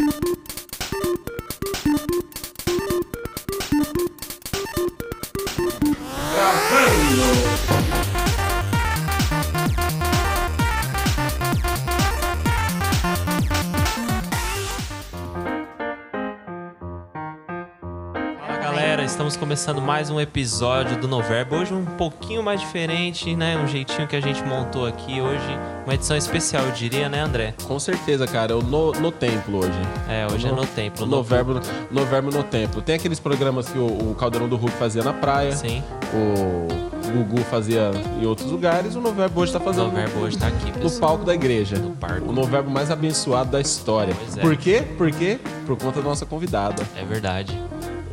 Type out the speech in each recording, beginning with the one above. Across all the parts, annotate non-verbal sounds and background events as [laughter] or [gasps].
Thank you. Começando mais um episódio do Noverbo. Hoje um pouquinho mais diferente, né? Um jeitinho que a gente montou aqui hoje. Uma edição especial, eu diria, né, André? Com certeza, cara. Eu no, no templo hoje. É, hoje é no templo. No verbo, no verbo no templo. Tem aqueles programas que o, o Caldeirão do Hulk fazia na praia. Sim, O Gugu fazia em outros lugares. O Noverbo hoje tá o fazendo Noverbo hoje tá aqui, no pessoal. palco da igreja. No parque. O Noverbo mais abençoado da história. Pois é. Por quê? Por quê? Por conta da nossa convidada. É verdade.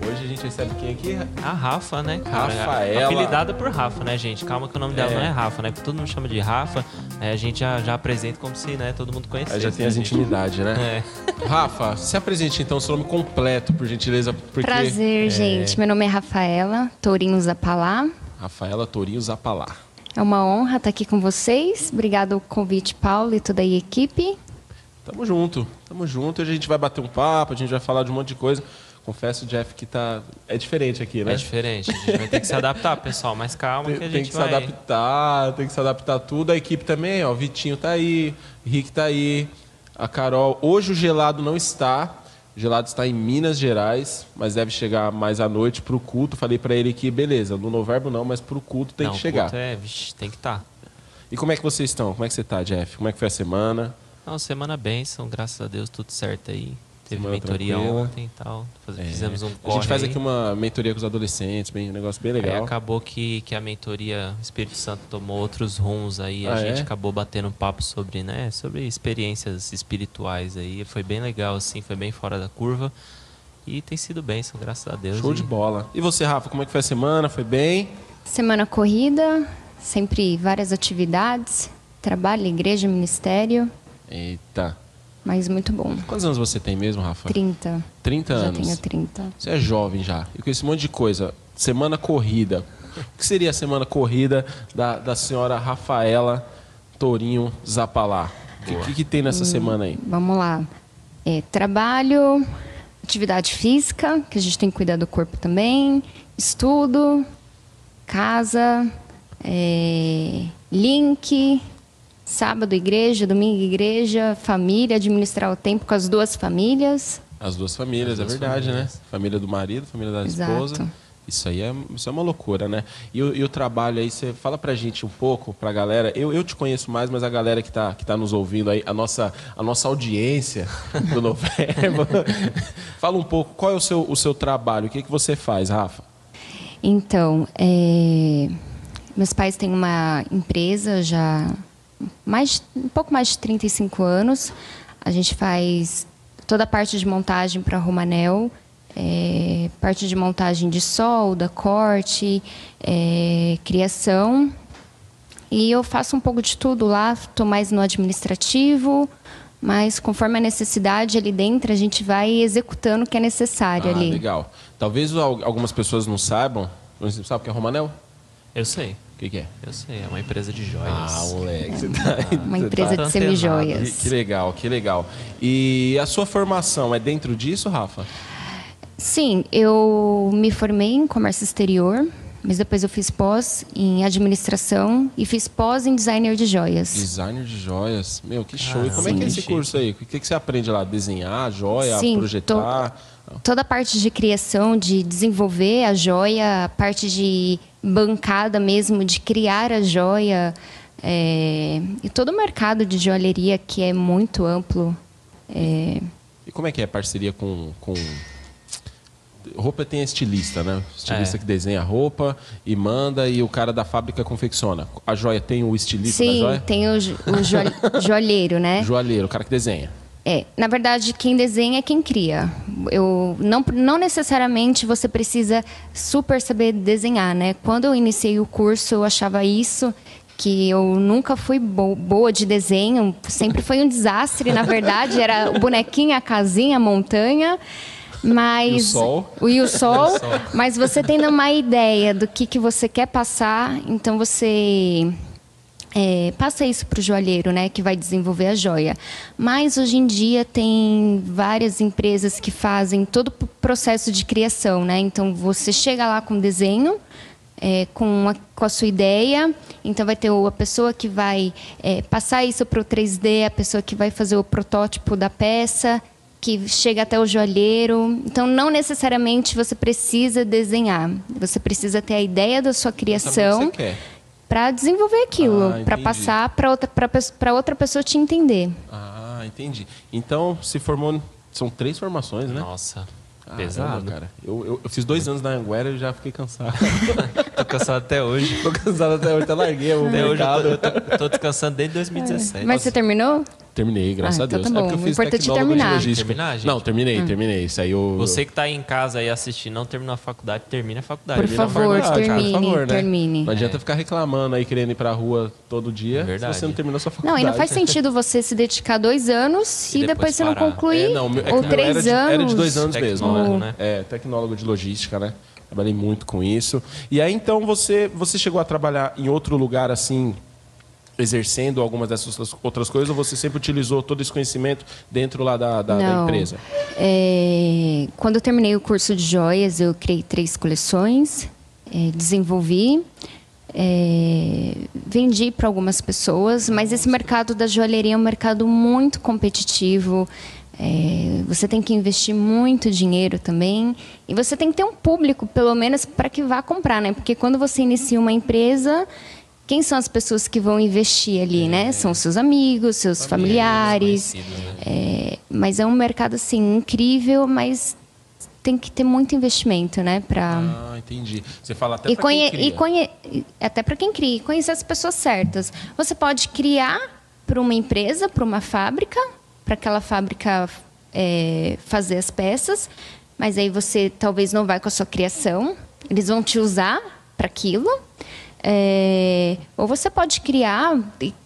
Hoje a gente recebe quem aqui? A Rafa, né, cara? Rafaela. Apelidada por Rafa, né, gente? Calma que o nome dela É. não é Rafa, né? Porque todo mundo chama de Rafa. É, a gente já, já apresenta como se, né, todo mundo conhecesse. Aí já tem né, as intimidades, né? É. [laughs] Rafa, se apresente então seu nome completo, por gentileza. Porque... Prazer, gente. Meu nome é Rafaela Tourinho Zapalá. Rafaela Torinho Zapalá. É uma honra estar aqui com vocês. Obrigado ao convite, Paulo e toda a equipe. Tamo junto, tamo junto. Hoje a gente vai bater um papo, a gente vai falar de um monte de coisa. Confesso, Jeff, que tá. É diferente aqui, né? É diferente. A gente vai ter que se adaptar, pessoal. Mas calma Tem, que a tem gente que se vai... adaptar, tem que se adaptar a tudo. A equipe também, ó. Vitinho tá aí, Rick tá aí, a Carol. Hoje o gelado não está. O gelado está em Minas Gerais, mas deve chegar mais à noite pro culto. Falei pra ele que, beleza, no Noverbo não, mas pro culto tem não, que chegar. puta, É, vixe, tem que estar. Tá. E como é que vocês estão? Como é que você tá, Jeff? Como é que foi a semana? Não, semana bênção, graças a Deus, tudo certo aí. Teve Semana mentoria tranquila. ontem e tal. Faz- É, Fizemos um A gente faz aí. aqui uma mentoria com os adolescentes, bem, um negócio bem Aí legal. acabou que, que a mentoria o Espírito Santo tomou outros rumos aí. A Ah, gente é? acabou batendo um papo sobre, né, sobre experiências espirituais aí. Foi bem legal, assim, foi bem fora da curva. E tem sido bênção, graças a Deus. Show e de bola. E você, Rafa, como é que foi a semana? Foi bem? Semana corrida, sempre várias atividades. Trabalho, igreja, ministério. Eita. Mas muito bom. Quantos anos você tem mesmo, Rafa? 30. 30 Já anos. tenho 30. Você é jovem já. E com esse monte de coisa. Semana corrida. O que seria a semana corrida da, da senhora Rafaela Torinho Zapalá? O que, que, que tem nessa semana aí? Vamos lá. É, trabalho, atividade física, que a gente tem que cuidar do corpo também. Estudo, casa, é, link, sábado igreja, domingo igreja, família, administrar o tempo com as duas famílias. As duas famílias, As é duas verdade, famílias. né? Família do marido, família da Exato. esposa. Isso aí é, isso é uma loucura, né? E, o- e o trabalho aí, você fala pra gente um pouco, pra galera. Eu, eu te conheço mais, mas a galera que tá, que tá nos ouvindo aí, a nossa, a nossa audiência [laughs] do Noverbo. [laughs] fala um pouco, qual é o seu, o seu trabalho? O que, que você faz, Rafa? Então, é, meus pais têm uma empresa já mais, um pouco mais de 35 anos. A gente faz toda a parte de montagem para Romanel, é, parte de montagem de solda, corte, é, criação. E eu faço um pouco de tudo lá, estou mais no administrativo, mas conforme a necessidade ali dentro, a gente vai executando o que é necessário Ah, ali. legal. Talvez al- algumas pessoas não saibam. Você sabe o que é Romanel? Eu sei, O que, que é? eu sei. É uma empresa de joias. Ah, moleque. Você tá, Uma você empresa tá- de antenado. semijoias. Que, que legal, que legal. E a sua formação é dentro disso, Rafa? Sim, eu me formei em comércio exterior, mas depois eu fiz pós em administração e fiz pós em designer de joias. Designer de joias. Meu, que show. e Ah, como é que é sim. esse curso aí? O que, que você aprende lá? Desenhar, joia, Sim, projetar? Toda a parte de criação, de desenvolver a joia, a parte de bancada mesmo, de criar a joia, é, e todo o mercado de joalheria que é muito amplo. É, E como é que é a parceria com. com... Roupa tem estilista, né? Estilista É. que desenha a roupa e manda e o cara da fábrica confecciona. A joia tem o estilista da sim, joia? tem o, jo- o joal- [laughs] joalheiro, né? Joalheiro, o cara que desenha. É, na verdade, quem desenha é quem cria. Eu não, não necessariamente você precisa super saber desenhar, né? Quando eu iniciei o curso, eu achava isso que eu nunca fui bo- boa de desenho, sempre foi um desastre, na verdade, era o bonequinho, a casinha, a montanha. Mas E o sol. o [laughs] e o sol, mas você tendo uma ideia do que, que você quer passar, então você é, passa isso para o joalheiro, né, que vai desenvolver a joia. Mas hoje em dia tem várias empresas que fazem todo o processo de criação, né? Então você chega lá com desenho, é, com, a, com a sua ideia. Então, vai ter a pessoa que vai é, passar isso para o 3D, a pessoa que vai fazer o protótipo da peça, que chega até o joalheiro. Então, não necessariamente você precisa desenhar. Você precisa ter a ideia da sua criação para desenvolver aquilo, ah, para passar para outra, outra pessoa te entender. Ah, entendi. Então, se formou. São três formações, né? Nossa. Pesado. cara. Eu, eu, eu, fiz dois anos na Anguera e já fiquei cansado. [laughs] tô cansado até hoje. tô cansado até hoje, até larguei o até. Hoje eu tô, eu tô, tô descansando desde 2017. Mas você terminou? Terminei, graças ah, a então Deus. Tá bom. É eu fiz importante terminar. terminar não, terminei, hum. terminei. Isso aí eu... Você que está aí em casa aí assistindo, não terminou a faculdade, termine a faculdade. Por favor, termine, por favor, né? termine. Não adianta é. ficar reclamando aí, querendo ir pra rua todo dia, é se você não terminou sua faculdade. Não, e não faz sentido você se dedicar dois anos e, e depois, depois você não concluir. É, não, é ou três era anos. De, era de dois anos mesmo, né? É, tecnólogo de logística, né? Trabalhei muito com isso. E aí, então, você, você chegou a trabalhar em outro lugar assim, exercendo algumas dessas outras coisas ou você sempre utilizou todo esse conhecimento dentro lá da, da, da empresa? É, quando eu terminei o curso de joias, eu criei três coleções, é, desenvolvi, é, vendi para algumas pessoas, mas esse mercado da joalheria é um mercado muito competitivo. É, você tem que investir muito dinheiro também e você tem que ter um público, pelo menos, para que vá comprar, né? Porque quando você inicia uma empresa, quem são as pessoas que vão investir ali, é, né? São seus amigos, seus familiares. Né? É, mas é um mercado assim incrível, mas tem que ter muito investimento, né? Pra... Ah, entendi. Você fala até para quem cria. E conhe... Até para quem cria. Conhecer as pessoas certas. Você pode criar para uma empresa, para uma fábrica, para aquela fábrica é, fazer as peças, mas aí você talvez não vai com a sua criação. Eles vão te usar para aquilo. É, ou você pode criar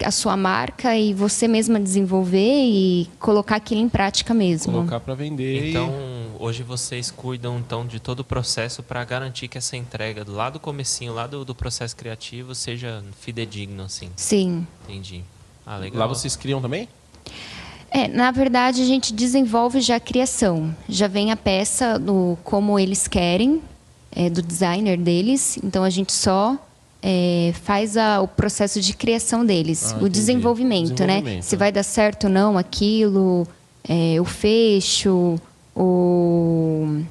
a sua marca e você mesma desenvolver e colocar aquilo em prática mesmo. Colocar para vender. Então, e... hoje vocês cuidam então de todo o processo para garantir que essa entrega lá do comecinho, lá do, do, processo criativo, seja fidedigno, assim. Sim. Entendi. Ah, legal. Lá vocês criam também? É, na verdade a gente desenvolve já a criação. Já vem a peça do como eles querem, é, do designer deles. Então a gente só é, faz a, o processo de criação deles, ah, o desenvolvimento, né? desenvolvimento, né? Se vai dar certo ou não aquilo, é, o fecho, o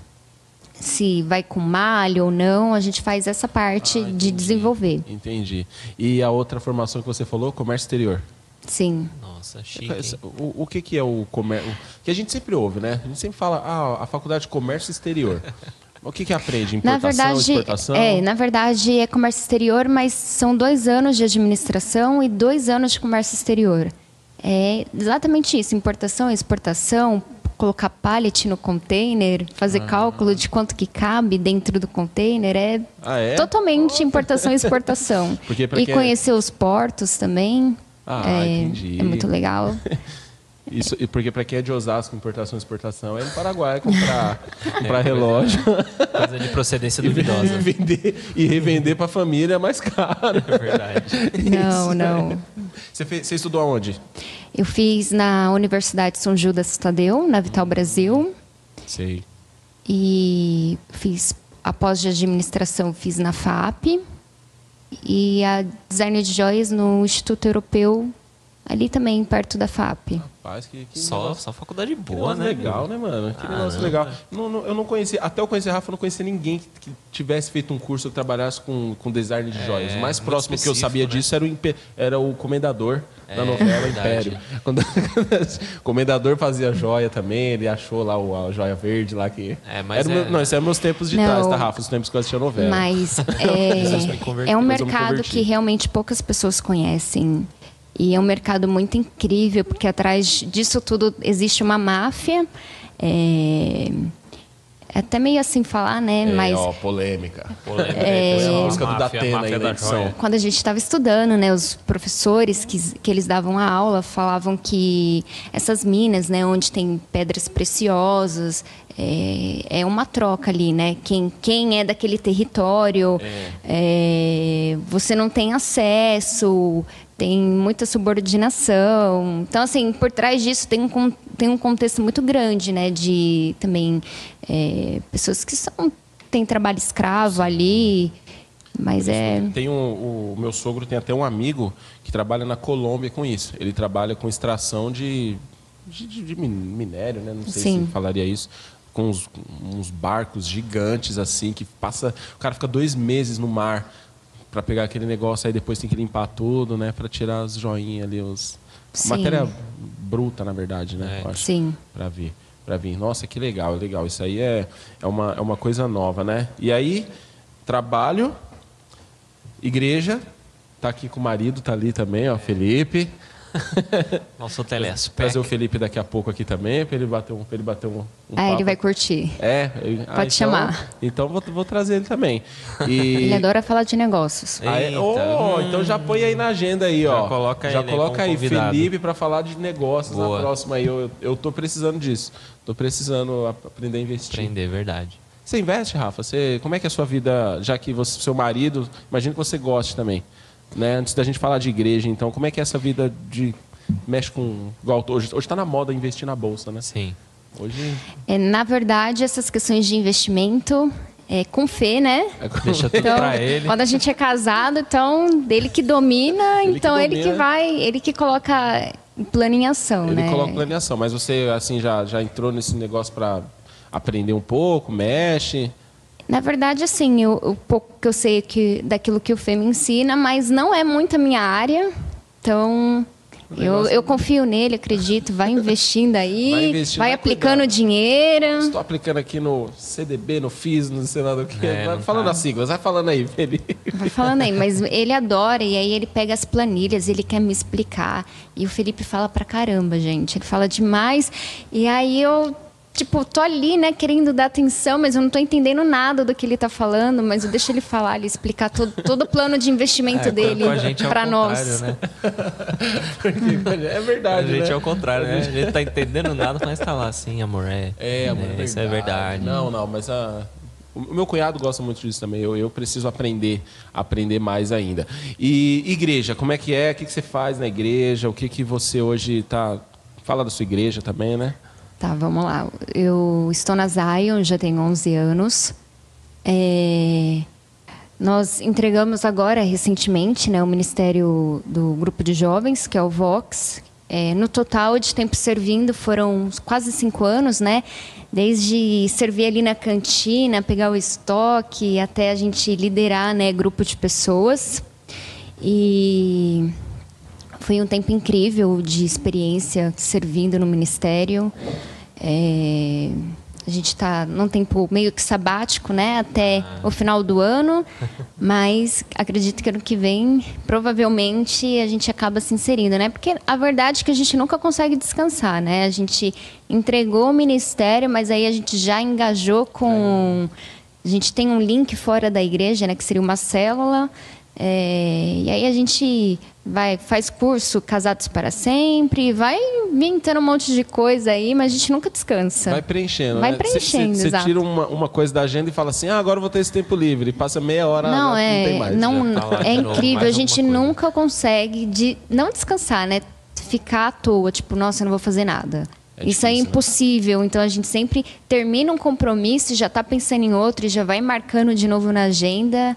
se vai com malho ou não, a gente faz essa parte ah, de desenvolver. Entendi. E a outra formação que você falou, comércio exterior. Sim. Nossa, chique. O, o que, que é o comércio? Que a gente sempre ouve, né? A gente sempre fala, ah, a faculdade de comércio exterior. [laughs] O que, que aprende? Importação, na verdade, exportação? É, na verdade é comércio exterior, mas são dois anos de administração e dois anos de comércio exterior. É exatamente isso, importação, exportação, colocar pallet no container, fazer ah. cálculo de quanto que cabe dentro do container, é, ah, é? totalmente importação e [laughs] exportação. e conhecer os portos também. Ah, é. É muito legal. [laughs] Isso, porque para quem é de Osasco, importação e exportação, é no Paraguai comprar, [laughs] comprar é, relógio. Coisa de procedência [laughs] duvidosa. E, vender, e revender para a família é mais caro. É verdade. Não, [laughs] não. Você, fez, você estudou aonde? Eu fiz na Universidade São Judas Tadeu, na Vital Brasil. Sei. E fiz a pós de administração fiz na FAP e a design de joias no Instituto Europeu ali também perto da FAP. Rapaz, que, que só, negócio, só faculdade boa, né? legal, né, mano? Que ah, negócio legal. Não, não, eu não conhecia, até eu conhecer Rafa, eu não conhecia ninguém que, que, tivesse feito um curso que trabalhasse com, com design de é, joias. O mais próximo que eu sabia né? disso era o, era o comendador é, da novela verdade. Império. [laughs] Quando o comendador fazia joia também, ele achou lá o, a joia verde lá que. É, mas era, é... Não, esses eram meus tempos de não, trás, tá, Rafa? Os tempos que eu assistia novela. Mas [laughs] é, é um mercado que realmente poucas pessoas conhecem. E é um mercado muito incrível, porque atrás disso tudo existe uma máfia. É, é até meio assim falar, né? É, Mas ó, polêmica. polêmica. É, a música do Datena aí da edição. Quando a gente estava estudando, né, os professores que, que eles davam a aula falavam que essas minas, né, onde tem pedras preciosas, é, é uma troca ali, né? Quem, quem é daquele território, é. É, você não tem acesso, tem muita subordinação. Então, assim, por trás disso tem um, tem um contexto muito grande, né? De também é, pessoas que são, têm trabalho escravo ali. Mas é. Tem um, o meu sogro tem até um amigo que trabalha na Colômbia com isso. Ele trabalha com extração de, de, de minério, né? Não sei Sim. se falaria isso. Com uns, uns barcos gigantes assim, que passa. O cara fica dois meses no mar para pegar aquele negócio, aí depois tem que limpar tudo, né? Para tirar as joinhas ali, os. Sim. Matéria bruta, na verdade, né? É. Eu acho, Sim. Para vir. Para vir. Nossa, que legal, legal. Isso aí é, é, uma, é uma coisa nova, né? E aí, trabalho, igreja, tá aqui com o marido, tá ali também, ó, Felipe. [laughs] Nosso Trazer telespect. o Felipe daqui a pouco aqui também, para ele bater um, pra ele bater um, um Ah, ele vai curtir. É, ele- ah, Pode então- chamar. Então vou, vou trazer ele também. E... Ele adora falar de negócios. Ah, é? Oh, então já põe aí na agenda aí, ó. Já coloca já ele coloca aí, convidado. Felipe, para falar de negócios Boa. na próxima aí. Eu, eu tô precisando disso. Tô precisando ap- aprender a investir. Aprender, verdade. Você investe, Rafa? Você, como é que é a sua vida, já que você, seu marido, imagino que você goste também, né? Antes da gente falar de igreja, então, como é que é essa vida de mexe com igual hoje hoje está na moda investir na bolsa, né? Sim. Hoje É, na verdade, essas questões de investimento, é, com fé, né? [laughs] Deixa tudo Então, pra ele. quando a gente é casado, então, dele que domina, Ele que então ele que domina. vai, ele que coloca plano em ação, ele né? coloca planeação, mas você assim já já entrou nesse negócio para aprender um pouco, mexe. Na verdade, assim, eu- o pouco que eu sei que, daquilo que o Fê me ensina, mas não é muito a minha área. Então, eu, eu confio nele, acredito. Vai investindo aí, [laughs] Vai investindo, vai aplicando cuidando. dinheiro. Estou aplicando aqui no CDB, no FIS, no sei lá do que. É, Vai falando tá. as siglas, vai falando aí, Felipe. Vai falando aí, mas ele adora, e aí ele pega as planilhas, ele quer me explicar. E o Felipe fala pra caramba, gente. Ele fala demais. E aí eu, tipo, tô ali, né, querendo dar atenção, mas eu não tô entendendo nada do que ele tá falando, mas eu deixo ele falar, ele explicar todo, todo o plano de investimento É, dele a gente é nós. né? [laughs] é A verdade, gente né? é o contrário, né? A gente tá entendendo nada, mas tá lá assim, amor. É, É, amor, é, isso é verdade. Não, não, mas a... o meu cunhado gosta muito disso também. Eu, eu preciso aprender, aprender mais ainda. E igreja, como é que é? O que, que você faz na igreja? O que, que você hoje tá... Fala da sua igreja também, né? Tá, vamos lá. Eu estou na Zion, já tenho 11 anos. É, Nós entregamos agora, recentemente, né, o Ministério do Grupo de Jovens, que é o Vox. É, no total de tempo servindo foram quase cinco anos, né? Desde servir ali na cantina, pegar o estoque, até a gente liderar né, grupo de pessoas. E foi um tempo incrível de experiência servindo no ministério. É, a gente está num tempo meio que sabático, né, até o final do ano, [laughs] mas acredito que ano que vem, provavelmente, a gente acaba se inserindo, né? Porque a verdade é que a gente nunca consegue descansar, né? A gente entregou o ministério, mas aí a gente já engajou com. A gente tem um link fora da igreja, né, que seria uma célula. É, e aí a gente vai faz curso casados para sempre, vai inventando um monte de coisa aí, mas a gente nunca descansa. Vai preenchendo, Vai né? preenchendo, Você tira uma, uma coisa da agenda e fala assim, ah, agora eu vou ter esse tempo livre. Passa meia hora, Não, é, não tem mais. não, já tá é novo, incrível. A gente nunca consegue de não descansar, né? Ficar à toa, tipo, nossa, eu não vou fazer nada. É Isso é né? impossível. Então a gente sempre termina um compromisso, e já está pensando em outro, e já vai marcando de novo na agenda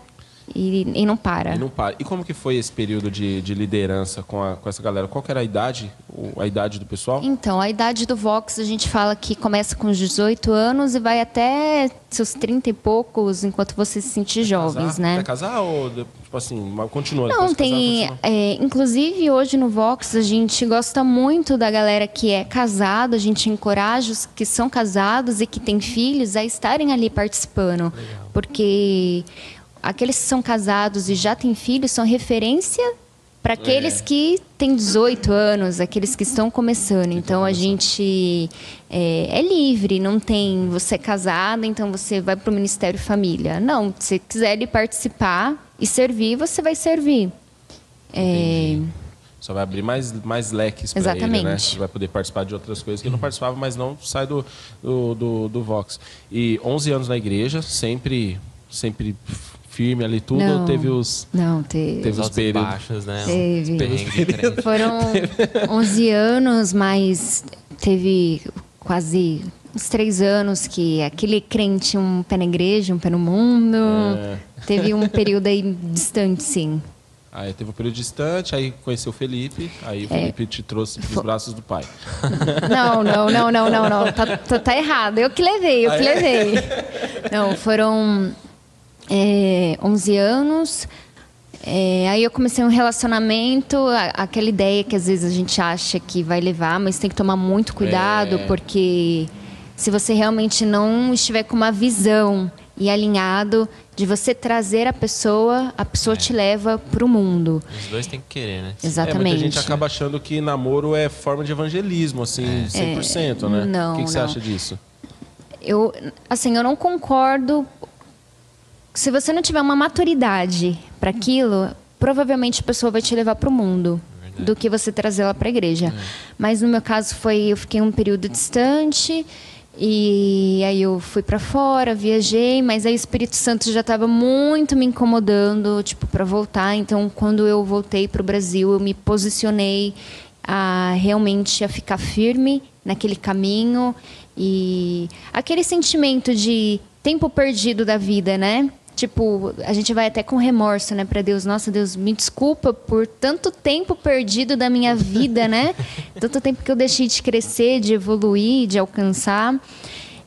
e, e não para. E não para. E como que foi esse período de, de liderança com, a- com essa galera? Qual era a idade, a idade do pessoal? Então, a idade do Vox, a gente fala que começa com os 18 anos e vai até seus 30 e poucos, enquanto você se sentir jovens, né? Quer casar ou, tipo assim, continua? Não, tem. casar, é, inclusive, hoje no Vox, a gente gosta muito da galera que é casado, a gente encoraja os que são casados e que têm filhos a estarem ali participando. Porque aqueles que são casados e já têm filhos são referência para aqueles É. que têm 18 anos, aqueles que estão começando. Então a gente é, é livre, não tem você é casada, então você vai para o Ministério Família. Não, se quiser ele participar e servir, você vai servir. É, Só vai abrir mais, mais leques para ele, né? Você vai poder participar de outras coisas que não participava, mas não sai do, do, do, do Vox. E 11 anos na igreja, sempre, sempre firme ali tudo? Não. Ou teve os. Não, teve. Teve Os os períodos. baixos, né? Teve. Os crentes. [laughs] Foram 11 anos, mas teve quase uns três anos que aquele crente, um pé na igreja, um pé no mundo. É. Teve um período aí distante, sim. Aí teve um período distante, aí conheceu o Felipe, aí o É. Felipe te trouxe pros braços do pai. Não, não, não, não, não, não. Tá, tá, tá errado. Eu que levei, eu que levei. Não, foram é, 11 anos. É, aí eu comecei um relacionamento, a- aquela ideia que às vezes a gente acha que vai levar, mas tem que tomar muito cuidado, É. porque se você realmente não estiver com uma visão e alinhado de você trazer a pessoa, a pessoa te leva pro mundo. Os dois têm que querer, né? É, Exatamente. muita gente acaba achando que namoro é forma de evangelismo, assim, 100%, né? não, o que, que você acha disso? Eu, assim, eu não concordo. Se você não tiver uma maturidade para aquilo, provavelmente a pessoa vai te levar para o mundo do que você trazê-la para a igreja. Mas no meu caso foi, eu fiquei um período distante e aí eu fui para fora, viajei, mas aí o Espírito Santo já estava muito me incomodando, tipo, para voltar. Então, quando eu voltei para o Brasil, eu me posicionei a realmente a ficar firme naquele caminho e aquele sentimento de tempo perdido da vida, né? Tipo, a gente vai até com remorso, né, para Deus. Nossa, Deus, me desculpa por tanto tempo perdido da minha vida, né? [laughs] Tanto tempo que eu deixei de crescer, de evoluir, de alcançar.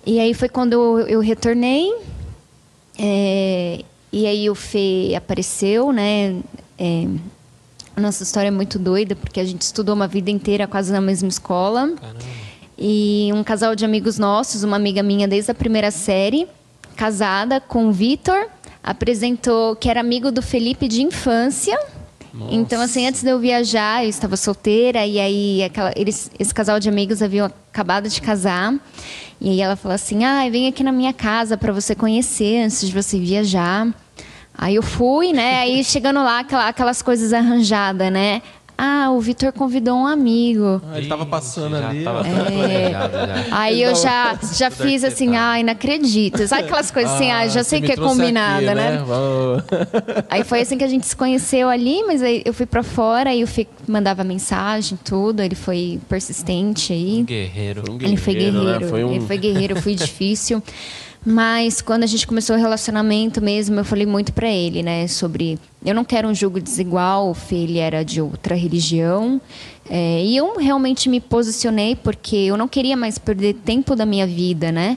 E aí foi quando eu, eu retornei. é, e aí o Fê apareceu, né? É, a nossa história é muito doida, porque a gente estudou uma vida inteira quase na mesma escola. Caramba. E um casal de amigos nossos, uma amiga minha desde a primeira série, casada com o Vitor, apresentou que era amigo do Felipe de infância. Então, assim, antes de eu viajar, eu estava solteira, e aí aquela, eles, esse casal de amigos haviam acabado de casar. E aí ela falou assim: ah, vem aqui na minha casa para você conhecer antes de você viajar. Aí eu fui, né? Aí chegando lá, aquela- aquelas coisas arranjadas, né? Ah, o Vitor convidou um amigo. Ah, ele tava passando já ali. Tava planejado já. Aí eu já, [laughs] já fiz assim, arquitetado. ai, não acredito. Sabe aquelas coisas assim, ah, já você sei que é combinada, aqui, né? Vamos- Aí foi assim que a gente se conheceu ali, mas aí eu fui pra fora, aí eu fui, mandava mensagem, tudo. Ele foi persistente aí. Um guerreiro. Um Ele foi guerreiro, né? guerreiro. Foi um- Ele foi guerreiro, foi difícil. [laughs] Mas quando a gente começou o relacionamento mesmo, eu falei muito pra ele, né, sobre eu não quero um jogo desigual. Ele era de outra religião é, e eu realmente me posicionei porque eu não queria mais perder tempo da minha vida, né?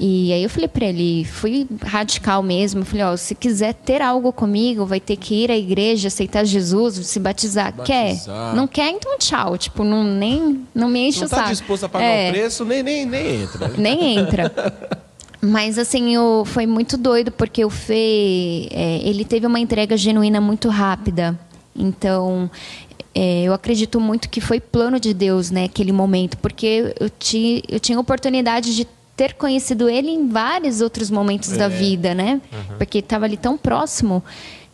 E aí eu falei pra ele, fui radical mesmo, falei, ó, se quiser ter algo comigo, vai ter que ir à igreja, aceitar Jesus, se batizar. Quer? Batizar. Não quer? Então tchau. Tipo, não, nem, não me enche Não o tá saco. disposto a pagar É. o preço, nem, nem, nem entra. Nem entra. [laughs] Mas assim, eu, foi muito doido porque o Fê, é, ele teve uma entrega genuína muito rápida. Então, é, eu acredito muito que foi plano de Deus, né, aquele momento, porque eu, ti, eu tinha oportunidade de ter conhecido ele em vários outros momentos da vida, né? Porque estava ali tão próximo,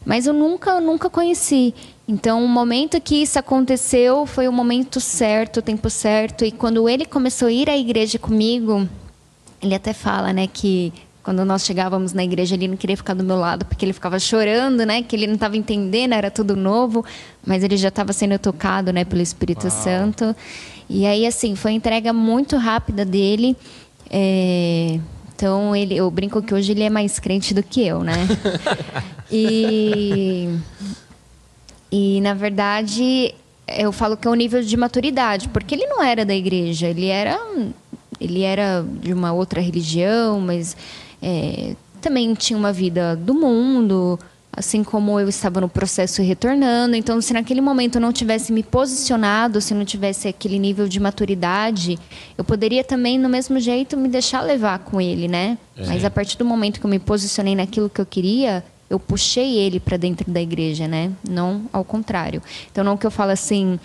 mas eu nunca, nunca conheci. Então, o momento que isso aconteceu foi o momento certo, o tempo certo. E quando ele começou a ir à igreja comigo, ele até fala, né, que quando nós chegávamos na igreja ele não queria ficar do meu lado porque ele ficava chorando, né, que ele não estava entendendo, era tudo novo, mas ele já estava sendo tocado, né, pelo Espírito Santo. E aí assim foi entrega muito rápida dele. é, Então ele, eu brinco que hoje ele é mais crente do que eu, né? [laughs] e e na verdade eu falo que é um nível de maturidade, porque ele não era da igreja, ele era ele era de uma outra religião, mas é, também tinha uma vida do mundo, assim como eu estava no processo retornando. Então, se naquele momento eu não tivesse me posicionado, se não tivesse aquele nível de maturidade, eu poderia também, no mesmo jeito, me deixar levar com ele, né? Mas a partir do momento que eu me posicionei naquilo que eu queria, eu puxei ele para dentro da igreja, né? Não ao contrário. Então não que eu falo assim,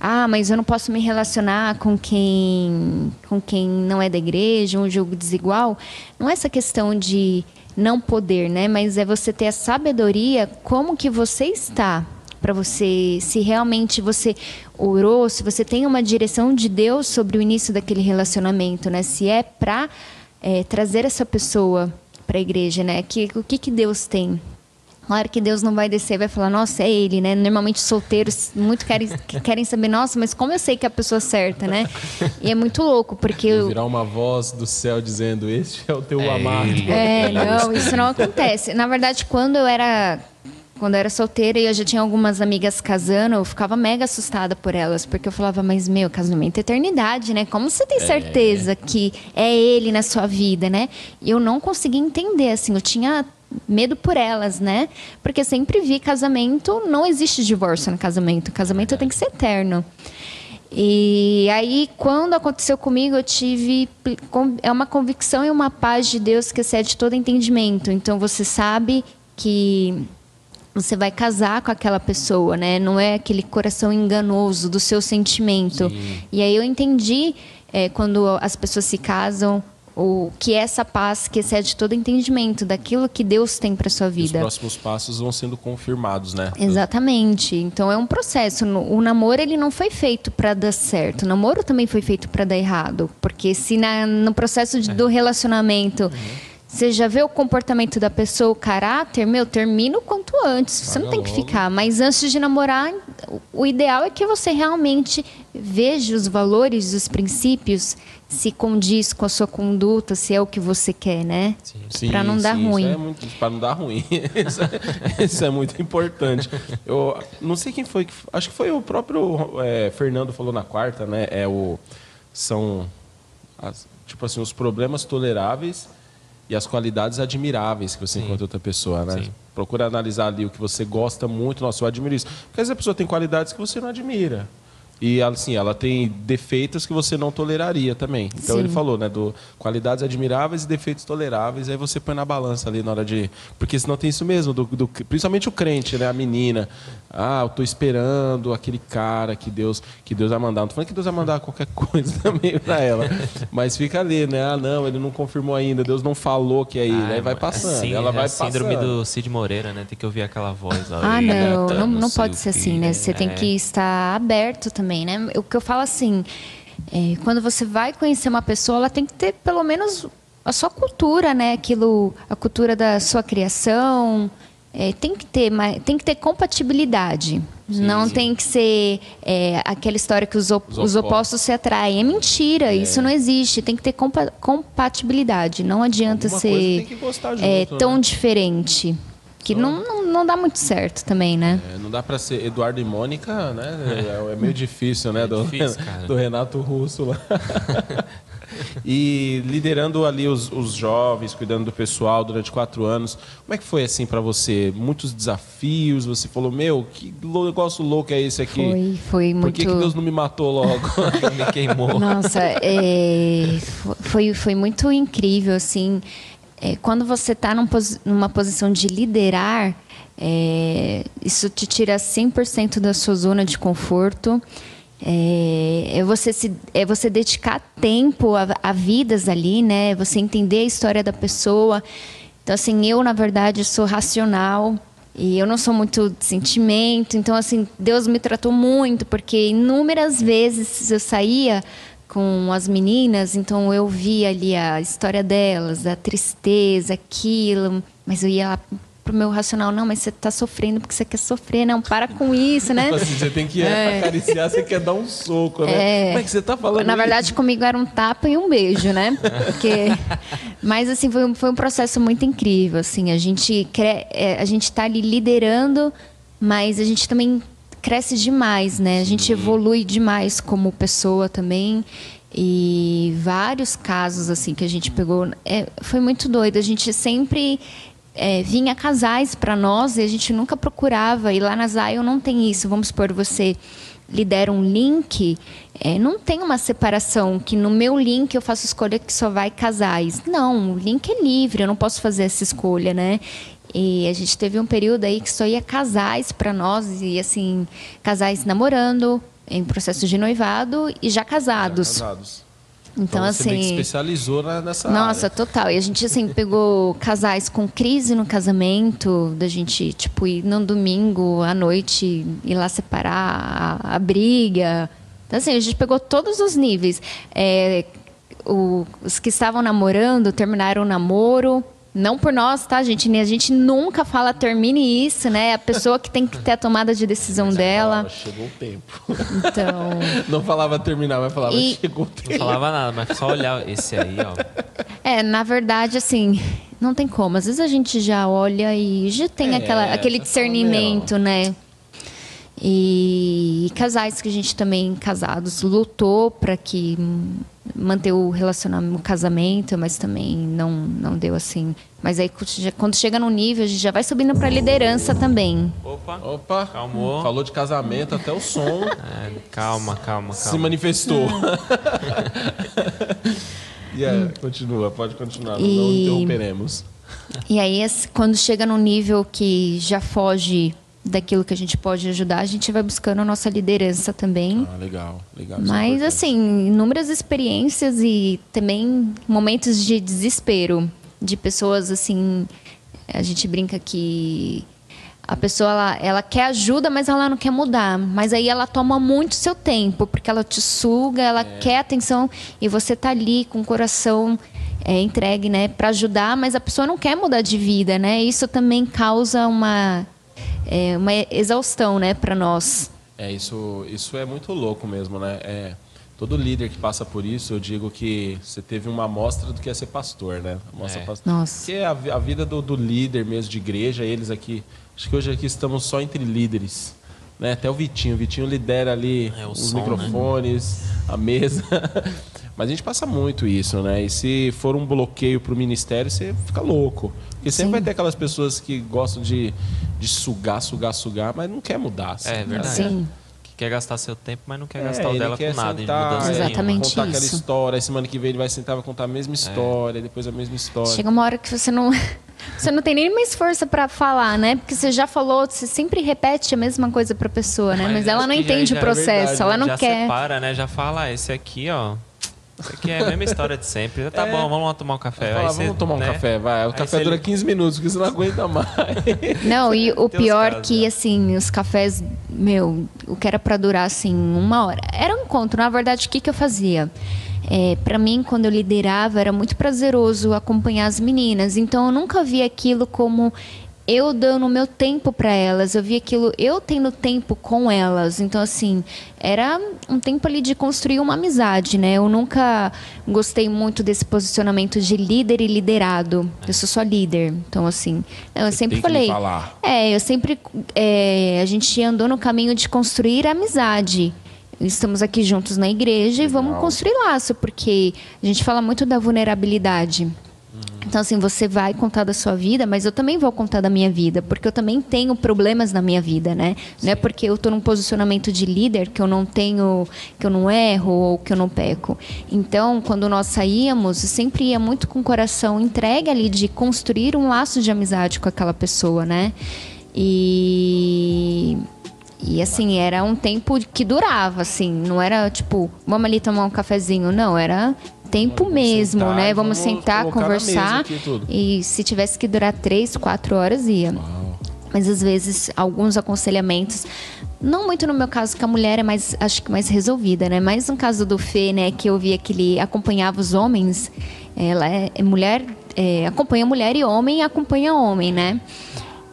ah, mas eu não posso me relacionar com quem com quem não é da igreja, um jogo desigual. Não é essa questão de não poder, né? Mas é você ter a sabedoria como que você está para você, se realmente você orou, se você tem uma direção de Deus sobre o início daquele relacionamento, né? Se é para trazer essa pessoa para a igreja, né? Que, o que, que Deus tem Claro que Deus não vai descer e vai falar, nossa, é ele, né? Normalmente solteiros muito querem, [laughs] querem saber, nossa, mas como eu sei que é a pessoa certa, né? E é muito louco, porque. Eu... Virar uma voz do céu dizendo, este é o teu é amado. É, não, isso não acontece. Na verdade, quando eu era quando eu era solteira e eu já tinha algumas amigas casando, eu ficava mega assustada por elas, porque eu falava, mas meu, casamento é eternidade, né? Como você tem é. certeza é. que é ele na sua vida, né? E eu não conseguia entender, assim, eu tinha medo por elas, né? Porque sempre vi casamento, não existe divórcio no casamento, casamento tem que ser eterno. E aí, quando aconteceu comigo, eu tive é uma convicção e uma paz de Deus que excede todo entendimento. Então, você sabe que você vai casar com aquela pessoa, né? Não é aquele coração enganoso do seu sentimento. Sim. E aí eu entendi é, quando as pessoas se casam o que é essa paz que excede todo entendimento daquilo que Deus tem para sua vida. Os próximos passos vão sendo confirmados, né? Exatamente. Então é um processo. O namoro ele não foi feito para dar certo. O namoro também foi feito para dar errado, porque se na, no processo de, é. do relacionamento uhum você já vê o comportamento da pessoa, o caráter, meu, termina o quanto antes. Você não tem que ficar. Mas antes de namorar, o ideal é que você realmente veja os valores, os princípios, se condiz com a sua conduta, se é o que você quer, né? Para não dar sim, ruim. É para não dar ruim. [laughs] isso, é, isso, é, muito importante. Eu não sei quem foi, acho que foi o próprio é, Fernando falou na quarta, né? É o são as, tipo assim os problemas toleráveis e as qualidades admiráveis que você Sim. encontra outra pessoa, né? Sim. Procura analisar ali o que você gosta muito. Nossa, eu admiro isso. Porque às vezes a pessoa tem qualidades que você não admira. E assim, ela tem defeitos que você não toleraria também. Então Sim. ele falou, né, do qualidades admiráveis e defeitos toleráveis. Aí você põe na balança ali na hora de, porque senão tem isso mesmo, do, do principalmente o crente, né, a menina. Ah, eu tô esperando aquele cara que Deus que Deus vai mandar. Não tô falando que Deus vai mandar qualquer [laughs] coisa também para ela, mas fica ali, né? Ah, não, ele não confirmou ainda. Deus não falou que é ele. Ah, aí vai passando. Sim, ela é vai a síndrome do Cid Moreira, né? Tem que ouvir aquela voz. Ah, não, não, não pode ser assim, né? Você é. tem que estar aberto também também, né? O que eu falo assim, é, quando você vai conhecer uma pessoa, ela tem que ter pelo menos a sua cultura, né? Aquilo, a cultura da sua criação, é, tem que ter, tem que ter compatibilidade. Sim, não sim. tem que ser é, aquela história que os, op os, os opostos se atraem. É mentira, é. isso não existe. Tem que ter compa compatibilidade. Não adianta Alguma ser junto, é, tão né? diferente. Que não, não, não, dá muito certo também, né? É, não dá para ser Eduardo e Mônica, né? É, é meio difícil, né? É do, difícil, [laughs] do Renato Russo lá. [laughs] e liderando ali os, os, jovens, cuidando do pessoal durante quatro anos, como é que foi assim para você? Muitos desafios? Você falou, meu, que negócio louco é esse aqui? Foi, foi muito. Por que, que Deus não me matou logo? [laughs] me queimou. Nossa, é, foi, foi muito incrível, assim é, quando você está num, numa posição de liderar, é, isso te tira 100% da sua zona de conforto. É, é, você se, é você dedicar tempo a, a, vidas ali, né? Você entender a história da pessoa. Então, assim, eu, na verdade, sou racional e eu não sou muito de sentimento. Então, assim, Deus me tratou muito, porque inúmeras vezes eu saía com as meninas, então eu via ali a história delas, a tristeza, aquilo, mas eu ia lá pro meu racional, não, mas você tá sofrendo porque você quer sofrer, não, para com isso, né? [laughs] Tipo assim, você tem que é. acariciar, você quer dar um soco, né? É. Como é que você tá falando Na verdade, comigo era um tapa e um beijo, né? Porque... [laughs] Mas, assim, foi um, foi um processo muito incrível, assim, a gente, cre... É, a gente tá ali liderando, mas a gente também cresce demais, né? A gente evolui demais como pessoa também. E vários casos assim que a gente pegou, é, foi muito doido. A gente sempre é, vinha casais para nós e a gente nunca procurava. E lá na Zion não tem isso. Vamos supor, você lidera um link, é, não tem uma separação que no meu link eu faço escolha que só vai casais. Não, o link é livre, eu não posso fazer essa escolha, né? E a gente teve um período aí que só ia casais para nós, e assim, casais namorando, em processo de noivado e já casados. Já casados. Então, então você assim. especializou nessa Nossa, área. total. E a gente, assim, pegou casais com crise no casamento, da gente, tipo, ir num domingo à noite, ir lá separar a, a briga. Então, assim, a gente pegou todos os níveis. É, o, os que estavam namorando terminaram o namoro, Não por nós, tá, gente? A gente nunca fala termine isso, né? É a pessoa que tem que ter a tomada de decisão dela. Falava, chegou o tempo. Então. [laughs] Não falava terminar, mas falava E- chegou o Não tempo. falava nada, mas só olhar esse aí, ó. É, na verdade, assim, não tem como. Às vezes a gente já olha e já tem É, aquela, aquele discernimento, né? E, casais que a gente também, casados, lutou para que hum, manter o relacionamento, o casamento, mas também não, não deu assim. Mas aí quando chega no nível, a gente já vai subindo para liderança também. Opa. Opa, Calmou. falou de casamento, até o som [laughs] É, calma, calma, se calma. manifestou. Hum. [laughs] e aí, continua, pode continuar, não E- interromperemos. E aí, quando chega num nível que já foge daquilo que a gente pode ajudar, a gente vai buscando a nossa liderança também. Ah, legal, legal. é Mas importante. assim, inúmeras experiências e também momentos de desespero de pessoas assim, a gente brinca que a pessoa ela, ela quer ajuda, mas ela não quer mudar. Mas aí ela toma muito seu tempo, porque ela te suga, ela quer atenção e você tá ali com o coração é, entregue, né, para ajudar, mas a pessoa não quer mudar de vida, né? Isso também causa uma é, uma exaustão, né, para nós. É, isso, isso é muito louco mesmo, né? É, todo líder que passa por isso, eu digo que você teve uma amostra do que é ser pastor, né? Amostra É. pastor. Nossa. Porque a, vi- a vida do, do líder mesmo de igreja, eles aqui, acho que hoje aqui estamos só entre líderes. Né? Até o Vitinho. O Vitinho lidera ali É, os som, né? microfones, a mesa. [laughs] Mas a gente passa muito isso, né? E se for um bloqueio pro ministério, você fica louco. Porque sempre Sim. vai ter aquelas pessoas que gostam de, de sugar, sugar, sugar, mas não quer mudar. assim, É né? verdade. Sim. Que quer gastar seu tempo, mas não quer É, gastar o dela quer com nada, de sentar, mudança é, nenhuma. Exatamente Contar aquela história. Aí semana que vem ele vai sentar e vai contar a É. mesma história, depois a mesma história. Chega uma hora que você não. [laughs] Você não tem nem mais força pra falar, né? Porque você já falou, você sempre repete a mesma coisa pra pessoa, né? Mas, ela acho não que já- entende já o é processo, verdade, ela não já quer. separa, né? Já fala, ah, esse aqui, ó. Aqui é a mesma história de sempre. Tá É. bom, vamos lá tomar um café. Vamos tomar um né? café, vai. O Aí café você- dura 15 minutos, porque você não aguenta mais. Não, e o Tem pior casos, que, né? assim, os cafés, meu, o que era pra durar, assim, uma hora. Era um encontro. Na verdade, o que, que eu fazia? É, para mim, quando eu liderava, era muito prazeroso acompanhar as meninas. Então, eu nunca vi aquilo como eu dando o meu tempo para elas. Eu vi aquilo, eu tendo tempo com elas. Então, assim, era um tempo ali de construir uma amizade, né? Eu nunca gostei muito desse posicionamento de líder e liderado. Eu sou só líder. Então, assim, eu sempre que me falei. falar. É, eu sempre. é, a gente andou no caminho de construir amizade. Estamos aqui juntos na igreja e vamos Legal. construir laço, porque a gente fala muito da vulnerabilidade. Então, assim, você vai contar da sua vida, mas eu também vou contar da minha vida, porque eu também tenho problemas na minha vida, né? Não é porque eu estou num posicionamento de líder que eu não tenho, que eu não erro ou que eu não peco. Então, quando nós saíamos, eu sempre ia muito com o coração entregue ali de construir um laço de amizade com aquela pessoa, né? E e assim, era um tempo que durava, assim, não era tipo, vamos ali tomar um cafezinho, não, era tempo mesmo, sentar né? Vamos vamos sentar, conversar. E se tivesse que durar três, quatro horas, ia. Mas às vezes, alguns aconselhamentos, não muito no meu caso, que a mulher é mais, acho que mais resolvida, né? Mas no caso do Fê, né, que eu via que ele acompanhava os homens, ela é, é mulher, é, acompanha mulher e homem acompanha homem, né?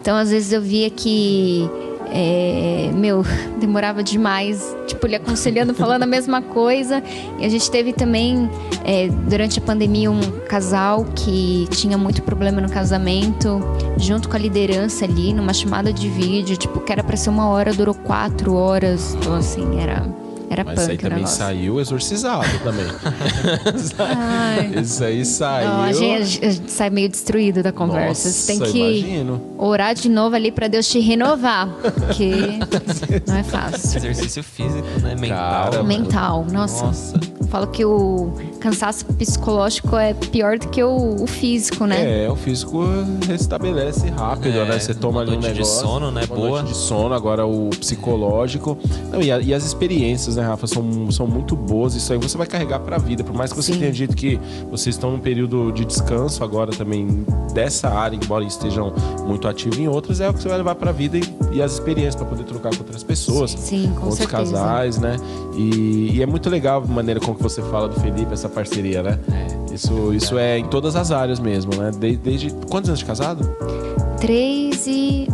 Então, às vezes eu via que, é, meu, demorava demais, tipo, ele aconselhando, falando a mesma coisa. E a gente teve também, é, durante a pandemia, um casal que tinha muito problema no casamento, junto com a liderança ali, numa chamada de vídeo, tipo, que era pra ser uma hora, durou quatro horas. Então, assim, era, era Mas punk isso aí também negócio. saiu exorcizado também. [laughs] Isso aí saiu. Não, a, gente, a gente sai meio destruído da conversa. Você tem Nossa, que imagino. orar de novo ali pra Deus te renovar, porque [laughs] não é fácil. Exercício físico, né? Mental. Cara, Mental, nossa. Nossa. Falo que o cansaço psicológico é pior do que o, o físico, né? É, o físico restabelece rápido, É, né? Você toma ali um noite de negócio. sono, né? Boa. de sono, agora o psicológico. Não, e, a- e as experiências, né, Rafa, são, são muito boas. Isso aí você vai carregar pra vida. Por mais que você Sim. tenha dito que vocês estão num período de descanso agora também dessa área, embora estejam muito ativos em outras, é o que você vai levar pra vida e, e as experiências pra poder trocar com outras pessoas. Sim, com outros certeza. casais, né? E, e é muito legal a maneira como que você fala do Felipe, essa parceria, né? Isso, isso é em todas as áreas mesmo, né? Desde, desde quantos anos de casado? Três e.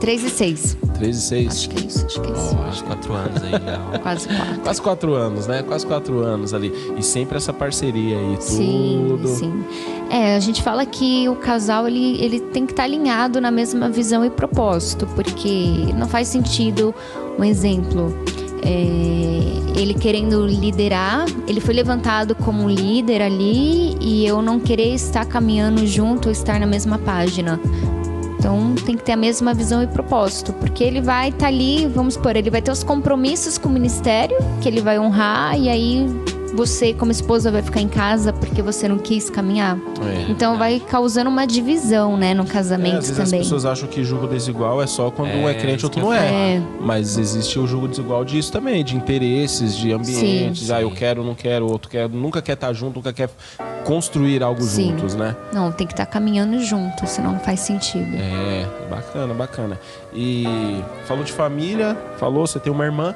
Três e seis. Três e seis. Acho que é isso, acho que é isso. Quase quatro anos aí. [laughs] Quase quatro. Quase quatro anos, né? Quase quatro anos ali. E sempre essa parceria aí, Sim, tudo. sim. É, a gente fala que o casal ele, ele tem que estar alinhado na mesma visão e propósito, porque não faz sentido, um exemplo, é, ele querendo liderar, ele foi levantado como líder ali e eu não querer estar caminhando junto, estar na mesma página. Então tem que ter a mesma visão e propósito, porque ele vai estar ali, vamos supor, ele vai ter os compromissos com o ministério que ele vai honrar e aí você como esposa vai ficar em casa porque você não quis caminhar. É. Então vai causando uma divisão, né, no É, casamento às vezes também. as pessoas acham que julgo desigual é só quando um é É, crente isso outro não é. falar. Mas existe o julgo desigual disso também, de interesses, de ambientes. Sim, ah, eu quero, não quero, outro quer, nunca quer estar junto, nunca quer construir algo Sim. juntos, né? Não, tem que estar caminhando junto, senão não faz sentido. É, bacana, bacana. E falou de família, falou, você tem uma irmã,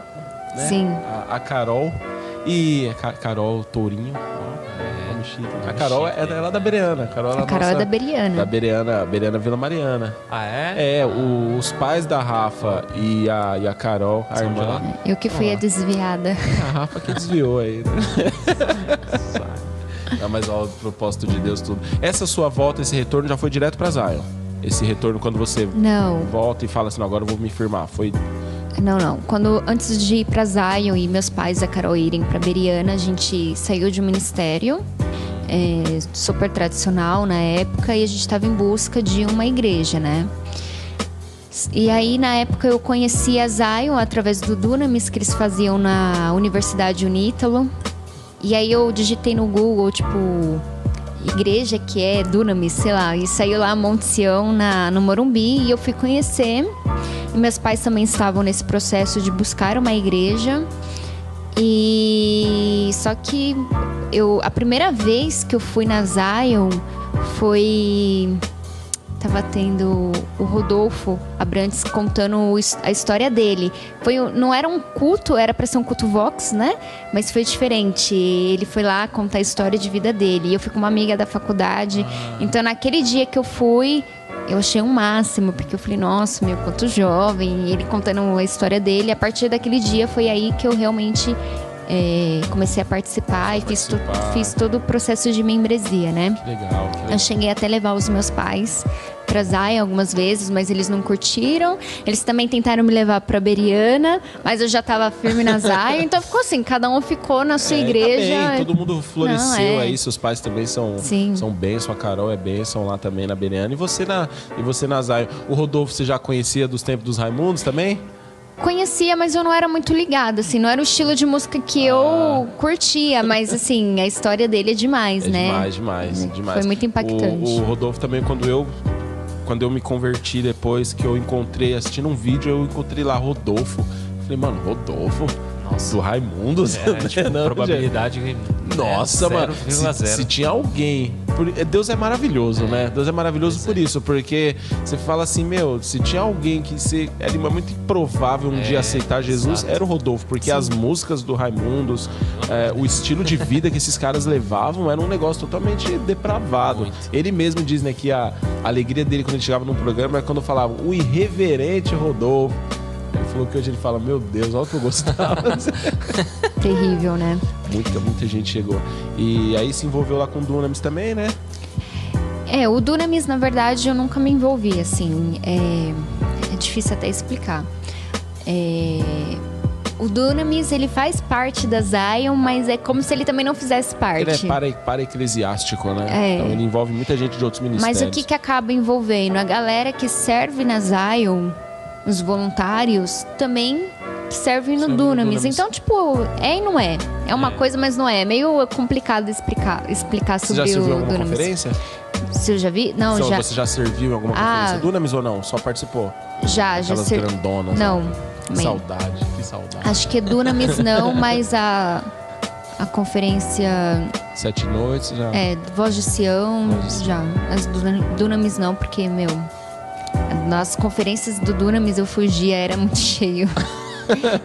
né? Sim. A, a Carol. E a Ca- Carol Tourinho. nome chique. A Carol é, é lá da Bereana. A Carol, A Carol é nossa- da Beriana. Da Bereana, Bereana Vila Mariana. Ah, é? É, o- os pais da Rafa e a, e a Carol, a São irmã. Eu que fui a desviada. [laughs] A Rafa que desviou aí, né? [laughs] [laughs] Não, mas ó, o propósito de Deus tudo. Essa sua volta, esse retorno já foi direto pra Zion. Esse retorno quando você Não, volta e fala assim, "Não, agora eu vou me firmar. Foi não, não. Quando antes de ir pra Zion e meus pais a Carol irem pra Beriana, a gente saiu de um ministério é, super tradicional na época e a gente estava em busca de uma igreja, né? E aí, na época, eu conheci a Zion através do Dunamis que eles faziam na Universidade Unítalo. E aí eu digitei no Google, tipo, igreja que é Dunamis, sei lá, e saiu lá Monte Sião na, no Morumbi e eu fui conhecer. Meus pais também estavam nesse processo de buscar uma igreja. E só que eu a primeira vez que eu fui na Zion foi tava tendo o Rodolfo Abrantes contando a história dele. Foi, não era um culto, era para ser um culto Vox, né? Mas foi diferente. Ele foi lá contar a história de vida dele. E eu fui com uma amiga da faculdade. Então, naquele dia que eu fui, eu achei um máximo, porque eu falei, nossa, meu, quanto jovem. E ele contando a história dele. A partir daquele dia foi aí que eu realmente é, comecei a participar e fiz, Participar. fiz todo o processo de membresia, né? legal. que legal. Eu cheguei até levar os meus pais pra Zaya algumas vezes, mas eles não curtiram. Eles também tentaram me levar pra Beriana, mas eu já tava firme na [laughs] Zaya. Então ficou assim, cada um ficou na sua É, igreja. Tá bem, todo mundo floresceu Não, é. aí, seus pais também são, Sim. são bênção, a Carol é bênção lá também na Beriana. E você na, e você na Zion. O Rodolfo você já conhecia dos tempos dos Raimundos também? Conhecia, mas eu não era muito ligada, assim, não era o estilo de música que eu curtia, mas assim, a história dele é demais, Ah. É né? demais, demais, demais. Foi muito impactante. O, o Rodolfo também, quando eu quando eu me converti depois, que eu encontrei, assistindo um vídeo, eu encontrei lá Rodolfo. Falei, mano, Rodolfo? Nossa. Do Raimundos? É, [laughs] tipo, Não, probabilidade que- Nossa, é, mano. Se, 0,0. se tinha alguém. por- Deus é maravilhoso, né? Deus é maravilhoso por é. isso, porque você fala assim, meu, se tinha alguém que se, era muito improvável um É, dia aceitar Jesus, exato. era o Rodolfo, porque as músicas do Raimundos, é, o estilo de vida que esses caras levavam era um negócio totalmente depravado. Muito. Ele mesmo diz, né, que a alegria dele quando ele chegava num programa era quando falava o irreverente Rodolfo. Falou que hoje ele fala, meu Deus, olha o que eu gostava. [laughs] Terrível, né? muita, muita gente chegou. E aí se envolveu lá com o Dunamis também, né? É, o Dunamis, na verdade, eu nunca me envolvi, assim. É, é difícil até explicar. É, o Dunamis, ele faz parte da Zion, mas é como se ele também não fizesse parte. Ele é para, para eclesiástico, né? É. Então ele envolve muita gente de outros Mas ministérios. o que, que acaba envolvendo? A galera que serve na Zion, os voluntários, também servem no Dunamis. Dunamis. Então, tipo, é e não é. É uma coisa, mas não é. É meio complicado explicar, explicar Você já sobre em o alguma Dunamis. conferência? Você já vi? Não, Então, já. Você já serviu em alguma Ah. conferência Dunamis ou não? Só participou? Já, já Aquelas ser... grandonas. Não, né? Que saudade, que saudade. Acho que é Dunamis não, [laughs] mas a, a conferência Sete noites já. é Voz de Sião, Voz de já. As Duna- Dunamis não, porque, meu, nas conferências do Dunamis eu fugia, era muito [laughs] cheio.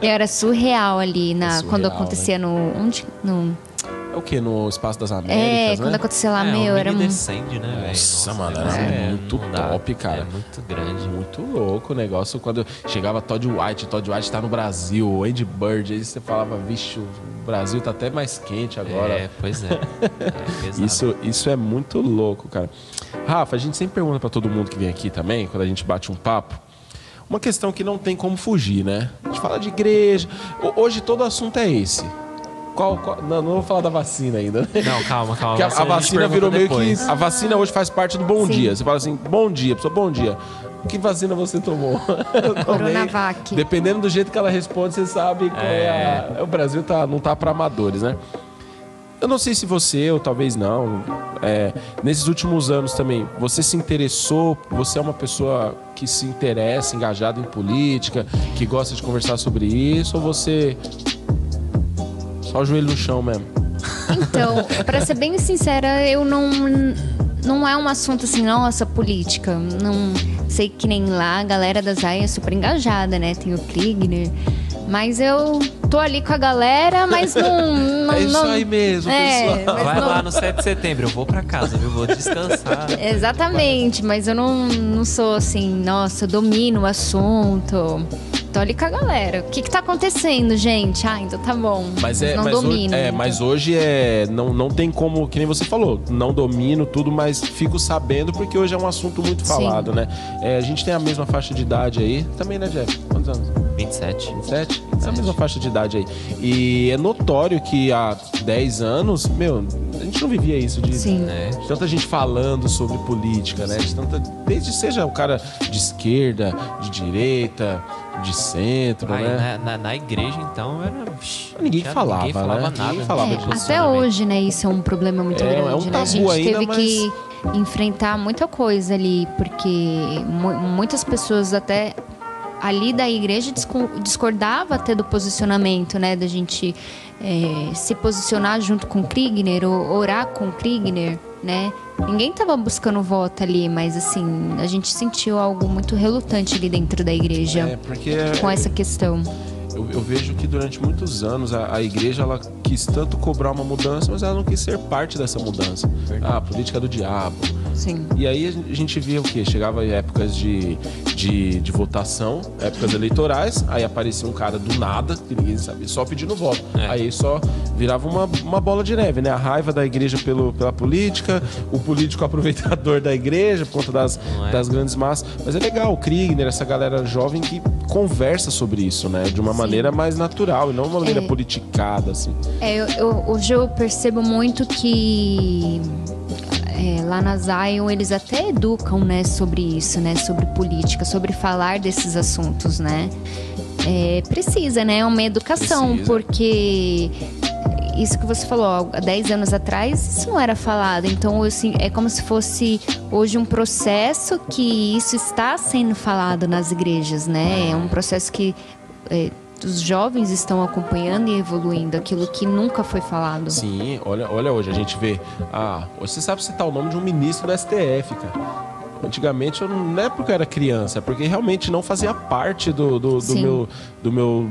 era surreal ali na, É surreal, quando acontecia no. Onde? No, É o quê? No Espaço das É, Américas, quando né? aconteceu lá, é, meu, era um. descende, né, velho? Nossa, mano, era negócio é, muito não dá. top, cara. É muito grande. Muito louco o negócio. Quando chegava Todd White, Todd White tá no Brasil, o Andy Bird, aí você falava, vixe, o Brasil tá até mais quente agora. É, pois é. é. [laughs] Isso, isso é muito louco, cara. Rafa, a gente sempre pergunta pra todo mundo que vem aqui também, quando a gente bate um papo, uma questão que não tem como fugir, né? A gente fala de igreja. Ho- Hoje todo assunto é esse. Qual, qual- não, não vou falar da vacina ainda, né? Não, calma, calma. Porque a, a vacina virou meio depois. que. A vacina hoje faz parte do bom Sim. dia. Você fala assim, bom dia, pessoa, bom dia. Que vacina você tomou? Coronavac. Dependendo do jeito que ela responde, você sabe qual é, a. O Brasil tá, não tá para amadores, né? Eu não sei se você, ou talvez não, é, nesses últimos anos também, você se interessou, você é uma pessoa que se interessa, engajada em política, que gosta de conversar sobre isso, ou você só o joelho no chão mesmo? Então, [laughs] pra ser bem sincera, eu não. Não é um assunto assim, nossa, política. Não sei que nem lá a galera da Zaya é super engajada, né? Tem o Kriegner. Mas eu tô ali com a galera, mas não. não [laughs] É isso não- aí mesmo, é, pessoal. Vai não- lá no 7 de setembro, eu vou pra casa, viu? Vou descansar. [laughs] Exatamente, mas eu não, não sou assim, nossa, eu domino o assunto. Tô ali com a galera. O que que tá acontecendo, gente? Ah, então tá bom. Mas é, não mas, hoje, domino. é, muito. mas hoje é não, não tem como, que nem você falou, não domino tudo, mas fico sabendo porque hoje é um assunto muito Sim. falado, né? É, a gente tem a mesma faixa de idade aí, também, né, Jeff? Quantos anos? 27. 27? É a mesma faixa de idade aí. E é notório que há 10 anos, meu, a gente não vivia isso de, Sim. É. de tanta gente falando sobre política, né? De tanta, desde seja o cara de esquerda, de direita, de centro, Aí, né? na, na, na igreja, então, era. Ninguém tinha- falava, ninguém falava né? nada. Ninguém falava É, de até hoje, né, isso é um problema muito É, é um grande, né? A gente ainda, teve mas- que enfrentar muita coisa ali, porque mu- muitas pessoas até ali da igreja disco- discordava até do posicionamento, né, da gente é, se posicionar junto com Kriegner ou orar com Kriegner, né? Ninguém tava buscando voto ali, mas assim, a gente sentiu algo muito relutante ali dentro da igreja É, porque com essa questão. Eu, eu vejo que durante muitos anos a, a igreja ela quis tanto cobrar uma mudança, mas ela não quis ser parte dessa mudança. Ah, a política do diabo. Sim. E aí a gente via o quê? Chegava em épocas de, de, de votação, épocas eleitorais, aí aparecia um cara do nada, que ninguém sabia, só pedindo voto. É. Aí só virava uma, uma bola de neve, né? A raiva da igreja pelo, pela política, o político [laughs] aproveitador da igreja por conta das, é? das grandes massas. Mas é legal, o Kriegner, essa galera jovem que conversa sobre isso, né? De uma maneira mais natural e não uma maneira É. politicada, assim. É, eu, eu- hoje eu percebo muito que é, lá na Zion eles até educam, né, sobre isso, né, sobre política, sobre falar desses assuntos, né. É, precisa, né, é uma educação, Precisa. porque isso que você falou, há 10 anos atrás, isso não era falado. Então, assim, é como se fosse hoje um processo que isso está sendo falado nas igrejas, né? É um processo que é, os jovens estão acompanhando e evoluindo aquilo que nunca foi falado. Sim, olha, olha hoje, a gente vê. Ah, hoje você sabe citar o nome de um ministro do STF, cara. Antigamente eu não, não é porque eu era criança, é porque realmente não fazia parte do, do, do meu, do meu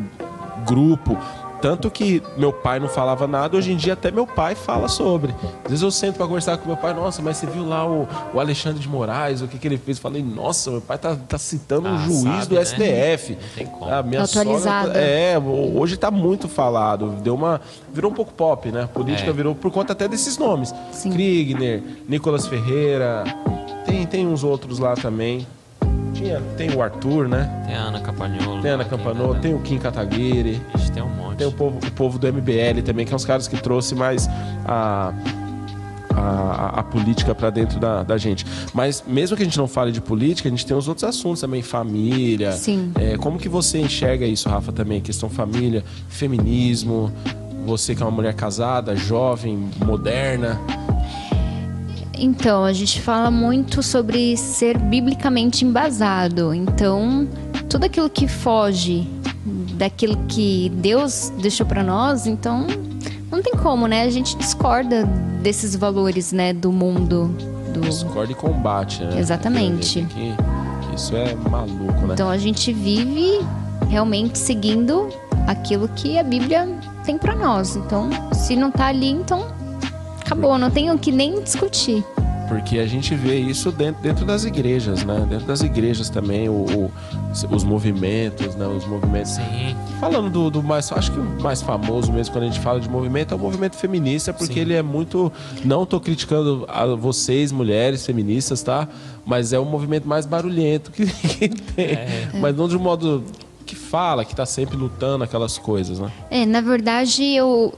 grupo. Tanto que meu pai não falava nada, hoje em dia até meu pai fala sobre. Às vezes eu sento pra conversar com meu pai, nossa, mas você viu lá o, o Alexandre de Moraes, o que, que ele fez? Eu falei, nossa, meu pai tá, tá citando um Ah, juiz sabe, do né? STF. Não tem como. A minha Atualizado. sogra- é, hoje tá muito falado. Deu uma. Virou um pouco pop, né? A política É. virou por conta até desses nomes. Sim. Kriegner, Nicolas Ferreira. Tem, tem uns outros lá também. Tinha, tem o Arthur, né? Tem a Ana Campagnolo. Tem a Ana Campanô, né? tem o Kim Kataguiri. Ixi, tem um monte. Tem o povo, o povo do MBL também, que são os caras que trouxe mais a, a, a- a política para dentro da, da gente. Mas mesmo que a gente não fale de política, a gente tem os outros assuntos também, família. Sim. É, como que você enxerga isso, Rafa, também? Questão família, feminismo, você que é uma mulher casada, jovem, moderna. Então, a gente fala muito sobre ser biblicamente embasado. Então, tudo aquilo que foge daquilo que Deus deixou para nós, então não tem como, né? A gente discorda desses valores, né, do mundo do Discorda e combate, né? Exatamente. Que, isso é maluco, né? Então a gente vive realmente seguindo aquilo que a Bíblia tem para nós. Então, se não tá ali, então acabou, não tenho que nem discutir. Porque a gente vê isso dentro, dentro das igrejas, né? Dentro das igrejas também, o, o- os movimentos, né? Os movimentos. Sim. Falando do, do mais, acho que o mais famoso mesmo quando a gente fala de movimento é o movimento feminista, porque Sim. ele é muito. Não tô criticando a vocês, mulheres feministas, tá? Mas é o movimento mais barulhento que, [laughs] que tem. É. Mas não de um modo que fala, que tá sempre lutando aquelas coisas, né? É, na verdade, eu,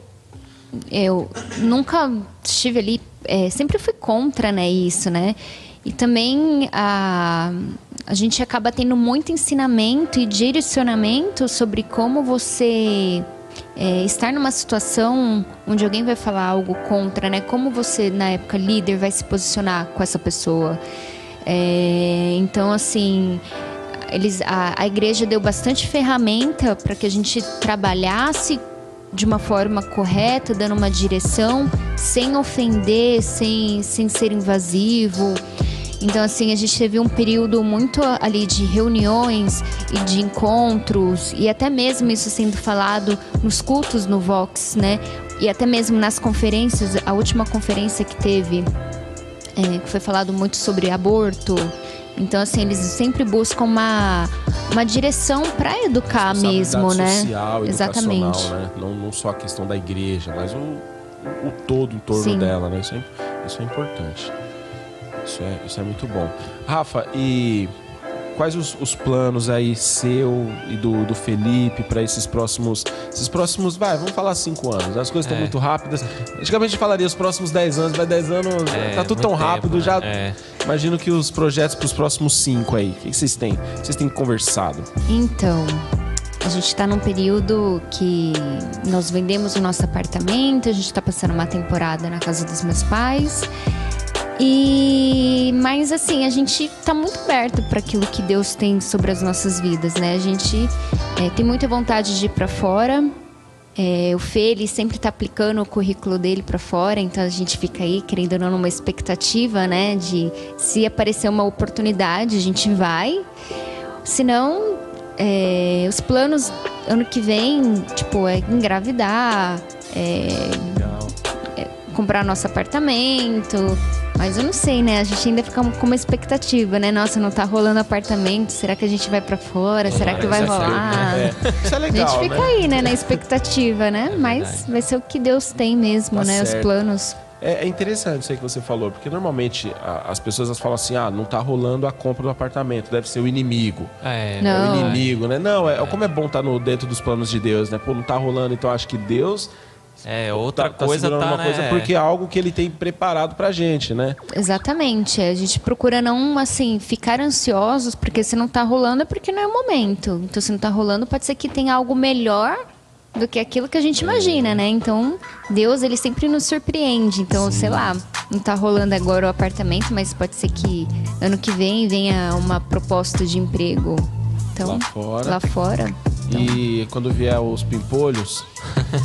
eu nunca estive ali, é, sempre fui contra né, isso, né? E também a, a gente acaba tendo muito ensinamento e direcionamento sobre como você é, estar numa situação onde alguém vai falar algo contra, né? Como você, na época, líder, vai se posicionar com essa pessoa. É, então, assim, eles, a, a igreja deu bastante ferramenta para que a gente trabalhasse de uma forma correta, dando uma direção, sem ofender, sem, sem ser invasivo. Então, assim, a gente teve um período muito ali de reuniões e de encontros, e até mesmo isso sendo falado nos cultos no Vox, né? E até mesmo nas conferências, a última conferência que teve, é, que foi falado muito sobre aborto. Então, assim, eles sempre buscam uma, uma direção para educar mesmo, né? social, Exatamente. né? Não, não só a questão da igreja, mas o, o, o todo em torno Sim. dela, né? Isso é, isso é importante. Isso é, isso é muito bom. Rafa, e quais os, os planos aí seu e do, do Felipe para esses próximos. Esses próximos, vai, vamos falar cinco anos. As coisas estão É. muito rápidas. Antigamente a gente falaria os próximos 10 anos, mas 10 anos É, tá tudo tão tempo, rápido, né? já. É. Imagino que os projetos para os próximos cinco aí. O que vocês têm? O que Vocês têm conversado? Então, a gente está num período que nós vendemos o nosso apartamento, a gente está passando uma temporada na casa dos meus pais. E mas assim, a gente está muito aberto para aquilo que Deus tem sobre as nossas vidas, né? A gente é, tem muita vontade de ir para fora. É, o Fê, ele sempre está aplicando o currículo dele para fora, então a gente fica aí querendo ou não numa expectativa, né? De se aparecer uma oportunidade, a gente vai. Se não, é, os planos ano que vem, tipo, é engravidar, é, é, comprar nosso apartamento. Mas eu não sei, né? A gente ainda fica com uma expectativa, né? Nossa, não tá rolando apartamento. Será que a gente vai pra fora? Será que vai Isso é- rolar? é, Isso é A legal, gente fica né? aí, né, na expectativa, né? Mas vai ser o que Deus tem mesmo, Tá né? Os certo. planos. É, é interessante isso aí que você falou, porque normalmente as pessoas falam assim: ah, não tá rolando a compra do apartamento, deve ser o inimigo. É, É Não. o inimigo, né? Não, é, como é bom estar no, dentro dos planos de Deus, né? Pô, não tá rolando, então acho que Deus é outra tá, coisa segurando tá, uma coisa né? porque é algo que ele tem preparado pra gente, né? Exatamente. A gente procura não, assim, ficar ansiosos, porque se não tá rolando é porque não é o momento. Então, se não tá rolando, pode ser que tenha algo melhor do que aquilo que a gente imagina, né? Então, Deus, ele sempre nos surpreende. Então, sei lá, não tá rolando agora o apartamento, mas pode ser que ano que vem venha uma proposta de emprego. Então, Lá fora. Lá fora. E quando vier os pimpolhos,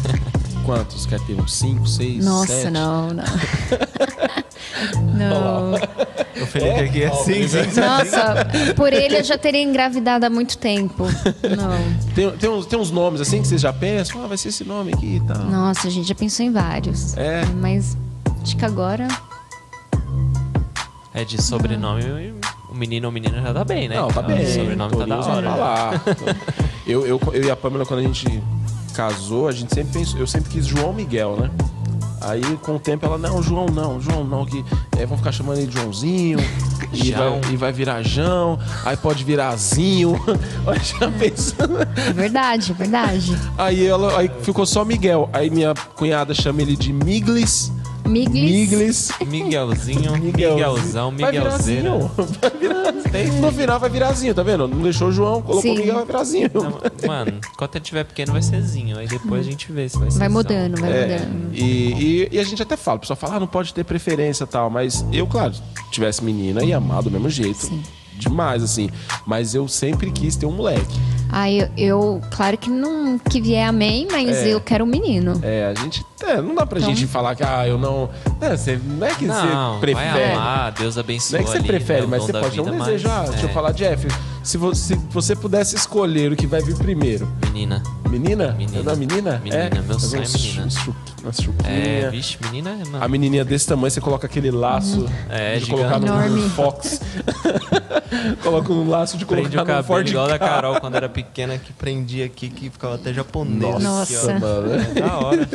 [laughs] quantos? Quer ter uns 5, 6, Nossa, 7? não, não. [laughs] não. O Felipe aqui é assim, sim. Nossa, por ele eu já teria engravidado há muito tempo. Não. Tem, tem, uns, tem uns nomes assim que vocês já pensam? Ah, vai ser esse nome aqui e tal. Nossa, a gente já pensou em vários. É. Mas acho que agora. É de sobrenome, o menino ou menina já tá bem, né? Não, tá O bem. sobrenome tá da hora. falar. eu, eu, eu e a Pamela, quando a gente casou, a gente sempre pensou, eu sempre quis João Miguel, né? Aí, com o tempo, ela, não, João não, João não, que é, vão ficar chamando ele de Joãozinho, [laughs] e vai, e vai virar Jão, aí pode virar Zinho. [laughs] Olha, já pensando. É verdade, é verdade. Aí, ela, aí ficou só Miguel. Aí minha cunhada chama ele de Miglis. Miglis. Miglis. [laughs] Miguelzinho, Miguelzão, Vai virar Miguelzeira. Zinho. Vai virar No final vai virar Zinho, tá vendo? Não deixou o João, colocou Sim. Miguel, vai virar Zinho. Não, Mano, enquanto ele tiver pequeno vai ser Zinho. Aí depois a gente vê se vai ser Vai mudando, vai É, mudando. e, e- e a gente até fala, o pessoal fala, ah, não pode ter preferência e tal, mas eu, claro, se tivesse menina, ia amar do mesmo jeito. Sim. Demais, assim. Mas eu sempre quis ter um moleque. Ah, eu, eu- claro que não que vier amém, mas É. eu quero um menino. É, a gente. é, não dá pra Então- gente falar que, ah, eu não. É, você, não é que Não, você vai prefere. amar, Deus Não abençoe é que você ali, prefere, né, o mas você da pode ter um vida, desejo. ah, deixa eu é. falar, Jeff, Se você, se você pudesse escolher o que vai vir primeiro. Menina. Menina? Menina. É da menina? Menina, é? meu sonho é menina. chu- Umas É, vixe, menina é. A menininha desse tamanho, você coloca aquele laço É, de gigante. colocar no Enorme. Fox. [laughs] coloca um laço de Prende colocar o no cabelo Ford igual da Ka. Carol quando era pequena, que prendia aqui, que ficava até japonês. Nossa. Aqui, ó. mano. É da hora.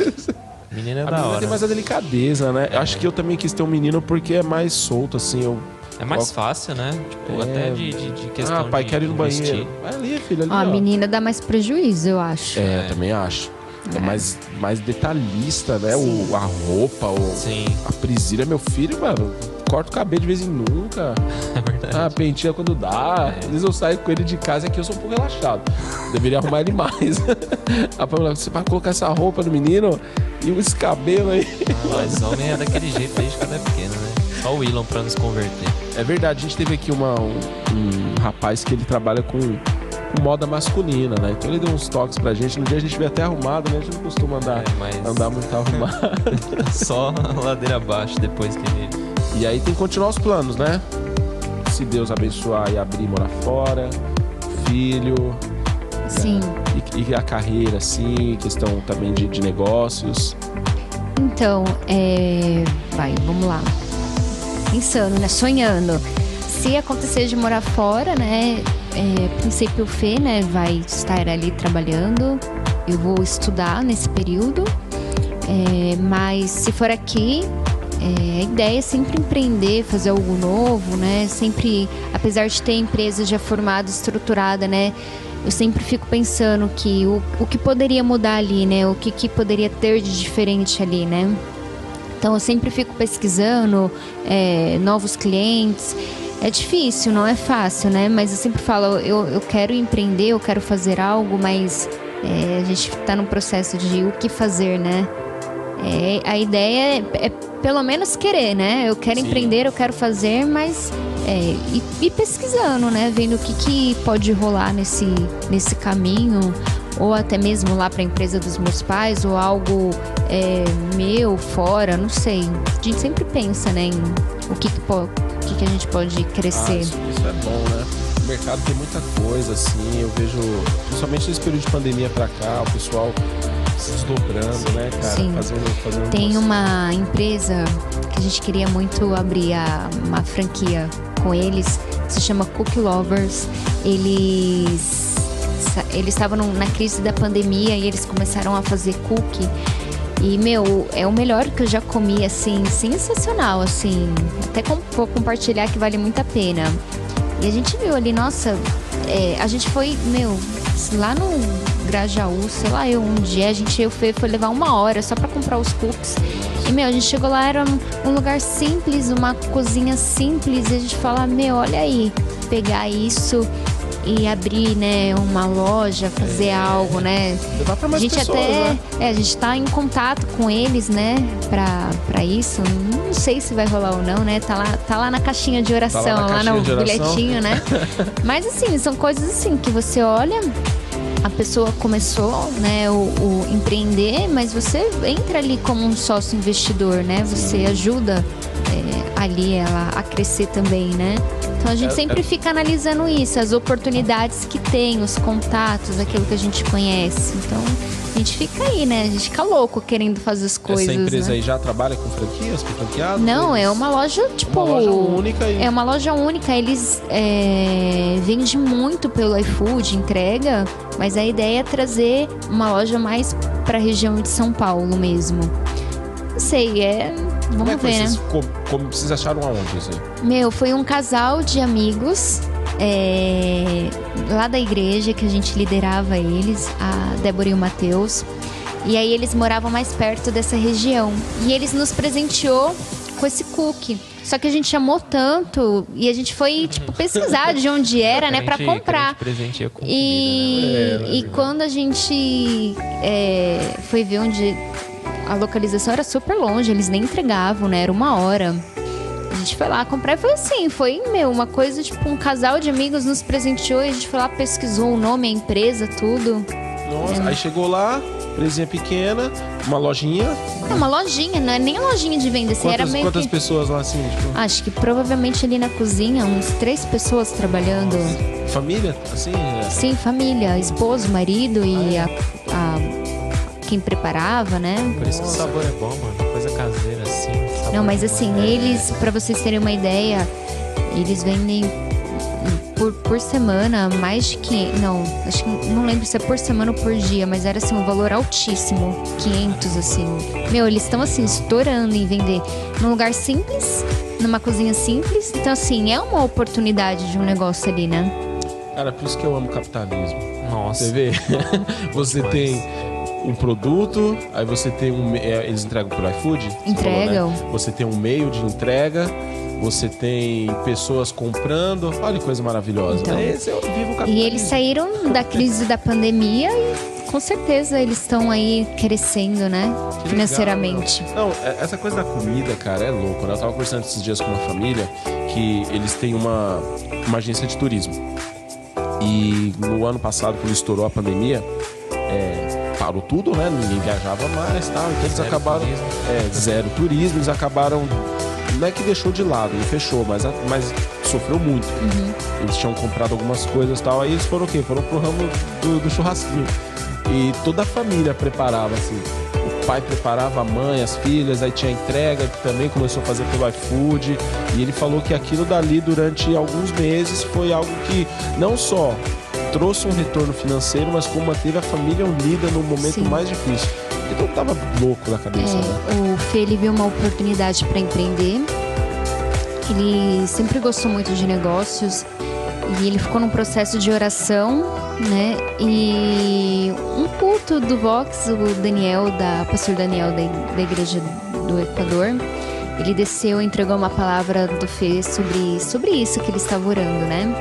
Menina é A da menina hora. tem mais a delicadeza, né? Acho que eu também quis ter um menino porque é mais solto, assim. Eu... É mais fácil, né? Tipo, É. até de, de, de questão Ah, pai, de quero ir no banheiro. Vai ali, filho, ali, Ó, a ó. menina dá mais prejuízo, eu acho. É, também acho. É, É. mais, mais detalhista, né? Sim. O, a roupa, o, Sim, a prisília. Meu filho, mano, corta o cabelo de vez em nunca. [laughs] é verdade. Ah, penteia quando dá. Às vezes eu saio com ele de casa e aqui eu sou um pouco relaxado. Deveria arrumar ele mais. [laughs] A Pamela, você vai colocar essa roupa no menino e esse cabelo aí. Mas homem é daquele jeito desde quando é pequeno, né? Só o Elon pra nos converter. É verdade, a gente teve aqui uma, um, um rapaz que ele trabalha com, moda masculina, né? Então ele deu uns toques pra gente. No dia a gente veio até arrumado, né? A gente não costuma andar, É, mas andar muito arrumado. [laughs] só a ladeira abaixo depois que ele. E aí tem que continuar os planos, né? Se Deus abençoar e abrir morar fora, filho, Sim. e, e a carreira, assim, questão também de, de negócios. Então, é... vai, vamos lá. Pensando, né? Sonhando. Se acontecer de morar fora, né? É, princípio Fê, né? Vai estar ali trabalhando. Eu vou estudar nesse período. É, mas se for aqui, é, a ideia é sempre empreender, fazer algo novo, né? Sempre, apesar de ter empresa já formada, estruturada, né? Eu sempre fico pensando que o, o que poderia mudar ali, né? O que, que poderia ter de diferente ali, né? Então eu sempre fico pesquisando é, novos clientes. É difícil, não é fácil, né? Mas eu sempre falo, eu, eu quero empreender, eu quero fazer algo, mas é, a gente está no processo de o que fazer, né? É, a ideia é, é pelo menos querer, né? Eu quero Sim. empreender, eu quero fazer, mas é, e, e pesquisando, né? Vendo o que, que pode rolar nesse, nesse caminho, ou até mesmo lá para a empresa dos meus pais, ou algo é, meu, fora, não sei. A gente sempre pensa, né? Em o que, que, po- o que, que a gente pode Ah, crescer. isso, isso é bom, né? O mercado tem muita coisa, assim. Eu vejo, principalmente nesse período de pandemia pra cá, o pessoal se desdobrando, né, cara? Sim. Fazendo, fazendo Tem uma empresa que a gente queria muito abrir a- uma franquia com eles, se chama Cookie Lovers. Eles eles estavam na crise da pandemia e eles começaram a fazer cookie. E, meu, é o melhor que eu já comi, assim, sensacional, assim. Até com, vou compartilhar que vale muito a pena. E a gente viu ali, nossa, é, a gente foi, meu, lá no Grajaú, sei lá, eu um dia, a gente eu foi, foi levar uma hora só pra comprar os cookies. E, meu, a gente chegou lá, era um, lugar simples, uma cozinha simples, e a gente fala, meu, olha aí, pegar isso e abrir, né, uma loja, fazer algo, né? Levar pra A mais gente pessoas, até. né? É, a gente tá em contato com eles, né? Pra, pra isso. Não sei se vai rolar ou não, né? Tá lá, tá lá na caixinha de oração, Tá lá, caixinha no de oração. bilhetinho, né? [laughs] Mas assim, são coisas assim que você olha, a pessoa começou, né, o, o empreender, mas você entra ali como um sócio investidor, né? Você ajuda é, ali ela a crescer também, né? Então a gente É- sempre fica analisando isso, as oportunidades que tem, os contatos, aquilo que a gente conhece. Então a gente fica aí, né? A gente fica louco querendo fazer as coisas. Essa empresa né? aí já trabalha com franquias, com franqueados? Não, é Eles- uma loja, tipo. Uma loja única e- É uma loja única. Eles é, vendem muito pelo iFood, entrega, mas a ideia é trazer uma loja mais pra região de São Paulo mesmo. Não sei, é. Como é Vamos que foi? ver, né? Vocês, como, como vocês acharam aonde isso aí? Meu, foi um casal de amigos é, lá da igreja que a gente liderava eles, a Débora e o Matheus. E aí eles moravam mais perto dessa região. E eles nos presenteou com esse cookie. Só que a gente amou tanto e a gente foi, tipo, pesquisar de onde [laughs] era, né, Crente- comprar. crente com E, comida, né? e quando a gente é, foi ver onde a localização era super longe, eles nem entregavam, né? Era uma hora. A gente foi lá comprar e foi assim, foi, meu, uma coisa, tipo, um casal de amigos nos presenteou e a gente foi lá, pesquisou o nome, a empresa, tudo. Nossa, aí chegou lá, Empresinha pequena, uma lojinha. É uma lojinha, não é nem lojinha de venda. Assim, era Quantas, meio quantas que... pessoas lá assim? Tipo, Acho que provavelmente ali na cozinha, uns três pessoas trabalhando. família? Assim? é. Sim, família, esposo, marido e a, a- quem preparava, né? Por isso que o sabor é bom, mano. Não, mas assim, eles, pra vocês terem uma ideia, eles vendem por, por semana mais de 500. Não, acho que não lembro se é por semana ou por dia, mas era assim um valor altíssimo 500, assim. Meu, eles estão assim, estourando em vender num lugar simples, numa cozinha simples. Então, assim, é uma oportunidade de um negócio ali, né? Cara, por isso que eu amo capitalismo. Nossa. Você vê? [laughs] você tem um produto, aí você tem um. é, Eles entregam por iFood? Entregam. falou, né? Você tem um meio de entrega, você tem pessoas comprando. Olha que coisa maravilhosa. Então. Esse vivo o capitalismo. E eles saíram da crise da pandemia e com certeza eles estão aí crescendo, né? Que legal, Financeiramente. Não, é- essa coisa da comida, cara, é louco. Né? Eu tava conversando esses dias com uma família que eles têm uma, uma agência de turismo. E no ano passado, quando estourou a pandemia, é, parou tudo, né? Ninguém viajava mais tal. Então eles Zero acabaram. turismo. É, zero turismo, eles acabaram. Não é que deixou de lado, não fechou, mas, mas sofreu muito. Eles tinham comprado algumas coisas e tal, aí eles foram o quê? Foram pro ramo do, do churrasquinho. E toda a família preparava, assim. O pai preparava a mãe, as filhas, aí tinha a entrega, que também começou a fazer pelo iFood. E ele falou que aquilo dali, durante alguns meses, foi algo que não só trouxe um retorno financeiro, mas como manteve a família unida no momento Sim. mais difícil. Então tava louco da cabeça, né? É, o Fê ele viu uma oportunidade para empreender. Ele sempre gostou muito de negócios e ele ficou num processo de oração, né? E um culto do Vox, o Daniel, da pastor Daniel da, da igreja do Equador, ele desceu e entregou uma palavra do Fê sobre, sobre isso que ele estava orando, né?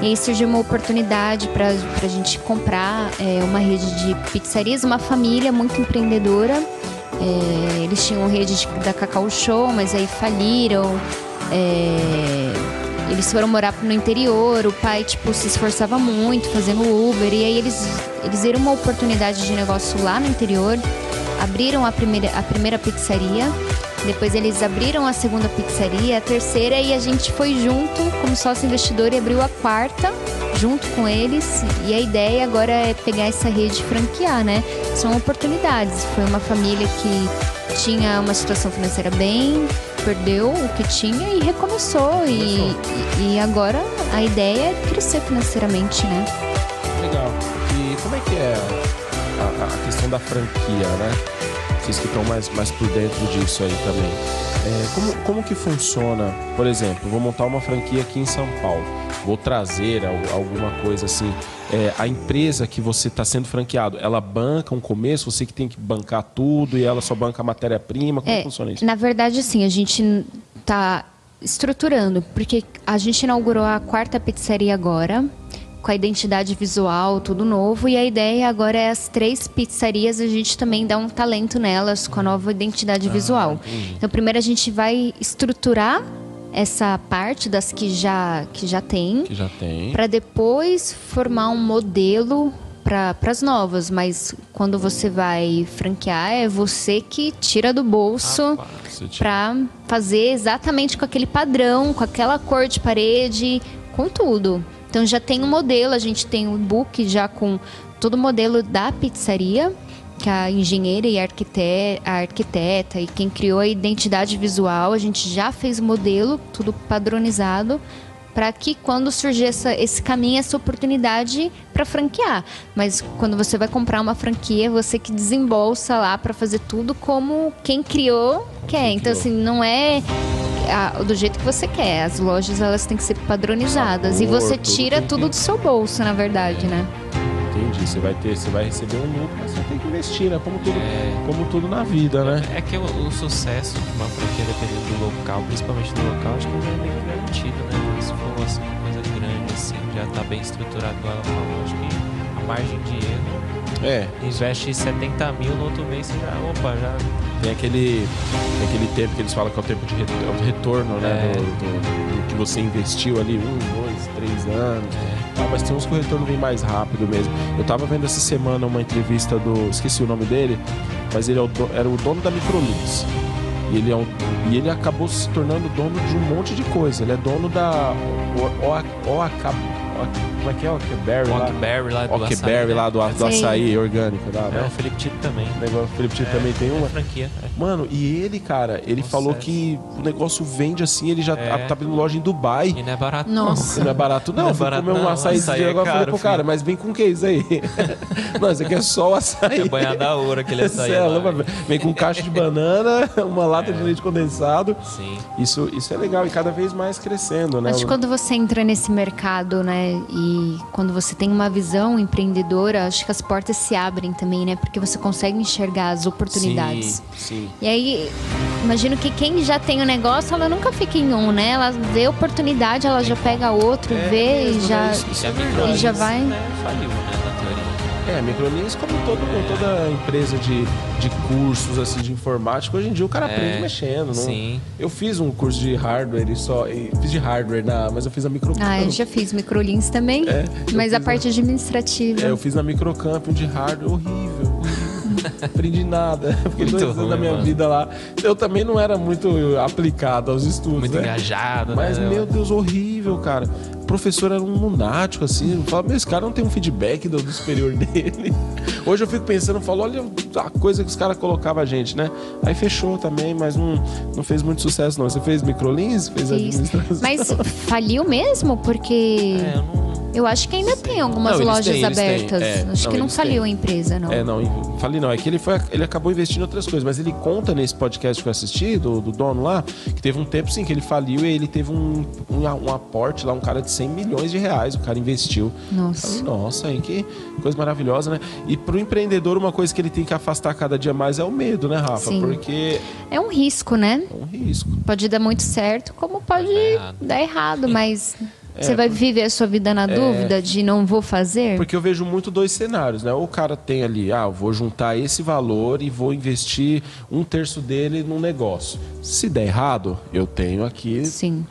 E aí surgiu uma oportunidade para a gente comprar é, uma rede de pizzarias, uma família muito empreendedora. É, eles tinham rede de- da Cacau Show, mas aí faliram. É, eles foram morar no interior, o pai tipo, se esforçava muito fazendo Uber, e aí eles, eles viram uma oportunidade de negócio lá no interior, abriram a primeira, a primeira pizzaria, depois eles abriram a segunda pizzaria, a terceira, e a gente foi junto como sócio investidor e abriu a quarta junto com eles. E a ideia agora é pegar essa rede e franquear, né? São oportunidades. Foi uma família que tinha uma situação financeira bem, perdeu o que tinha e recomeçou. E, e, e agora a ideia é crescer financeiramente, né? Legal. E como é que é a- a questão da franquia, né? Vocês que estão mais, mais por dentro disso aí também. É, como, como que funciona? Por exemplo, vou montar uma franquia aqui em São Paulo. Vou trazer al- alguma coisa assim. É, a empresa que você está sendo franqueado, ela banca um começo? Você que tem que bancar tudo e ela só banca a matéria-prima? Como É, funciona isso? Na verdade, sim, a gente tá estruturando, porque a gente inaugurou a quarta pizzaria agora, com a identidade visual, tudo novo, e a ideia agora é as três pizzarias a gente também dar um talento nelas com a nova identidade visual. Então, primeiro a gente vai estruturar essa parte das que já que já tem, Que já tem. para depois formar um modelo para as novas, mas quando você vai franquear é você que tira do bolso para fazer exatamente com aquele padrão, com aquela cor de parede, com tudo. Então já tem um modelo, a gente tem um book já com todo o modelo da pizzaria, que a engenheira e a arquiteta, a arquiteta e quem criou a identidade visual, a gente já fez o modelo, tudo padronizado, para que quando surgir essa, esse caminho, essa oportunidade para franquear. Mas quando você vai comprar uma franquia, é você que desembolsa lá para fazer tudo como quem criou quer. Então, criou. assim, não é a- do jeito que você quer. As lojas elas têm que ser padronizadas. e Sabor, você tudo tira que- tudo do seu bolso, na verdade, né? Entendi. Você vai ter, você vai receber um lucro, mas você tem que investir, né? Como tudo, É. como tudo na vida, né? É que o, o sucesso de uma franquia, dependendo do local, principalmente do local, acho que já é que garantido, já tá bem estruturado, igual ela falou, acho que a margem de erro, É. investe 70 mil no outro mês, você já, opa, já Tem aquele, tem aquele tempo que eles falam que é o tempo de é o retorno, né? É. Do, do- do que você investiu ali, um, dois, três anos. Tá, mas tem uns que o retorno vem mais rápido mesmo. Eu tava vendo essa semana uma entrevista do. Esqueci o nome dele, mas ele é o era o dono da Microlinks. E ele, é um, e ele acabou se tornando dono de um monte de coisa. Ele é dono da O- O- OAK. Como é que é? Ockberry lá? Ockberry lá do Ockberry açaí, né? lá do, do Sim. açaí orgânico. Lá, É, né? o Felipe Tito também. O negócio- o Felipe Tito também tem uma. É franquia. é. Mano, e ele, cara, ele Nossa, falou é. que o negócio vende assim, ele já É. tá abrindo loja em Dubai. E não é barato. Nossa. E não é barato, não. Não é barato, comer um açaí Açaí é agora. falei caro, pro cara, filho. mas vem com que isso aí? [laughs] não, isso aqui é só o açaí. É banhado a ouro aquele açaí é lá, velho. Vem com caixa de banana, [laughs] uma lata É. de leite condensado. Sim. Isso, isso é legal e cada vez mais crescendo, né? Acho que quando você entra nesse mercado, né, e quando você tem uma visão empreendedora, acho que as portas se abrem também, né, porque você consegue enxergar as oportunidades. Sim, sim. E aí, imagino que quem já tem o negócio, ela nunca fica em um, né? Ela vê oportunidade, ela já pega outro, É vê mesmo, e já. né? Isso- isso é E E já vai- Né, faliu, né. É, Microlinks, como todo, como toda empresa de, de cursos assim, de informática, hoje em dia o cara É, aprende mexendo. Não... sim. Eu fiz um curso de hardware e só. e fiz de hardware, na, mas eu fiz a microcamp. Ah, eu já fiz microlinks também, É, mas a parte administrativa. É, eu fiz na microcamp um de hardware horrível. Aprendi nada. [laughs] Fiquei Muito dois anos da minha mano. vida lá. Eu também não era muito aplicado aos estudos. Muito né? engajado, Mas, né? meu Deus, horrível, cara. O professor era um lunático, assim. Eu falava, meu, esse cara não tem um feedback do, do superior [laughs] dele. Hoje eu fico pensando, falo, olha a coisa que os caras colocavam a gente, né? Aí fechou também, mas não, não fez muito sucesso, não. Você fez microlins? Fez Fiz. administração? Mas faliu mesmo? Porque É, eu não... eu acho que ainda tem algumas Não, lojas têm, abertas. É, acho não, que não faliu têm. a empresa, não. É, não, falei não. É que ele, foi, ele acabou investindo em outras coisas, mas ele conta nesse podcast que eu assisti, do, do dono lá, que teve um tempo sim que ele faliu e ele teve um, um, um aporte lá, um cara de 100 milhões de reais, o cara investiu. Nossa. Falei, nossa, hein, que coisa maravilhosa, né? E pro empreendedor, uma coisa que ele tem que afastar cada dia mais é o medo, né, Rafa? Sim. Porque É um risco, né? é um risco. Pode dar muito certo, como pode dar errado. dar errado, mas É, você vai viver a sua vida na dúvida de não vou fazer? Porque eu vejo muito dois cenários, né? Ou o cara tem ali, ah, eu vou juntar esse valor e vou investir um terço dele num negócio. Se der errado, eu tenho aqui Sim.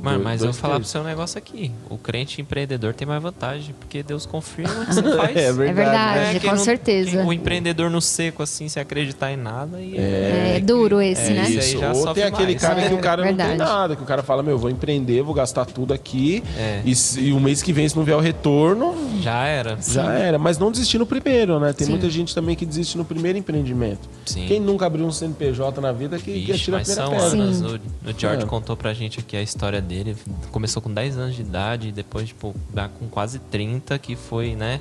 Mano, Dois- mas eu vou falar pro seu negócio aqui. O crente empreendedor tem mais vantagem, porque Deus confirma que [laughs] você faz. É É verdade, verdade, É, com não- certeza. o empreendedor no seco, assim, sem acreditar em nada. E É, duro esse, é né? isso. aí já Ou tem aquele mais. cara que É, o cara não verdade. tem nada, que o cara fala, meu, vou empreender, vou gastar tudo aqui É. e, se- e o mês que vem, se não vier o retorno, Já era. já era. Mas não desistir no primeiro, né? Tem Sim. muita gente também que desiste no primeiro empreendimento. Sim. Quem nunca abriu um CNPJ na vida que, que Ixi, atira a mas primeira são pedra. anos. Sim. O, o George É. contou pra gente aqui a história dele. Começou com 10 anos de idade e depois, tipo, dá com quase 30, que foi, né?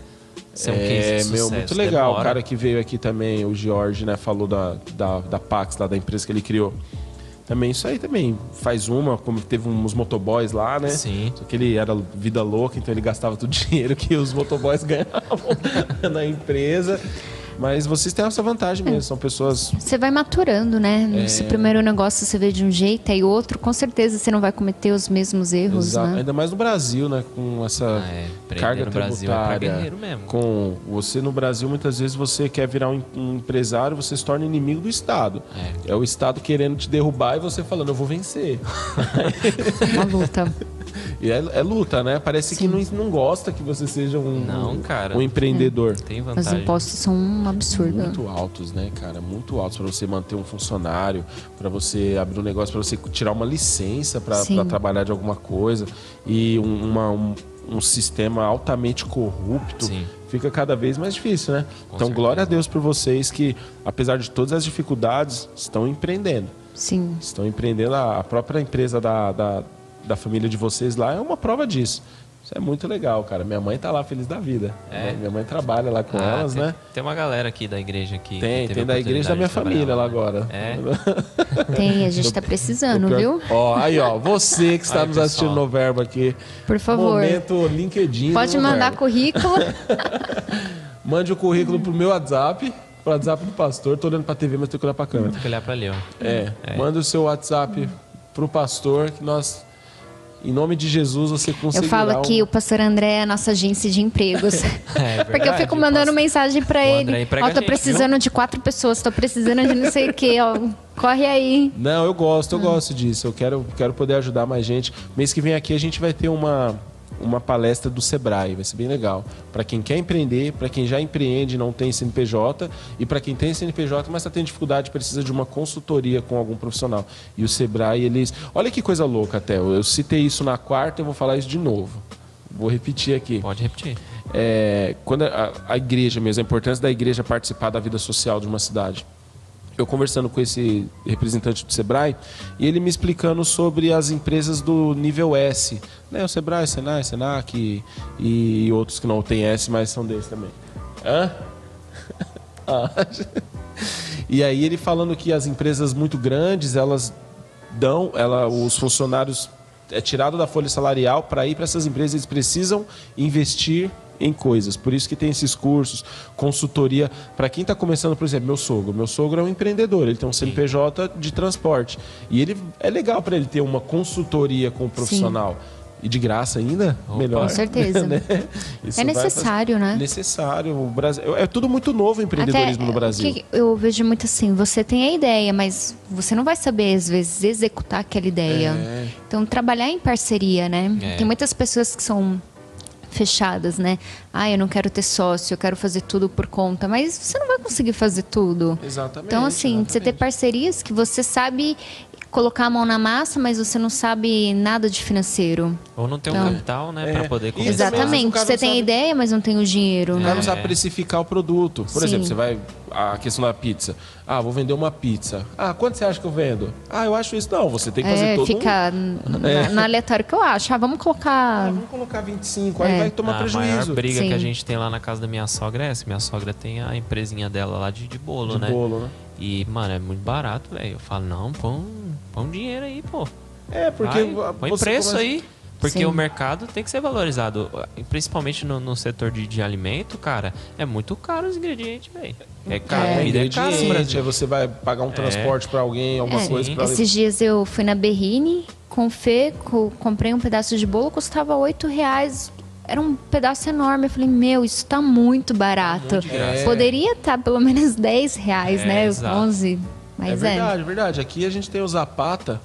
Ser um É, sucesso. meu, muito legal. Demora. O cara que veio aqui também, o George, né, falou da, da, da Pax, lá da empresa que ele criou. Também, isso aí também faz uma, como teve uns motoboys lá, né? Sim. Só que ele era vida louca, então ele gastava todo o [laughs] dinheiro que os motoboys ganhavam [laughs] na empresa. Mas vocês têm essa vantagem mesmo, são pessoas. Você vai maturando, né? É. Se o primeiro negócio você vê de um jeito, aí outro, com certeza você não vai cometer os mesmos erros, Exato. né? Ainda mais no Brasil, né? Com essa Ah, é. Carga no Brasil é tributária. mesmo. Com você no Brasil, muitas vezes você quer virar um, um empresário, você se torna inimigo do Estado. É. o Estado querendo te derrubar e você falando, eu vou vencer. [laughs] Uma luta. [laughs] E é, é luta, né? Parece que não, não gosta que você seja um, Não, cara. um empreendedor. Tem Os vantagem. impostos são um absurdo. Muito altos, né, cara? Muito altos para você manter um funcionário, para você abrir um negócio, para você tirar uma licença para Sim. trabalhar de alguma coisa e um, uma- um, um sistema altamente corrupto. Sim. Fica cada vez mais difícil, né? Com então, certeza. glória a Deus por vocês que, apesar de todas as dificuldades, estão empreendendo. Sim. Estão empreendendo. A a própria empresa da, da, da família de vocês lá é uma prova disso. Isso é muito legal, cara. Minha mãe tá lá feliz da vida. É? Minha mãe trabalha lá com Ah, elas, tem, né? Tem uma galera aqui da igreja aqui. Tem, tem da igreja da minha família lá agora. É? [laughs] Tem, a gente tá precisando, viu? Ó, aí, ó, você que está [laughs] Aí, nos pessoal. assistindo no Verbo aqui. Por favor. Momento LinkedIn. Pode mandar Verbo. currículo. [laughs] Mande o currículo pro meu WhatsApp, pro WhatsApp do pastor. Tô olhando pra TV, mas tô que olhar pra câmera. Tem que olhar pra ali, ó. É, manda o seu WhatsApp pro pastor que nós Em nome de Jesus, você Eu conseguirá... falo que um- o pastor André é a nossa agência de empregos. [laughs] [laughs] É Porque eu fico mandando posso- mensagem pra O ele. Ó, a tô gente, precisando de quatro pessoas, tô precisando de não sei o quê, ó. Corre aí. Não, eu gosto, Ah. eu gosto disso. Eu quero, quero poder ajudar mais gente. Mês que vem aqui a gente vai ter uma, uma palestra do Sebrae, vai ser bem legal. Para quem quer empreender, para quem já empreende e não tem CNPJ, e para quem tem CNPJ, mas está tendo dificuldade, precisa de uma consultoria com algum profissional. E o Sebrae, eles. Olha que coisa louca, até. Eu citei isso na quarta, eu vou falar isso de novo. Vou repetir aqui. Pode repetir. É, quando a, a igreja mesmo, a importância da igreja participar da vida social de uma cidade. Eu conversando com esse representante do Sebrae e ele me explicando sobre as empresas do nível S, né? O Sebrae, Senai, Senac e, e outros que não têm S, mas são desses também. Hã? [laughs] Ah. [laughs] e aí ele falando que as empresas muito grandes elas dão, ela, os funcionários é tirado da folha salarial para ir para essas empresas eles precisam investir em coisas. Por isso que tem esses cursos, consultoria para quem está começando, por exemplo, meu sogro. Meu sogro é um empreendedor, ele tem um CNPJ de transporte e ele é legal para ele ter uma consultoria com o profissional. E de graça ainda? Opa. Melhor. Com certeza. [laughs] Né? É necessário, fazer- né? Necessário. O Brasil... É tudo muito novo o empreendedorismo no o Brasil. que eu vejo muito assim, você tem a ideia, mas você não vai saber, às vezes, executar aquela ideia. É. Então, trabalhar em parceria, né? É. Tem muitas pessoas que são fechadas, né? Ah, eu não quero ter sócio, eu quero fazer tudo por conta. Mas você não vai conseguir fazer tudo. Exatamente. Então, assim, você ter exatamente. parcerias que você sabe colocar a mão na massa, mas você não sabe nada de financeiro. Ou não tem um Então- capital, né, É. pra poder começar. o Exatamente. Você tem a sabe- ideia, mas não tem o dinheiro, O né? cara não sabe precificar o produto. Por Sim. exemplo, você vai. A questão da pizza. Ah, vou vender uma pizza. Ah, quanto você acha que eu vendo? Ah, eu acho isso. Não, você tem que fazer É, todo um- fica na, na aleatório que eu acho. Ah, vamos Ah, colocar. vamos colocar 25, aí É. vai tomar a prejuízo. maior briga Sim. que a gente tem lá na casa da minha sogra é essa. Minha sogra tem a empresinha dela lá de, de bolo, De né? bolo, né? E, mano, é muito barato, velho. Eu falo, não, põe, um- põe um dinheiro aí, pô. É, porque. Vai, põe preço começa- aí. Porque Sim. o mercado tem que ser valorizado. Principalmente no, no setor de, de alimento, cara. É muito caro os ingredientes, velho. É caro, É, comida é caro Brasil. aí você vai pagar um transporte pra alguém, alguma É, coisa pra Esses dias eu fui na Berrine com o Fê, co- comprei um pedaço de bolo, custava 8 reais. Era um pedaço enorme. Eu falei, meu, isso tá muito barato. Graça. Poderia estar pelo menos [laughs] 10 reais, É, né? exato. 11. Mas é é. verdade, é verdade. Aqui a gente tem o Zapata,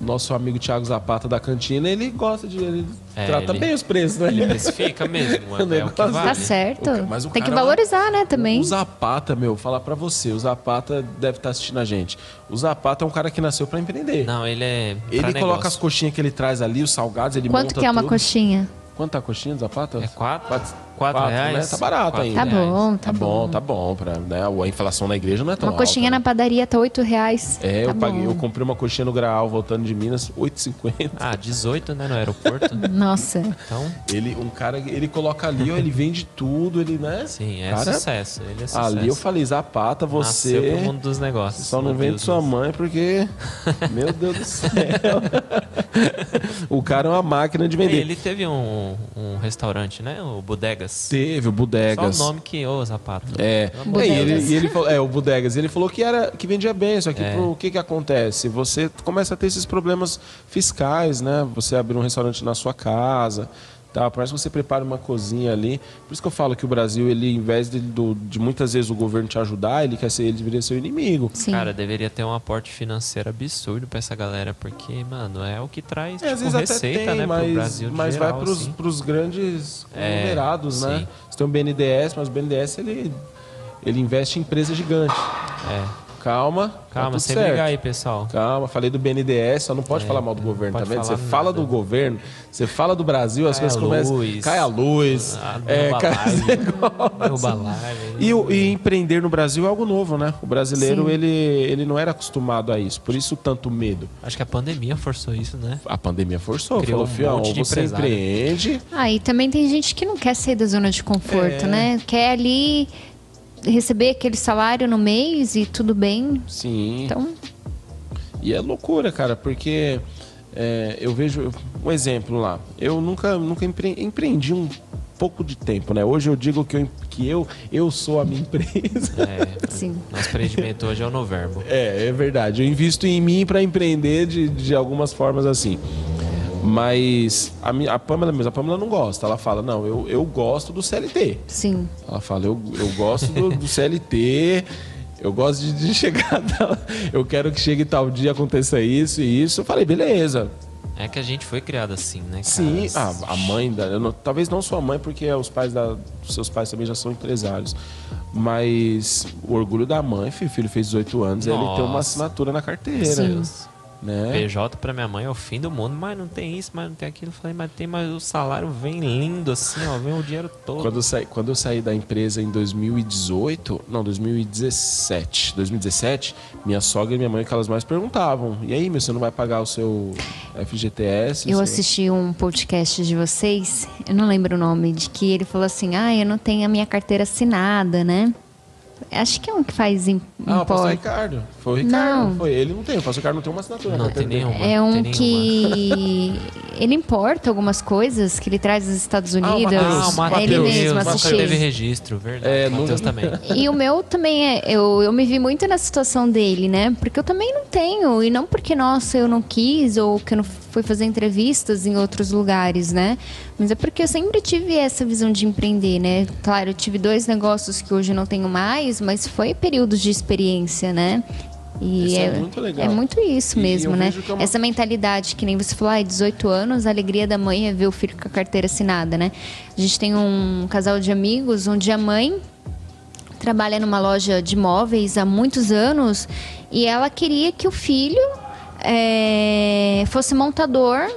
nosso amigo Thiago Zapata da cantina, ele gosta de. Ele É, trata ele- bem os preços, né? Ele precifica mesmo. [laughs] É, é o que vale. Tá certo. O mas o Tem que cara- valorizar, né, também. O Zapata, meu, falar pra você, o Zapata deve estar assistindo a gente. O Zapata é um cara que nasceu pra empreender. Não, ele é. pra ele coloca negócio. as coxinhas que ele traz ali, os salgados, ele Quanto monta que é uma tudo. coxinha? Quanto tá a coxinha do Zapata? É quatro? Quatro, Quatro quatro, reais? né? Tá barato ainda. Tá bom, Tá tá bom, bom. tá bom. Pra, né? A inflação na igreja não é tão Uma coxinha alta, na né? padaria tá 8 reais. É, tá eu, paguei, eu comprei uma coxinha no Graal voltando de Minas, 8,50. Ah, 18, né? No aeroporto. [laughs] Nossa. Então, Ele, um cara, ele coloca ali, ó, ele vende tudo, ele, né? sim, é Cara, sucesso. Ele é sucesso. Ali eu falei, Zapata, você Nasceu pro mundo dos negócios. só não vende Deus sua mãe porque, [laughs] meu Deus do céu. [laughs] o cara é uma máquina de vender. Ele teve um, um restaurante, né? O Bodegas. Teve o Bodegas. Só o nome que, ô, Zapato. É, Bodegas. e ele, e ele falou, é, o Bodegas, ele falou que era que vendia bem, só que É. pro que que acontece? Você começa a ter esses problemas fiscais, né? Você abrir um restaurante na sua casa, tá? Parece que você prepara uma cozinha ali. Por isso que eu falo que o Brasil, ele, em vez de, do- de muitas vezes o governo te ajudar, ele quer ser, ele deveria ser o inimigo. Sim. Cara, deveria ter um aporte financeiro absurdo pra essa galera, porque, mano, é o que traz É, às tipo, vezes receita, tem, né, pro mas, Brasil de mas geral, vai pros, assim. pros grandes É, conglomerados, né? sim. Você tem o BNDES, mas o BNDES, ele, ele investe em empresa gigante. É. Calma, tá Calma, tudo sem certo. brigar aí, pessoal. Calma, falei do BNDES, só não pode É, falar mal do governo, tá vendo? Você falar fala nada. do governo, você fala do Brasil, as Cai a coisas começam. luz. Cai a luz. Ah, é, derruba cai a. Derruba a. E, e empreender no Brasil é algo novo, né? O brasileiro, Sim. ele, ele não era acostumado a isso, por isso tanto medo. Acho que a pandemia forçou isso, né? A pandemia forçou, Criou falou, um fião, monte de você empresário." empreende, Ah, e também tem gente que não quer sair da zona de conforto, É. né? Quer ali receber aquele salário no mês e tudo bem. sim. Então, E é loucura, cara, porque é, eu vejo um exemplo lá. Eu nunca, nunca empre- empreendi um pouco de tempo, né? Hoje eu digo que eu, que eu, eu sou a minha [laughs] empresa. É, Sim. Nosso empreendimento hoje é o Noverbo. É, é verdade. Eu invisto em mim para empreender de, de algumas formas assim. Mas a, minha, a Pamela mesmo, a Pamela não gosta. Ela fala, não, eu, eu gosto do CLT. Sim. Ela fala, eu, eu gosto do, do CLT, eu gosto de, de chegar, [laughs] eu quero que chegue tal dia, aconteça isso e isso. Eu falei, beleza. É que a gente foi criado assim, né, cara? Sim, ah, a mãe da. eu não- talvez não sua mãe, porque os pais da. Seus pais também já são empresários. Mas o orgulho da mãe, filho, o filho fez 18 anos, ele tem uma Nossa. assinatura na carteira. Sim. Né? PJ pra minha mãe é o fim do mundo, mas não tem isso, mas não tem aquilo. Eu falei, mas tem, mas o salário vem lindo assim, ó, vem o dinheiro todo. Quando eu, saí, quando eu saí da empresa em 2018, não, 2017, 2017, minha sogra e minha mãe que elas mais perguntavam: "E aí, meu, você não vai pagar o seu FGTS?" Eu Você- assisti um podcast de vocês, eu não lembro o nome, de que ele falou assim: ah, eu não tenho a minha carteira assinada, né? Acho que é um que faz im- Ah, o pastor impor- Ricardo. Foi o Ricardo, Não. foi ele não tem, o pastor Ricardo não tem uma assinatura. Não na tem nenhuma. É um tem que ele importa algumas coisas que ele traz dos Estados o Unidos. Mateus. Ah, o É Matheus. é ele mesmo, nunca assisti. teve registro, verdade. É, É, Matheus nunca- também. E o meu também é. Eu, eu me vi muito na situação dele, né? Porque eu também não tenho. E não porque, nossa, eu não quis ou que eu não fui fazer entrevistas em outros lugares, né? Mas é porque eu sempre tive essa visão de empreender, né? Claro, eu tive dois negócios que hoje eu não tenho mais, mas foi períodos de experiência, né? E Isso é muito legal. É muito isso E mesmo, né? é uma- Essa mentalidade que nem você falou, ah, 18 anos, a alegria da mãe é ver o filho com a carteira assinada, né? A gente tem um casal de amigos onde a mãe trabalha numa loja de móveis há muitos anos e ela queria que o filho eh, fosse montador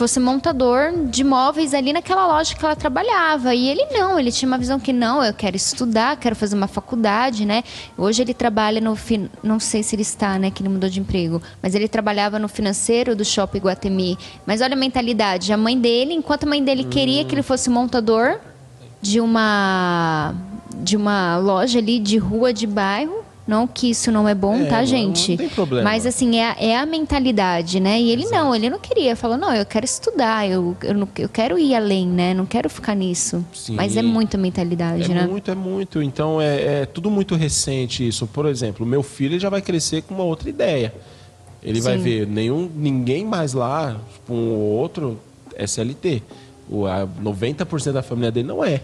fosse montador de móveis ali naquela loja que ela trabalhava. E ele não, ele tinha uma visão que não, eu quero estudar, quero fazer uma faculdade, né? Hoje ele trabalha no não sei se ele está, né, que ele mudou de emprego, mas ele trabalhava no financeiro do Shopping Guatemi. Mas olha a mentalidade, a mãe dele, enquanto a mãe dele queria que ele fosse montador de uma de uma loja ali de rua de bairro, não que isso não é bom, É, tá, gente? não tem problema. Mas assim, é, a- é a mentalidade, né? E ele não, ele não queria. Falou, não, eu quero estudar, eu, eu, não- eu quero ir além, né? Não quero ficar nisso. Sim. Mas é muita mentalidade, É né? muito, é muito. Então é, é tudo muito recente isso. Por exemplo, o meu filho já vai crescer com uma outra ideia. Ele vai Sim. ver nenhum, ninguém mais lá, tipo, um ou outro, SLT. O, a 90% da família dele não é.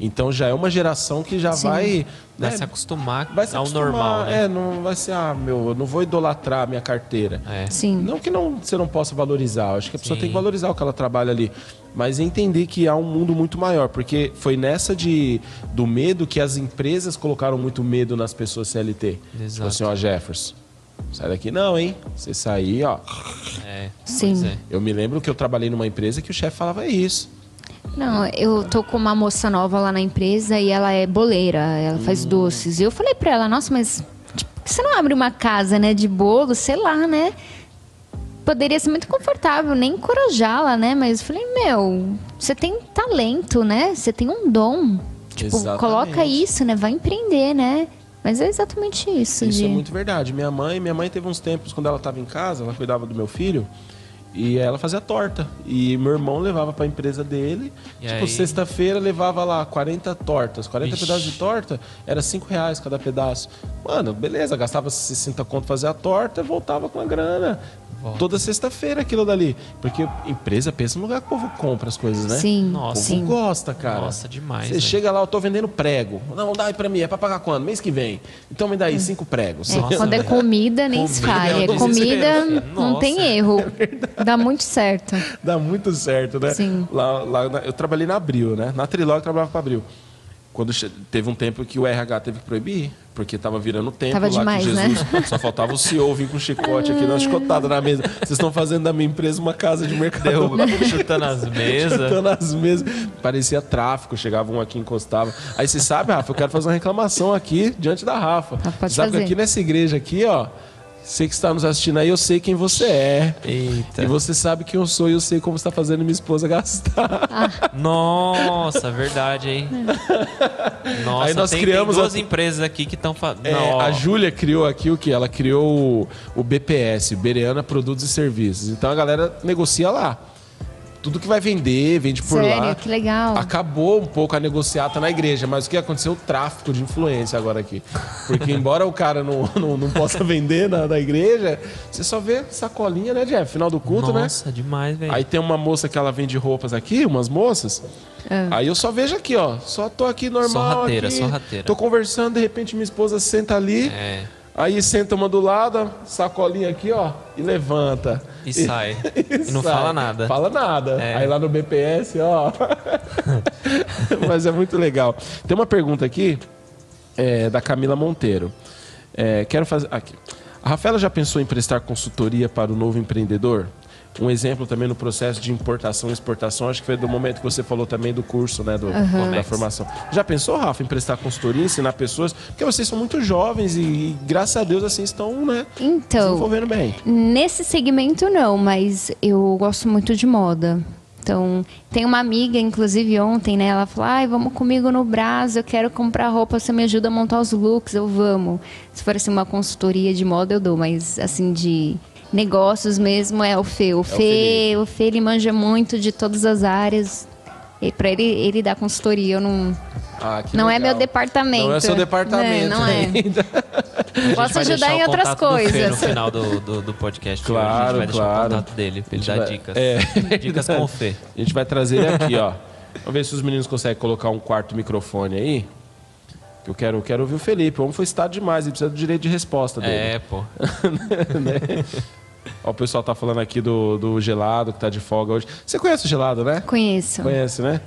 Então já é uma geração que já Sim. vai. Vai né, se acostumar vai se ao acostumar, normal, né? É, não vai ser, ah, meu, eu não vou idolatrar a minha carteira. É. Sim. Não que não, você não possa valorizar, acho que a pessoa Sim. tem que valorizar o que ela trabalha ali, mas entender que há um mundo muito maior, porque foi nessa de do medo que as empresas colocaram muito medo nas pessoas CLT. Tipo Exato. assim, ó, Jefferson, sai daqui não, hein? Você sair, ó. É. Sim. É. Eu me lembro que eu trabalhei numa empresa que o chefe falava isso. Não, eu tô com uma moça nova lá na empresa e ela é boleira, ela faz Hum. doces. E eu falei pra ela, nossa, mas tipo, você não abre uma casa, né, de bolo, sei lá, né? Poderia ser muito confortável, nem encorajá-la, né? Mas eu falei, meu, você tem talento, né? Você tem um dom. Tipo, Exatamente. coloca isso, né? Vai empreender, né? Mas é exatamente isso. Isso de... é muito verdade. Minha mãe, minha mãe teve uns tempos quando ela estava em casa, ela cuidava do meu filho. E ela fazia torta. E meu irmão levava para a empresa dele. E tipo, aí? sexta-feira levava lá 40 tortas. 40 Vixe. pedaços de torta, era 5 reais cada pedaço. Mano, beleza, gastava 60 conto fazer a torta, voltava com a grana. Volta. Toda sexta-feira aquilo dali. Porque empresa pensa no lugar que o povo compra as coisas, né? Sim, O Nossa. povo sim. gosta, cara. Nossa, demais, Você né? chega lá, eu tô vendendo prego. Não, dá aí pra mim, é pra pagar quando? Mês que vem. Então me dá aí cinco pregos. É, Nossa, quando é velho. comida, nem se fale. é É comida, não Nossa. tem erro. Dá muito certo. [laughs] Dá muito certo, né? Sim. Lá, lá na- eu trabalhei na Abril, né? Na Trilog eu trabalhava para Abril. Quando teve um tempo que o RH teve que proibir, porque tava virando tempo Tava lá demais, que né? Jesus. Só faltava o CEO vir com chicote aqui, uma chicotada na mesa. Vocês estão fazendo da minha empresa uma casa de mercado. Derruba, chutando as [laughs] mesas. Chutando as mesas. Parecia tráfico, chegava um aqui encostava. Aí você sabe, Rafa, eu quero fazer uma reclamação aqui diante da Rafa. Pode sabe que fazer. aqui nessa igreja aqui, ó, você que está nos assistindo aí, eu sei quem você é. Eita. E você sabe quem eu sou e eu sei como está fazendo minha esposa gastar. Nossa, verdade, hein? [laughs] Nossa, Aí nós tem, criamos tem duas a- empresas aqui que estão fazendo. É, a Júlia criou aqui o que? Ela criou o, o BPS, Bereana Produtos e Serviços. Então a galera negocia lá. Tudo que vai vender, vende por Sério? lá. Que legal. Acabou um pouco a negociata na igreja, mas o que aconteceu? O tráfico de influência agora aqui. Porque embora o cara não, [laughs] não, não possa vender na, na igreja, você só vê sacolinha, né, Jeff? Final do culto, né? Nossa, demais, velho. Aí tem uma moça que ela vende roupas aqui, umas moças. Aí eu só vejo aqui, ó. Só tô aqui normal. Sorrateira, aqui, sorrateira. Tô conversando, de repente minha esposa senta ali. É. Aí senta uma do lado, sacolinha aqui, ó, e levanta. E sai. [laughs] E não sai. fala nada. Fala nada. É. Aí lá no BPS, ó. [laughs] Mas é muito legal. Tem uma pergunta aqui é, da Camila Monteiro. É, quero fazer. Aqui. A Rafaela já pensou em prestar consultoria para o novo empreendedor? Um exemplo também no processo de importação e exportação, acho que foi do momento que você falou também do curso, né? Do, Da Comex. formação. Já pensou, Rafa, em prestar consultoria, ensinar pessoas? Porque vocês são muito jovens e, e, graças a Deus, assim, estão, né? Então, Desenvolvendo bem. Nesse segmento não, mas eu gosto muito de moda. Então, tem uma amiga, inclusive ontem, né? Ela falou: ai, vamos comigo no Brás, eu quero comprar roupa, você me ajuda a montar os looks, eu vamos. Se for assim, uma consultoria de moda, eu dou, mas assim, de negócios mesmo é o Fê. O Fê, Felipe. o Fê ele manja muito de todas as áreas. E para ele, ele dar consultoria, eu não. Ah, que não é legal. meu departamento. Não é seu departamento. Não, não é. ainda. [laughs] Posso ajudar deixar em o outras coisas. no final do, do, do podcast. Claro, a gente vai deixar claro. o contato dele pra ele dar vai- dicas. É. [laughs] Dicas com o Fê. A gente vai trazer ele aqui, ó. Vamos ver se os meninos conseguem colocar um quarto microfone aí. Eu quero, eu quero ouvir o Felipe. O homem foi citado demais, ele precisa do direito de resposta dele. É, pô. [laughs] Né? Ó, o pessoal tá falando aqui do, do gelado que tá de folga hoje. Você conhece o gelado, né? Conheço. Conhece, né?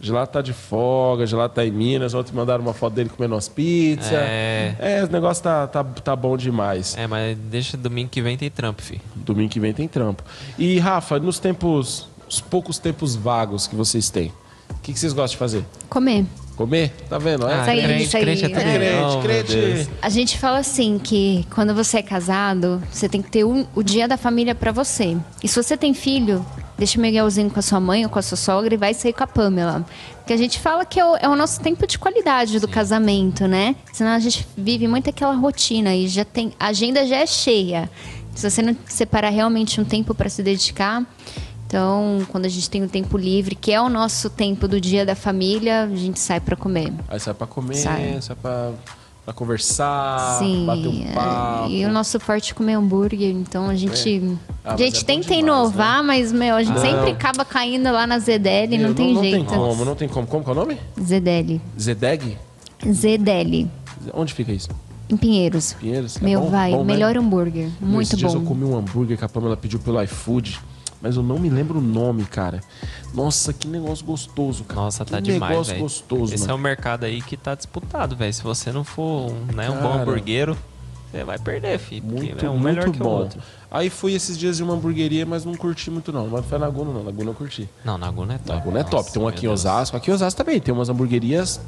O gelado tá de folga, o gelado tá em Minas. Ontem mandaram uma foto dele comendo umas pizzas. É. É, o negócio tá, tá, tá bom demais. É, mas deixa domingo que vem tem trampo, fi. Domingo que vem tem trampo. E, Rafa, nos tempos, os poucos tempos vagos que vocês têm, o que, que vocês gostam de fazer? Comer. Comer? Tá vendo? Ah, Isso aí, crente, aí, crente é é. Crente, crente. A gente fala assim que quando você é casado, você tem que ter um- o dia da família pra você. E se você tem filho, deixa o Miguelzinho com a sua mãe ou com a sua sogra e vai sair com a Pamela. Porque a gente fala que é o, é o nosso tempo de qualidade do casamento, né? Senão a gente vive muito aquela rotina e já tem a agenda já é cheia. Se você não separar realmente um tempo pra se dedicar, então quando a gente tem o tempo livre, que é o nosso tempo do dia da família, a gente sai pra comer. Aí sai pra comer, Sai. sai, pra, pra conversar, Sim, bater um é, papo. e o nosso forte é comer hambúrguer, então a gente. Ah, a gente é bom tenta demais, inovar, mas, meu, a gente Não. sempre acaba caindo lá na Zedeli, não, Meu, tem não jeito. tem como, não tem como. Como que é o nome? Zedeli. Zedeg? Zedeli. Onde fica isso? Em Pinheiros. Pinheiros? É Meu, bom? vai, Bom, né? melhor hambúrguer. Meu, Muito esses dias eu bom. comi um hambúrguer que a Pamela pediu pelo iFood, mas eu não me lembro o nome, cara. Nossa, que negócio gostoso, cara. Nossa, tá que demais, negócio velho. gostoso, Esse é mano. um mercado aí que tá disputado, velho. Se você não for um, né, um bom Cara. hamburgueiro, você vai perder, filho. Porque Muito, é um melhor muito que o bom. outro. Aí fui esses dias de uma hamburgueria, mas não curti muito não. Mas não foi Laguna não, Laguna eu curti. Não, Laguna é top. Laguna é top. Nossa, Tem uma meu aqui em. Osasco. Aqui em Osasco também tem umas hamburguerias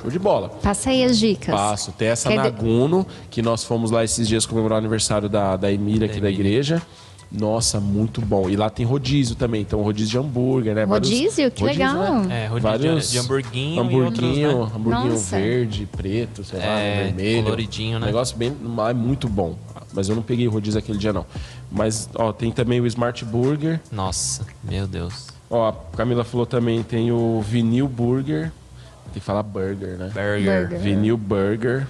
show de bola. Passa aí as dicas. Passo. Tem essa Quer de- Naguno, que nós fomos lá esses dias comemorar o aniversário da, da Emília aqui da, Emília. igreja. Nossa, muito bom. E lá tem rodízio também. Então, rodízio de hambúrguer, né? Vários- Rodízio? Que legal. né? É, rodízio Vários de, de hamburguinho hamburguinho, e outros, né? hamburguinho Nossa. verde, preto, sei lá, É, vermelho. coloridinho, né? Negócio bem, é muito bom. Mas eu não peguei rodízio aquele dia não. Mas ó, tem também o Smart Burger. Nossa, meu Deus. Ó, a Camila falou também tem o Vinil Burger. Tem que falar burger, né? Burger. Burger. Vinil Burger.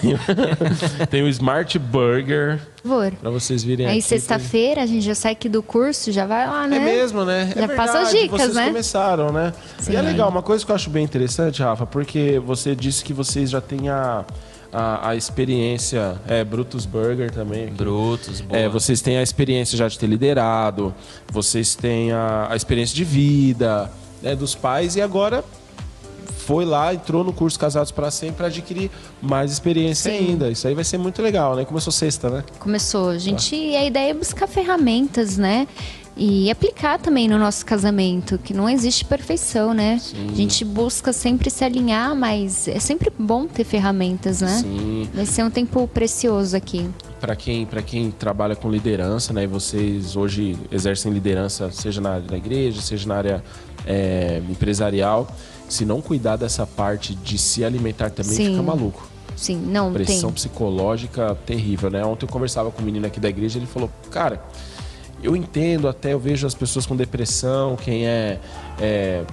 tem, o- tem o Smart Burger. Por. Pra vocês virem Aí aqui. sexta-feira a gente já sai aqui do curso, já vai lá, né? É mesmo, né? Já é passa as dicas, vocês né? começaram, né? Sim. E é legal, uma coisa que eu acho bem interessante, Rafa, porque você disse que vocês já têm a, a, a experiência, é, Brutus Burger também. aqui. Brutos, boa. É, vocês têm a experiência já de ter liderado, vocês têm a, a experiência de vida né, dos pais e agora foi lá, entrou no curso Casados para Sempre para adquirir mais experiência Sim. ainda. Isso aí vai ser muito legal, né? Começou sexta, né? Começou. A gente, a ideia é buscar ferramentas, né? E aplicar também no nosso casamento, que não existe perfeição, né? A gente busca sempre se alinhar, mas é sempre bom ter ferramentas, né? Sim. Vai ser um tempo precioso aqui. Para quem, pra quem trabalha com liderança, né? E vocês hoje exercem liderança, seja na área da igreja, seja na área é, empresarial. Se não cuidar dessa parte de se alimentar também, Sim. fica maluco. Sim, não Pressão tem. psicológica terrível, né? Ontem eu conversava com um menino aqui da igreja, ele falou, cara, eu entendo até, eu vejo as pessoas com depressão, quem é, é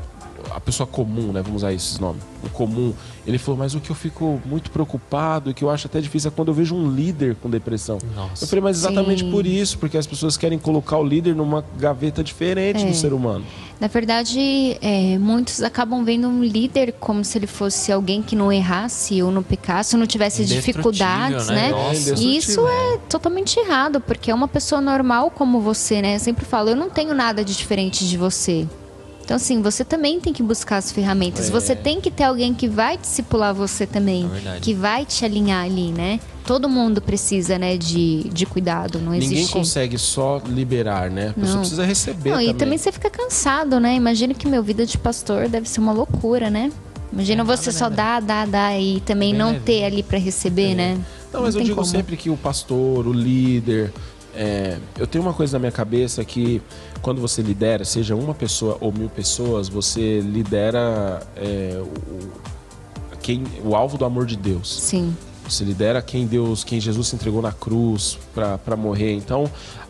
a pessoa comum, né? Vamos usar esses nomes. O comum. Ele falou, mas o que eu fico muito preocupado e que eu acho até difícil é quando eu vejo um líder com depressão. Nossa. Eu falei, mas exatamente Sim. por isso, porque as pessoas querem colocar o líder numa gaveta diferente É. do ser humano. Na verdade, é, muitos acabam vendo um líder como se ele fosse alguém que não errasse ou não pecasse ou não tivesse dificuldades, né? né? Nossa. E isso é totalmente errado, porque é uma pessoa normal como você, né? Eu sempre falo, eu não tenho nada de diferente de você. Então, assim, você também tem que buscar as ferramentas. É. Você tem que ter alguém que vai discipular você também. É que vai te alinhar ali, né? Todo mundo precisa, né, de, de cuidado. Não Ninguém existe... consegue só liberar, né? A pessoa Não. precisa receber Não, também. e também você fica cansado, né? Imagina que meu vida de pastor deve ser uma loucura, né? Imagina É, você nada, só dar, dar, dar e também não ter ali pra receber, né? Não, mas eu tem digo como. sempre que o pastor, o líder. é, eu tenho uma coisa na minha cabeça que quando você lidera, seja uma pessoa ou mil pessoas, você lidera é, o, quem, o alvo do amor de Deus. Sim, Você lidera quem Deus, quem Jesus se entregou na cruz para morrer. Então,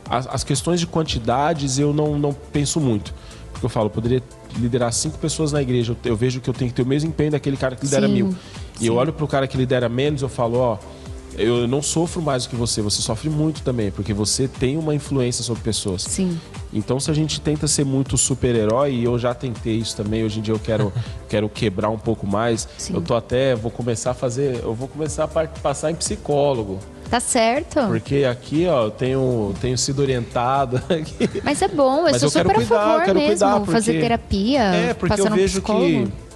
as, as questões de quantidades eu não, não penso muito. Porque eu falo, eu poderia liderar cinco pessoas na igreja. Eu, eu vejo que eu tenho que ter o mesmo empenho daquele cara que lidera Sim, mil. E eu sim. olho pro cara que lidera menos, eu falo, ó, eu não sofro mais do que você, você sofre muito também, porque você tem uma influência sobre pessoas. sim. Então, se a gente tenta ser muito super-herói, e eu já tentei isso também, hoje em dia eu quero, [laughs] quero quebrar um pouco mais. Sim. Eu tô até, vou começar a fazer, eu vou começar a passar em psicólogo. Tá certo. Porque aqui, ó, eu tenho, tenho sido orientado. [laughs] aqui. Mas é bom, eu Mas sou eu quero super cuidar, a eu favor quero mesmo. cuidar, porque- Fazer terapia, É, porque passar eu vejo psicólogo. que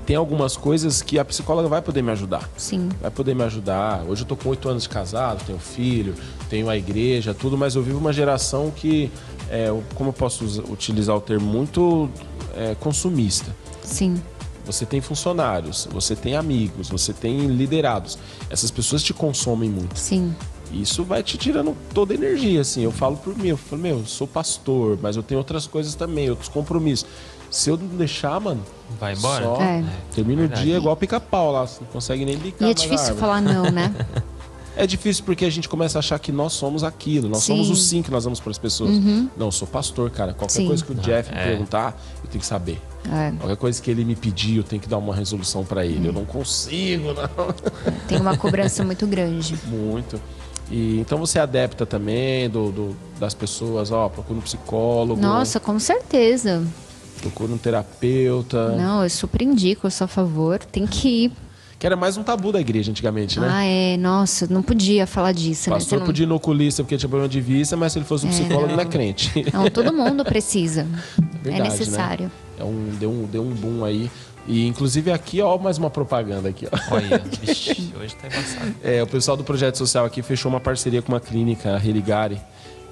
tem algumas coisas que a psicóloga vai poder me ajudar. Sim, vai poder me ajudar. Hoje eu tô com oito anos de casado, tenho filho, tenho a igreja, tudo, mas eu vivo uma geração que, é, como eu posso utilizar o termo, muito é, consumista. sim, Você tem funcionários, você tem amigos, você tem liderados. Essas pessoas te consomem muito. sim. Isso vai te tirando toda a energia, assim. Eu falo por mim, eu falo, meu, eu sou pastor, mas eu tenho outras coisas também, outros compromissos. Se eu não deixar, mano, Vai embora? só É. termina o Verdade. dia igual pica-pau lá, você não consegue nem bicar E é difícil árvore. falar não, né? [laughs] É difícil porque a gente começa a achar que nós somos aquilo, nós Sim. Uhum. somos o sim que nós damos para as pessoas. Não, eu sou pastor, cara. Qualquer Sim. coisa que o Jeff me é. perguntar, eu tenho que saber. É, Qualquer coisa que ele me pedir, eu tenho que dar uma resolução para ele. Eu não consigo, não. tem uma cobrança muito grande. [laughs] Muito. E, então você é adepta também do, do- das pessoas, ó, procura um psicólogo, Nossa, com certeza. Procura um terapeuta. Não, eu super indico, eu sou a favor. Tem que ir. Que era mais um tabu da igreja antigamente, né? Ah, é. Nossa, não podia falar disso, o né? pastor Você não- podia ir no oculista porque tinha problema de vista, mas se ele fosse um psicólogo, não é crente. [laughs] Não, todo mundo precisa. [laughs] Verdade, é necessário. Né? É um, deu, um, deu um boom aí. E inclusive aqui, ó, mais uma propaganda aqui, ó. Olha, [laughs] vixi, hoje tá embaçado. É, o pessoal do projeto social aqui fechou uma parceria com uma clínica, a Religare,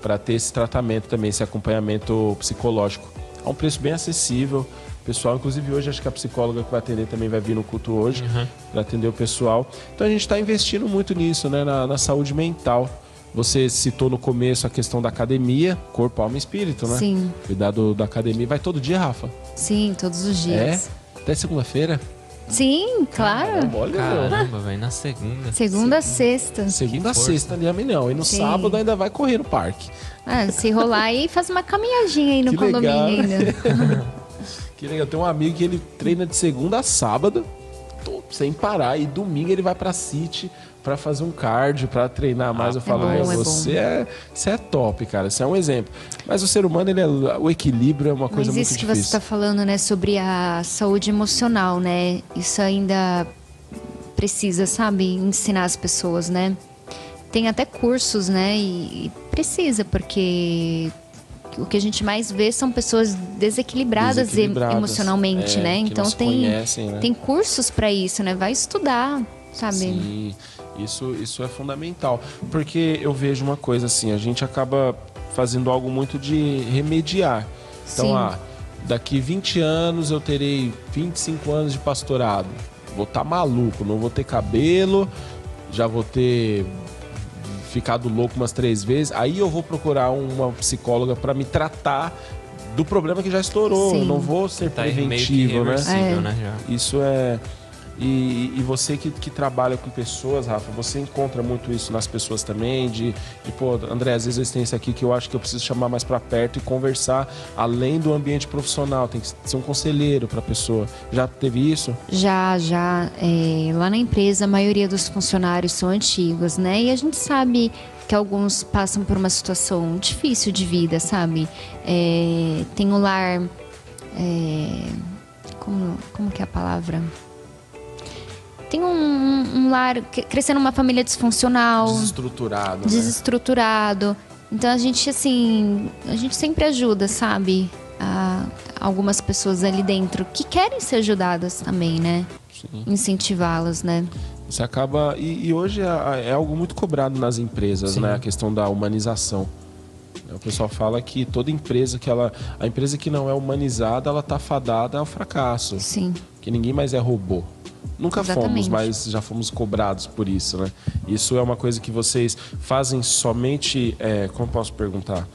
para ter esse tratamento também, esse acompanhamento psicológico. A um preço bem acessível. Pessoal, inclusive hoje acho que a psicóloga que vai atender também vai vir no culto hoje para atender o pessoal. Então a gente está investindo muito nisso, né, na, na saúde mental. Você citou no começo a questão da academia, corpo, alma e espírito, né? Sim. Cuidar do- da academia. Vai todo dia, Rafa? Sim, todos os É? dias. Até segunda-feira? Sim, claro. Caramba, olha. Caramba, velho, na segunda. Segunda a sexta. Segunda sexta ali, não. E no Sim. sábado ainda vai correr no parque. Ah, se rolar aí, faz uma caminhadinha aí no Que condomínio legal. ainda. [laughs] Que legal. Tem um amigo que ele treina de segunda a sábado, sem parar. E domingo ele vai pra City pra fazer um cardio, pra treinar mais. Eu falo, é bom. você é, você é top, cara. Você é um exemplo. Mas o ser humano, ele é, o equilíbrio é uma coisa Mas muito isso que difícil. você está falando, né, sobre a saúde emocional, né? Isso ainda precisa, sabe, ensinar as pessoas, né? Tem até cursos, né? E, e precisa, porque o que a gente mais vê são pessoas desequilibradas, Desequilibradas, emocionalmente, é, né? Então tem conhecem, né? tem cursos para isso, né? Vai estudar, sabe? Sim, isso, isso é fundamental. Porque eu vejo uma coisa assim, a gente acaba fazendo algo muito de remediar. Então, Sim. ah, daqui 20 anos eu terei 25 anos de pastorado. Vou estar maluco, não vou ter cabelo, já vou ter ficado louco umas três vezes. Aí eu vou procurar uma psicóloga para me tratar do problema que já estourou. Sim. Não vou ser Tá aí meio que preventivo, né? É. né? Isso é. E, e você que, que trabalha com pessoas, Rafa, você encontra muito isso nas pessoas também, de, de pô, André, às vezes tenho isso aqui que eu acho que eu preciso chamar mais para perto e conversar além do ambiente profissional, tem que ser um conselheiro para a pessoa. Já teve isso? Já, já. É, lá na empresa, a maioria dos funcionários são antigos, né? E a gente sabe que alguns passam por uma situação difícil de vida, sabe? É, tem o lar. É, como, como que é a palavra? Tem um, um lar crescendo numa família disfuncional, desestruturado, né? desestruturado. Então a gente assim, a gente sempre ajuda, sabe? A, algumas pessoas ali dentro que querem ser ajudadas também, né? Incentivá-las, né? Você acaba e, e hoje é, é, algo muito cobrado nas empresas, Sim. né? A questão da humanização. O pessoal fala que toda empresa que ela, a empresa que não é humanizada, ela tá fadada ao fracasso. Sim. Que ninguém mais é robô. Nunca Exatamente. fomos, mas já fomos cobrados por isso, né? Isso é uma coisa que vocês fazem somente. É, como posso perguntar?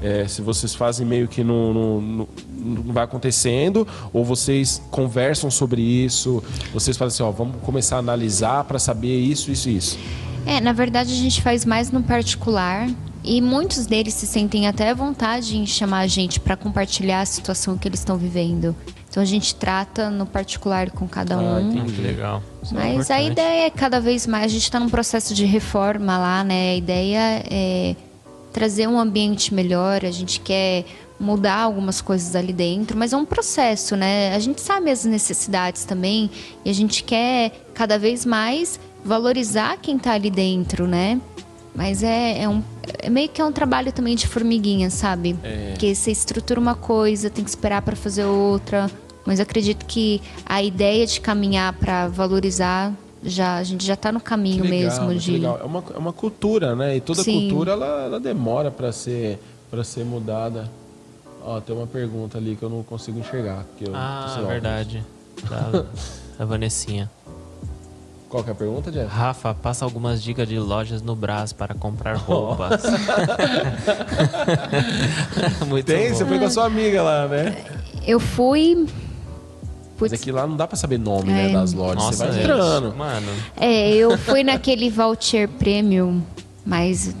É, se vocês fazem meio que não, não, não, vai acontecendo, ou vocês conversam sobre isso, vocês fazem assim, ó, vamos começar a analisar para saber isso, isso e isso. É, na verdade a gente faz mais no particular, e muitos deles se sentem até à vontade em chamar a gente para compartilhar a situação que eles estão vivendo. Então a gente trata no particular com cada um. Ah, entendi. Legal. Isso é Mas é a ideia é cada vez mais, a gente está num processo de reforma lá, né? A ideia é trazer um ambiente melhor, a gente quer mudar algumas coisas ali dentro, mas é um processo, né? A gente sabe as necessidades também e a gente quer cada vez mais valorizar quem está ali dentro, né? Mas é, é, um, é meio que é um trabalho também de formiguinha, sabe? É. Porque você estrutura uma coisa, tem que esperar para fazer outra. Mas eu acredito que a ideia de caminhar para valorizar já a gente já está no caminho legal, mesmo de legal. É, uma, é uma cultura né e toda Sim. cultura ela, ela demora para ser para ser mudada ó tem uma pergunta ali que eu não consigo enxergar eu, ah verdade [laughs] da, da Vanessinha qual que é a pergunta, Jeff? Rafa, passa algumas dicas de lojas no Brás para comprar roupas. [laughs] Muito Tem, bom. você foi com a sua amiga lá, né? Eu fui. Mas aqui lá não dá pra saber nome, né, é. né, das lojas. Nossa, você vai entrando. Mano. É, eu fui naquele voucher premium, mas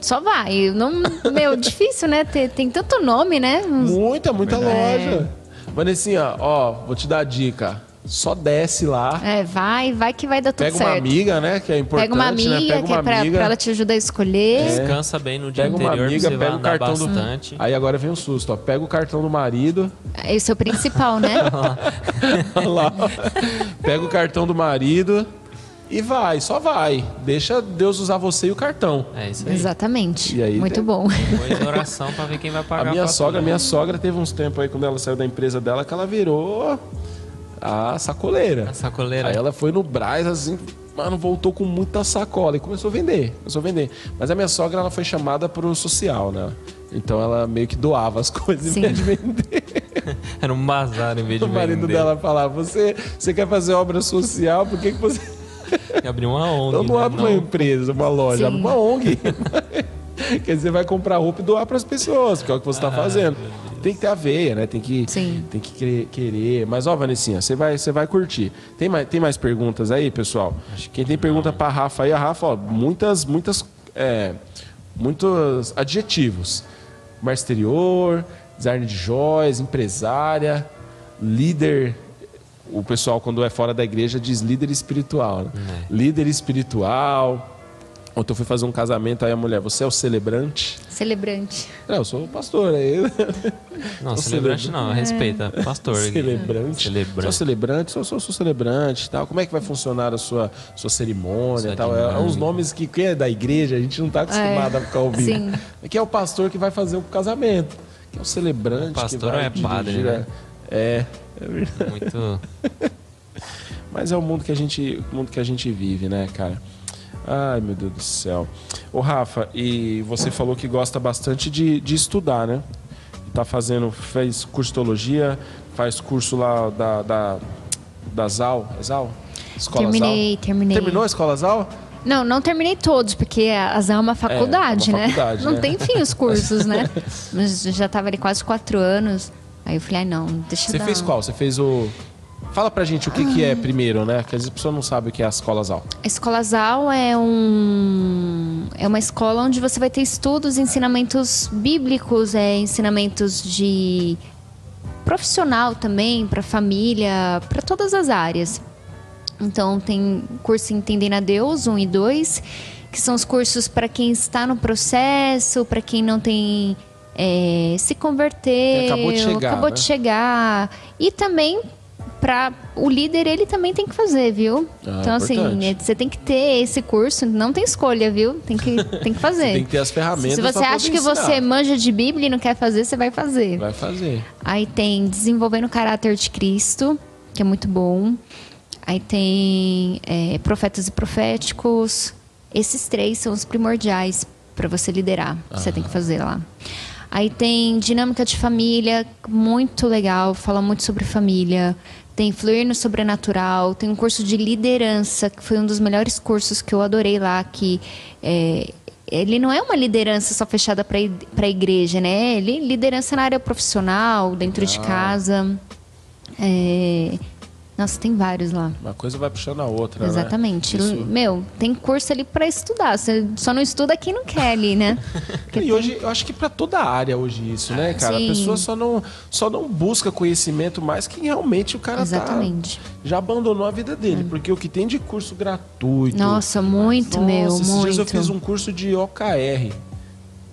só vai. Não, meu, [laughs] difícil, né? Tem, tem tanto nome, né? Muita, muita Verdade. loja. Vanessinha, ó, vou te dar a dica só desce lá. É, vai, vai que vai dar tudo Pega certo. Pega uma amiga, né? Que é importante. Pega uma amiga, né? pega que é pra, pra, ela te ajudar a escolher. É. Descansa bem no dia pega anterior, uma amiga, pega o cartão bastante. do. Aí agora vem o um susto, ó. Pega o cartão do marido. Esse é o principal, né? [laughs] Olha lá. Pega o cartão do marido. E vai, só vai. Deixa Deus usar você e o cartão. É isso aí. Exatamente. E aí Muito tem... bom. Depois oração para ver quem vai pagar. A minha sogra, minha sogra teve uns tempos aí quando ela saiu da empresa dela que ela virou a sacoleira. A sacoleira. Aí ela foi no Braz, assim, mano, voltou com muita sacola e começou a vender. Começou a vender. Mas a minha sogra, ela foi chamada pro social, né? Então ela meio que doava as [laughs] coisas Sim. em vez de vender. [laughs] Era um bazar em vez de vender. O marido dela falava, você, você quer fazer obra social, por que, que você... Abrir uma [laughs] ONG, Então não né? abre uma empresa, uma loja, abre uma ONG. Quer dizer, vai comprar roupa e doar para as pessoas, que é o que você está ah, fazendo tem que ter a veia, né? Tem que, Sim. Tem que querer. Mas, ó, Vanessinha, você vai, você vai curtir. Tem mais, tem mais perguntas aí, pessoal? Acho Quem tem pergunta para Rafa aí, a Rafa, ó, muitas, muitas, é, muitos adjetivos. Mar exterior, design de joias, empresária, líder o pessoal, quando é fora da igreja, diz líder espiritual. Né? É. Líder espiritual, Ontem eu fui fazer um casamento, aí a mulher, você é o celebrante? Celebrante. Não, eu sou pastor aí. [laughs] Não, celebrante não, respeita, pastor. Celebrante. Celebrante. Sou celebrante, sou, sou, sou celebrante tal. Como é que vai funcionar a sua, sua cerimônia e tal? É, é uns nomes que quem é da igreja, a gente não está acostumado é, a ficar ouvindo. Sim. Que é o pastor que vai fazer o casamento. Que é o celebrante. O pastor é padre, né? É, é verdade. Muito... [laughs] Mas é o mundo que a gente, o mundo que a gente vive, né, cara? Ai, meu Deus do céu. Ô, Rafa, e você falou que gosta bastante de, de estudar, né? Tá fazendo, fez curso de teologia, faz curso lá da, da, da ZAL, é ZAL? Escola terminei, ZAL? terminei. Terminou a Escola ZAL? Não, não terminei todos, porque a ZAL é uma faculdade, é, uma faculdade né? [laughs] né? Não tem fim os cursos, né? [laughs] Mas já estava ali quase quatro anos. Aí eu falei, ah, não, deixa eu Você dar... fez qual? Você fez o Fala pra gente o que, que é primeiro, né? Que às vezes a pessoa não sabe o que é a escola ZAL. A Escola ZAL é, um, é uma escola onde você vai ter estudos, ensinamentos bíblicos, é, ensinamentos de profissional também, para família, para todas as áreas. Então tem curso Entendendo a Deus 1 e 2, que são os cursos para quem está no processo, para quem não tem é, se converteu, acabou de chegar. acabou né? de chegar. E também para o líder ele também tem que fazer, viu? Ah, então assim, importante. é, você tem que ter esse curso, não tem escolha, viu? Tem que [laughs] tem que fazer. Tem que ter as ferramentas Se você acha que você ensinar. manja de Bíblia e não quer fazer, você vai fazer. Vai fazer. Aí tem Desenvolvendo o Caráter de Cristo, que é muito bom. Aí tem é, Profetas e Proféticos. Esses três são os primordiais para você liderar. que Você tem que fazer lá. Aí tem Dinâmica de Família, muito legal, fala muito sobre família. Tem Fluir no Sobrenatural, tem um curso de liderança, que foi um dos melhores cursos que eu adorei lá, que é, ele não é uma liderança só fechada para a igreja, né? Ele liderança na área profissional, dentro de casa. É, Nossa, tem vários lá. Uma coisa vai puxando a outra, né? Exatamente. Isso- Meu, tem curso ali para estudar. Você só não estuda quem não quer ali, né? [laughs] Porque E tem- hoje, eu acho que para toda a área hoje isso, né, cara? Sim. A pessoa só não, só não busca conhecimento mais que realmente o cara Exatamente. tá já abandonou a vida dele, porque o que tem de curso gratuito. Nossa, muito, Nossa, meu, esses muito. dias eu fiz um curso de OKR,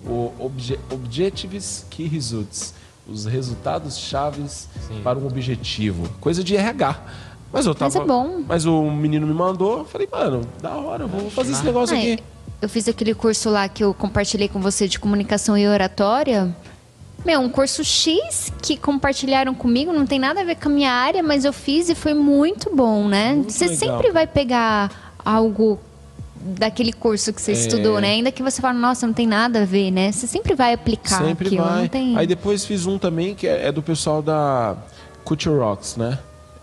o Obje- Objectives Key Results, os resultados chaves Sim. para um objetivo, coisa de RH. Mas eu tava, Mas é bom. Mas o menino me mandou, eu falei, mano, da hora, eu vou fazer esse negócio Ah, aqui. Eu fiz aquele curso lá que eu compartilhei com você de comunicação e oratória. Meu, um curso X que compartilharam comigo, não tem nada a ver com a minha área, mas eu fiz e foi muito bom, né? Muito você legal. sempre vai pegar algo daquele curso que você É. estudou, né? Ainda que você fale, nossa, não tem nada a ver, né? Você sempre vai aplicar Sempre aquilo, vai. tem... Aí depois fiz um também que é, é do pessoal da Culture Rocks, né?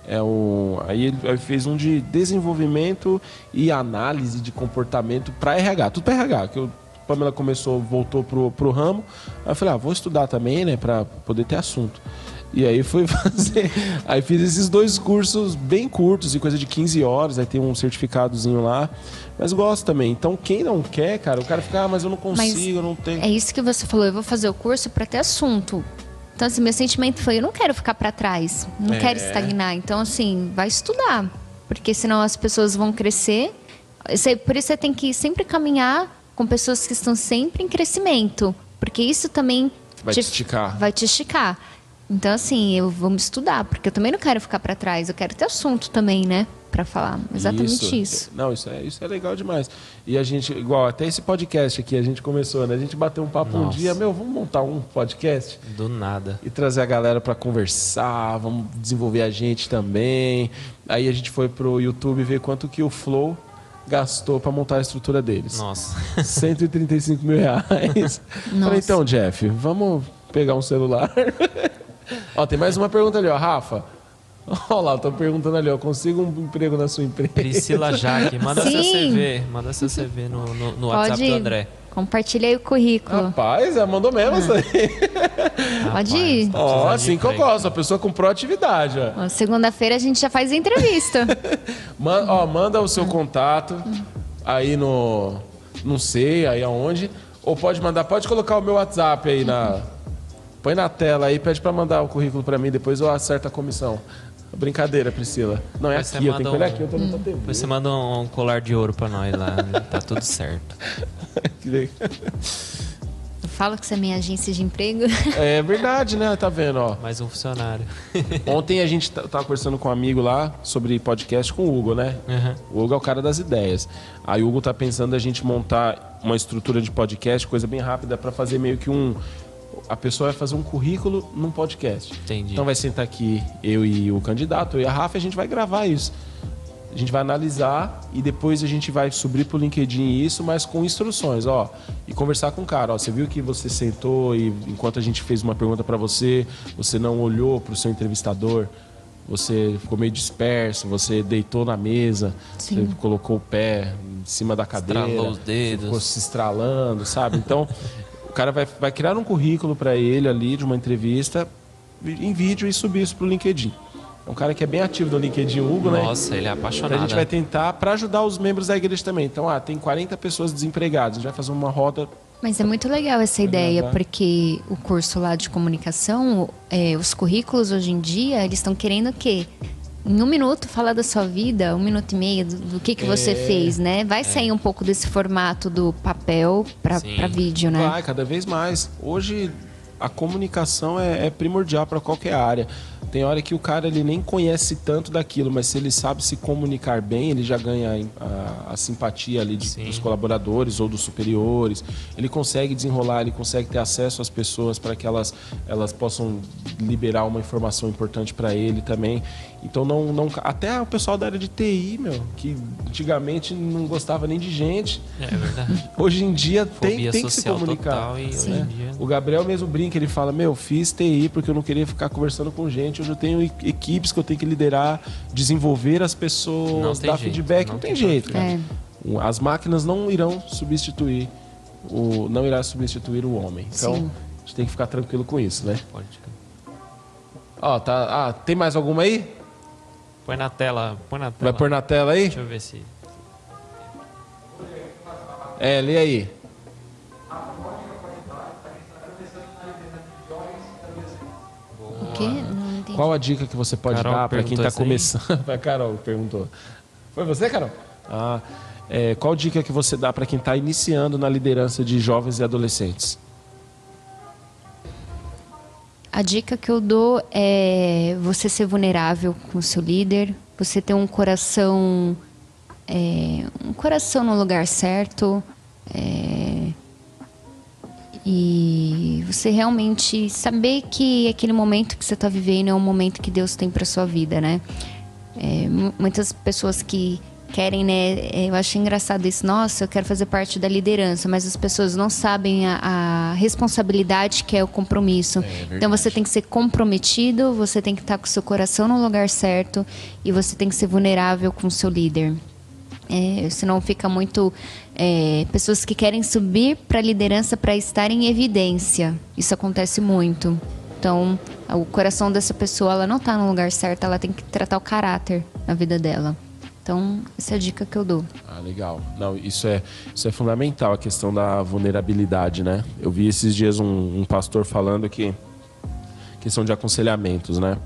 É o, aí ele fez um de desenvolvimento e análise de comportamento para RH, tudo para RH, que o Pamela começou, voltou pro, pro ramo. Aí eu falei, ah, vou estudar também, né, para poder ter assunto. E aí fui [laughs] fazer, aí fiz esses dois cursos bem curtos, e coisa de 15 horas, aí tem um certificadozinho lá. Mas gosto também. Então, quem não quer, cara, o cara fica, ah, mas eu não consigo, eu não tenho. É isso que você falou, eu vou fazer o curso para ter assunto. Então, assim, meu sentimento foi, eu não quero ficar para trás, não É. quero estagnar. Então, assim, vai estudar, porque senão as pessoas vão crescer. Por isso você tem que sempre caminhar com pessoas que estão sempre em crescimento, porque isso também Vai te esticar. Vai te esticar. Então, assim, eu vou me estudar, porque eu também não quero ficar para trás, eu quero ter assunto também, né, para falar. Exatamente isso. Não, isso é, isso é legal demais. E a gente, igual, até esse podcast aqui, a gente começou, né? A gente bateu um papo um Nossa. dia, meu, vamos montar um podcast Do nada. e trazer a galera para conversar, vamos desenvolver a gente também. Aí a gente foi pro YouTube ver quanto que o Flow gastou para montar a estrutura deles. Nossa. [laughs] 135 mil reais. [laughs] Falei, então, Jeff, vamos pegar um celular. [laughs] ó, tem mais uma pergunta ali, ó. Rafa. Olha lá, tô perguntando ali, ó. Consigo um emprego na sua empresa? Priscila Jaque, manda seu Sim. CV. Manda seu CV no, no, no WhatsApp Pode do André. compartilha aí o currículo. Rapaz, ela mandou mesmo isso aí. Pode ir. Ó, assim que eu gosto, a pessoa com proatividade, ó. Ó, Segunda-feira a gente já faz entrevista. [laughs] Man- ó, manda o seu contato aí no. Não sei aí aonde. Ou pode mandar, pode colocar o meu WhatsApp aí na. Põe na tela aí, pede pra mandar o currículo pra mim, depois eu acerto a comissão. Brincadeira, Priscila. Não é aqui, eu tenho que manda olhar um- aqui, eu tô na TV. Depois você manda um colar de ouro pra nós lá. né? Tá tudo certo. [laughs] Que legal. Eu falo que você é minha agência de emprego. É verdade, né? Tá vendo, ó. Mais um funcionário. [laughs] Ontem a gente tava conversando com um amigo lá sobre podcast com o Hugo, né? Uhum. O Hugo é o cara das ideias. Aí o Hugo tá pensando a gente montar uma estrutura de podcast, coisa bem rápida, pra fazer meio que um. A pessoa vai fazer um currículo num podcast. Entendi. Então vai sentar aqui eu e o candidato, eu e a Rafa, e a gente vai gravar isso. A gente vai analisar e depois a gente vai subir pro LinkedIn isso, mas com instruções, ó. E conversar com o cara, ó. Você viu que você sentou e enquanto a gente fez uma pergunta pra você, você não olhou pro seu entrevistador, você ficou meio disperso, você deitou na mesa, Sim. você colocou o pé em cima da cadeira, Estralou os dedos. ficou se estralando, sabe? Então, cara vai, vai criar um currículo para ele ali de uma entrevista em vídeo e subir isso pro LinkedIn. É um cara que é bem ativo no LinkedIn, o Hugo, né? Nossa, ele é Então apaixonado. a gente vai tentar para ajudar os membros da igreja também. Então, ah, tem 40 pessoas desempregadas. A gente vai fazer uma roda. Mas é muito legal essa ideia, porque o curso lá de comunicação, é, os currículos hoje em dia, eles estão querendo o quê? Em um minuto falar da sua vida, um minuto e meio, do, do que, que você fez, né? Vai sair um pouco desse formato do papel para vídeo, né? Vai, cada vez mais. Hoje a comunicação é, é primordial para qualquer área. Tem hora que o cara ele nem conhece tanto daquilo, mas se ele sabe se comunicar bem, ele já ganha a, a simpatia ali de- dos colaboradores ou dos superiores. Ele consegue desenrolar, ele consegue ter acesso às pessoas para que elas, elas possam liberar uma informação importante para ele também. Então não, não até o pessoal da área de TI, meu, que antigamente não gostava nem de gente, É verdade. hoje em dia tem, Fobia tem que se comunicar. total e hoje né? em dia- O Gabriel mesmo brinca, ele fala: Meu, fiz TI porque eu não queria ficar conversando com gente. Hoje eu tenho equipes que eu tenho que liderar, desenvolver as pessoas, dar jeito, feedback. não Não, tem tem jeito, cara. É. As máquinas não irão substituir o. não irá substituir o homem. Então, Sim. a gente tem que ficar tranquilo com isso, né? Pode. Ó, tá. Ah, tem mais alguma aí? Põe na tela, põe na tela. Vai pôr na tela aí? Deixa eu ver se. É, lê aí. O quê? Não entendi. Qual a dica que você pode Carol dar para quem está começando? [laughs] a Carol perguntou. Foi você, Carol? Ah, é, qual dica que você dá para quem está iniciando na liderança de jovens e adolescentes? A dica que eu dou é você ser vulnerável com o seu líder, você ter um coração é, um coração no lugar certo é, e você realmente saber que aquele momento que você está vivendo é um momento que Deus tem para sua vida, né? É, mu- muitas pessoas que querem, né? é, Eu acho engraçado isso. Nossa, eu quero fazer parte da liderança, mas as pessoas não sabem a, a responsabilidade que é o compromisso. então você tem que ser comprometido, você tem que estar com o seu coração no lugar certo e você tem que ser vulnerável com o seu líder. É, senão fica muito é, pessoas que querem subir para a liderança para estar em evidência. Isso acontece muito. Então, o coração dessa pessoa ela não está no lugar certo, ela tem que tratar o caráter na vida dela. Então, essa é a dica que eu dou. Ah, legal. Não, isso é, isso é fundamental, a questão da vulnerabilidade, né? Eu vi esses dias um, um pastor falando que questão de aconselhamentos, né?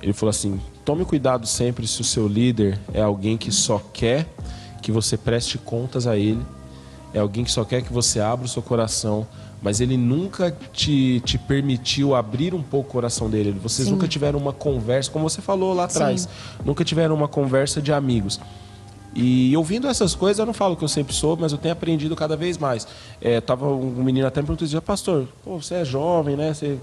Ele falou assim: tome cuidado sempre se o seu líder é alguém que só quer que você preste contas a ele, é alguém que só quer que você abra o seu coração, mas ele nunca te, te permitiu abrir um pouco o coração dele. Vocês Sim. nunca tiveram uma conversa, como você falou lá atrás, nunca tiveram uma conversa de amigos. E ouvindo essas coisas, eu não falo que eu sempre soube, mas eu tenho aprendido cada vez mais. É, tava um menino até me perguntou, dizia, pastor, pô, você é jovem, né? Você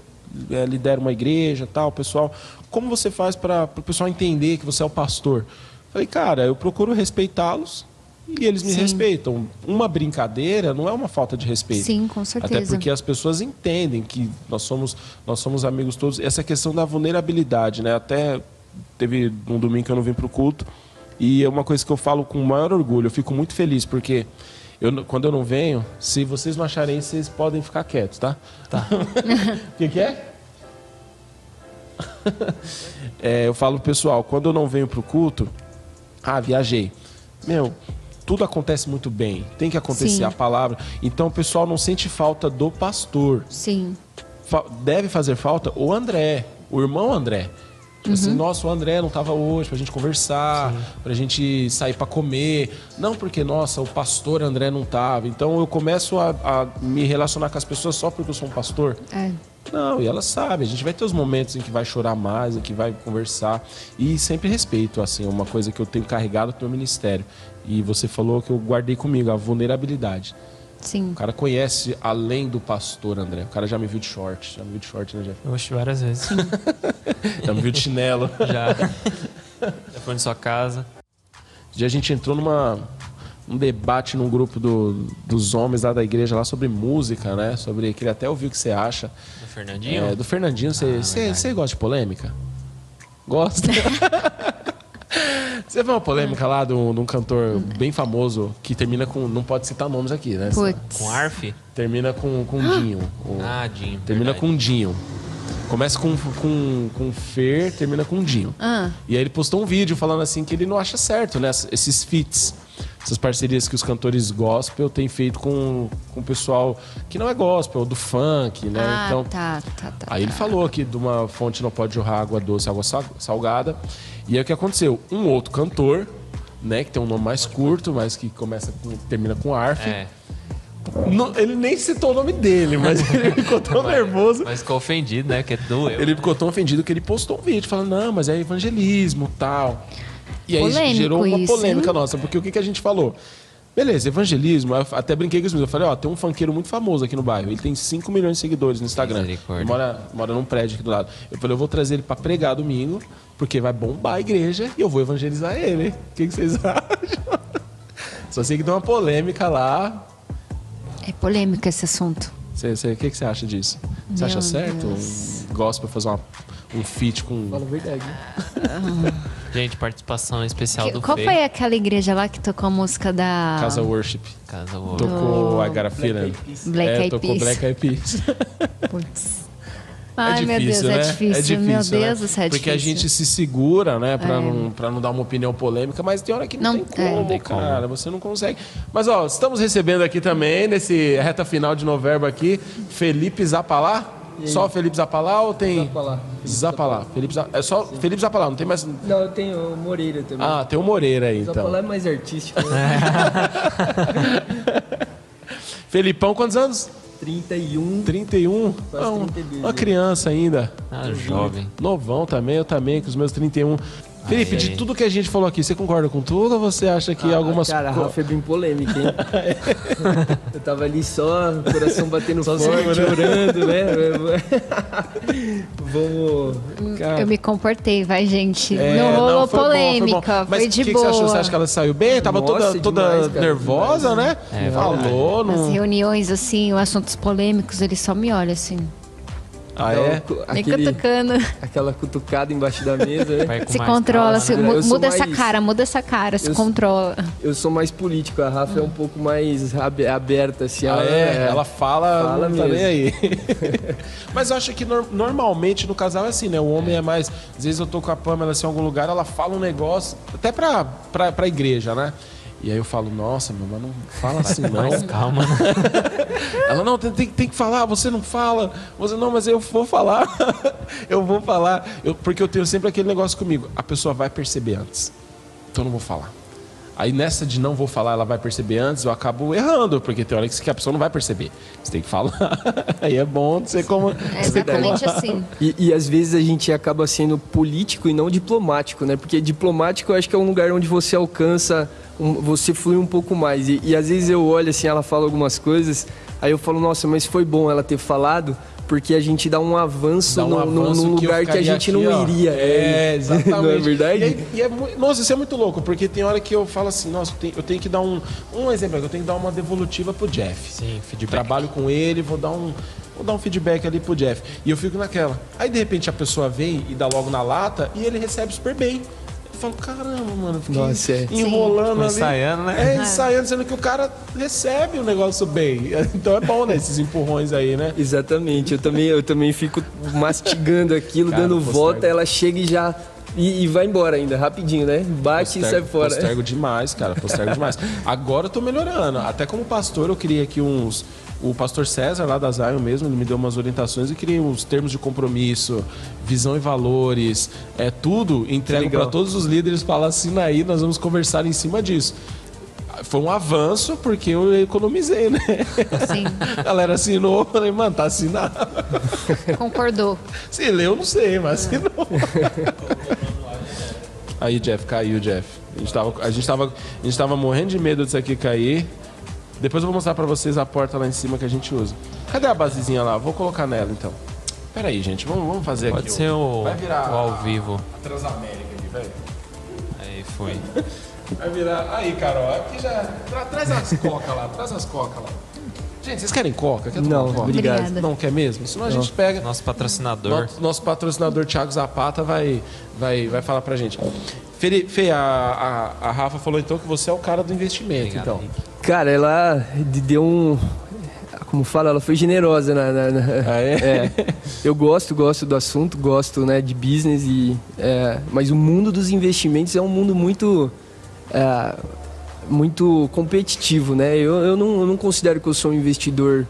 é, lidera uma igreja tal, pessoal. Como você faz para o pessoal entender que você é o pastor? Falei, cara, eu procuro respeitá-los e eles me Sim. respeitam. Uma brincadeira não é uma falta de respeito. Sim, com certeza. Até porque as pessoas entendem que nós somos, nós somos amigos todos. Essa questão da vulnerabilidade, né? Até teve um domingo que eu não vim para o culto e é uma coisa que eu falo com o maior orgulho. Eu fico muito feliz porque eu, quando eu não venho, se vocês não acharem, isso, vocês podem ficar quietos, tá? Tá. [laughs] O que, que é? [laughs] É, Eu falo pessoal, quando eu não venho pro culto, ah, viajei. Meu, tudo acontece muito bem. Tem que acontecer Sim. a palavra. Então o pessoal não sente falta do pastor. Sim, Fa- deve fazer falta o André, o irmão André. Tipo assim, Uhum. nossa, o André não tava hoje pra gente conversar, pra gente sair pra comer. Não porque, nossa, o pastor André não tava. Então eu começo a, a me relacionar com as pessoas só porque eu sou um pastor. é. Não, e elas sabem. A gente vai ter os momentos em que vai chorar mais, em que vai conversar. E sempre respeito, assim, é uma coisa que eu tenho carregado pro meu ministério. E você falou que eu guardei comigo, a vulnerabilidade. Sim. O cara conhece além do pastor, André. O cara já me viu de short. Já me viu de short, né, Jeff? Oxe, várias vezes. [laughs] Já me viu de chinelo. [laughs] Já. Já foi na sua casa. Dia a gente entrou numa um debate num grupo do- dos homens lá da igreja lá sobre música, né? Sobre queria até ouvir o que você acha. Do Fernandinho? É, do Fernandinho, você Ah, você- você gosta de polêmica? Gosta? [laughs] Você viu uma polêmica lá de um, de um cantor bem famoso que termina com. Não pode citar nomes aqui, né? Putz. Com Arf? Termina com, com Dinho. [gasps] O- Ah, Dinho. termina verdade. com Dinho. Começa com, com, com Fer, termina com Dinho. Ah. E aí ele postou um vídeo falando assim que ele não acha certo, né? Esses feats. Essas parcerias que os cantores gospel têm feito com, com o pessoal que não é gospel, do funk, né? Ah, então, tá, tá, tá. Aí ele tá. falou que de uma fonte não pode jorrar água doce, água sal- salgada. E aí o que aconteceu? Um outro cantor, né, que tem um nome mais curto, mas que começa com, termina com arf. É. Não- ele nem citou o nome dele, mas [laughs] ele ficou tão nervoso. Mas ficou ofendido, né? Que doeu. Ele ficou tão ofendido que ele postou um vídeo falando, não, mas é evangelismo tal. E aí Polêmico gerou uma isso, polêmica hein? nossa, porque o que, que a gente falou? Beleza, evangelismo, eu até brinquei com os meus. Eu falei, ó, tem um funkeiro muito famoso aqui no bairro. Ele tem 5 milhões de seguidores no Instagram. Mora, mora num prédio aqui do lado. Eu falei, eu vou trazer ele pra pregar domingo, porque vai bombar a igreja e eu vou evangelizar ele. O que, que vocês [laughs] acham? Só sei que deu uma polêmica lá. É polêmico esse assunto. O que, que você acha disso? Você Meu acha certo Deus. um gospel fazer uma- um feat com. Fala a verdade. [laughs] Gente, participação especial Que- do qual Fê. foi aquela igreja lá que tocou a música da Casa Worship. Casa Ouro. Tocou a Feeling. Black é, Eyed tocou Peas? Black Eyed Peas. [laughs] Putz. Ai, meu difícil, Deus, né? é difícil. Meu Deus né? do céu, é Porque a difícil. gente se segura, né? Pra, não, pra não dar uma opinião polêmica, mas tem hora que não, Não, tem é. como, como. cara. Você não consegue. Mas, ó, estamos recebendo aqui também, nesse reta final de novembro aqui, Felipe Zapalá. Só Felipe Zapalá ou tem... Zapalá. Zapalá. Felipe Zapalá. É só Felipe Zapalá, não tem mais... Não, eu tenho o Moreira também. Ah, tem o Moreira aí, então. Zapalá é mais artístico. Né? [laughs] Felipão, quantos anos? 31. 31? Quase Ah, um- 32, uma né? criança ainda. Ah, jovem. Novão também, eu também, com os meus 31. Felipe, Aí, de aí. tudo que a gente falou aqui, você concorda com tudo ou você acha que algumas Cara, a Rafa é bem polêmica, hein? [laughs] eu tava ali só, coração batendo Só forte, segurando. orando, né? [laughs] Vamos. Cara, Eu me comportei, vai, gente. é, não rolou foi bom, foi bom. polêmica, Mas foi o de que, que boa. você achou? Você acha que ela saiu bem? Tava Nossa, toda, toda demais, cara, nervosa, demais. né? É, Falou, Nas não... reuniões, assim, os assuntos polêmicos, ele só me olha assim. Ah, é? Me aquele, cutucando. aquela cutucada embaixo da mesa, com Se controla, calma, se, né? muda essa mais- cara, muda essa cara, se Eu- controla. Eu sou mais político, a Rafa é um pouco mais ab- aberta, assim. Ah, é? Ela fala, Fala não tá nem mesmo. aí. [laughs] Mas eu acho que nor- normalmente no casal é assim, né? O homem é mais. Às vezes eu tô com a Pamela assim, em algum lugar, ela fala um negócio, até pra, pra, pra igreja, né? E aí eu falo, nossa, meu, mas não fala assim [laughs] não. Mais calma. né? [laughs] Ela, não, tem, tem, tem que falar, você não fala. Você, não, mas eu vou falar. [laughs] eu vou falar. Eu- porque eu tenho sempre aquele negócio comigo. A pessoa vai perceber antes. Então eu não vou falar. Aí nessa de não vou falar, ela vai perceber antes, eu acabo errando, porque tem hora que a pessoa não vai perceber. Você tem que falar. Aí é bom ser como. É exatamente assim. E, e às vezes a gente acaba sendo político e não diplomático, né? Porque diplomático eu acho que é um lugar onde você alcança, você flui um pouco mais. E, e às vezes eu olho assim, ela fala algumas coisas, aí eu falo, nossa, mas foi bom ela ter falado, porque a gente dá um avanço, Dá um no- no- avanço num que eu lugar que a gente aqui, não ó. iria. É, exatamente. [laughs] Não é verdade? E, e é nossa, isso é muito louco, porque tem hora que eu falo assim, nossa, eu tenho, eu tenho que dar um. Um exemplo, aqui, eu tenho que dar uma devolutiva pro Jeff. Sim, feedback. Trabalho com ele, vou dar um. Vou dar um feedback ali pro Jeff. E eu fico naquela. Aí de repente a pessoa vem e dá logo na lata e ele recebe super bem. Eu falo, caramba, mano, fiquei Nossa, é. enrolando ali. Ensaiando, né? É, ensaiando, sendo que o cara recebe o negócio bem. [laughs] Então é bom, né? Esses empurrões aí, né? Exatamente, eu também, eu também fico mastigando aquilo, Cara, dando volta, ela chega e já. E, e vai embora ainda, rapidinho, né? Bate e sai fora. Postergo demais, cara. Postergo [laughs] demais. Agora eu tô melhorando. Até como pastor, eu criei aqui uns. O pastor César, lá da Zion mesmo, ele me deu umas orientações e criei uns termos de compromisso, visão e valores, é tudo entrego para todos os líderes, fala assina aí, nós vamos conversar em cima disso. Foi um avanço porque eu economizei, né? Sim, A galera assinou, eu falei, mano, tá assinado. concordou. Se leu, eu não sei, mas assinou. Aí, Jeff, caiu, Jeff. A gente, tava, a, gente tava, a gente tava morrendo de medo disso aqui cair. Depois eu vou mostrar pra vocês a porta lá em cima que a gente usa. Cadê a basezinha lá? Vou colocar nela então. Pera aí, gente. Vamos, vamos fazer aqui. Pode ser o, Vai virar o ao vivo. A Transamérica aqui, velho. Aí foi. Vai virar. Aí, Carol, aqui já. Tra- traz as [laughs] coca lá, traz as coca lá. Gente, vocês querem coca? Quer Não, coca? obrigado. Obrigada. Não quer mesmo? Senão a gente pega. Nosso patrocinador. Nosso, nosso patrocinador Thiago Zapata vai, vai, vai falar pra gente. Fê, Fê a, a, a Rafa falou então que você é o cara do investimento. Obrigado, então. Henrique. Cara, ela de- deu um. como fala, ela foi generosa na. na- na- Ah, é? [laughs] É. Eu gosto, gosto do assunto, gosto né, de business, e, é, mas o mundo dos investimentos é um mundo muito. É, muito competitivo, né? Eu, eu, não, eu não considero que eu sou um investidor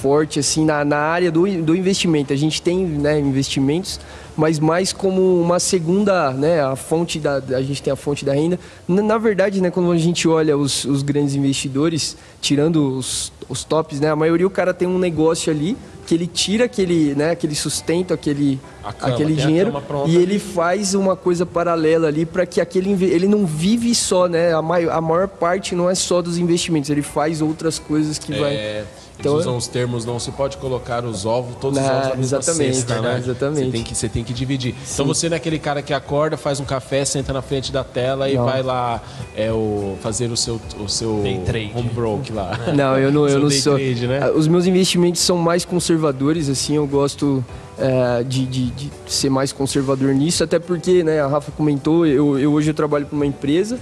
forte assim na, na área do, do investimento. A gente tem né, investimentos, mas mais como uma segunda, né? A fonte da a gente tem a fonte da renda. Na, na verdade, né? Quando a gente olha os, os grandes investidores, tirando os, os tops, né? A maioria o cara tem um negócio ali que ele tira aquele, né? Aquele sustento, aquele cama, aquele dinheiro e ele faz uma coisa paralela ali para que aquele ele não vive só, né? A maior, a maior parte não é só dos investimentos, ele faz outras coisas que vai. É, Então, eles usam os termos, não se pode colocar os ovos, todos os Ah, ovos na mesma exatamente, cesta, né? exatamente. Você tem que, você tem que dividir. Então você não é aquele cara que acorda, faz um café, senta na frente da tela e Não. vai lá é, o, fazer o seu, o seu Day trade. home broke lá. [laughs] Não, eu não, eu não sou. trade, né? Ah, Os meus investimentos são mais conservadores, assim, eu gosto eh, de, de- de ser mais conservador nisso, até porque, né, a Rafa comentou, eu, eu hoje eu trabalho para uma empresa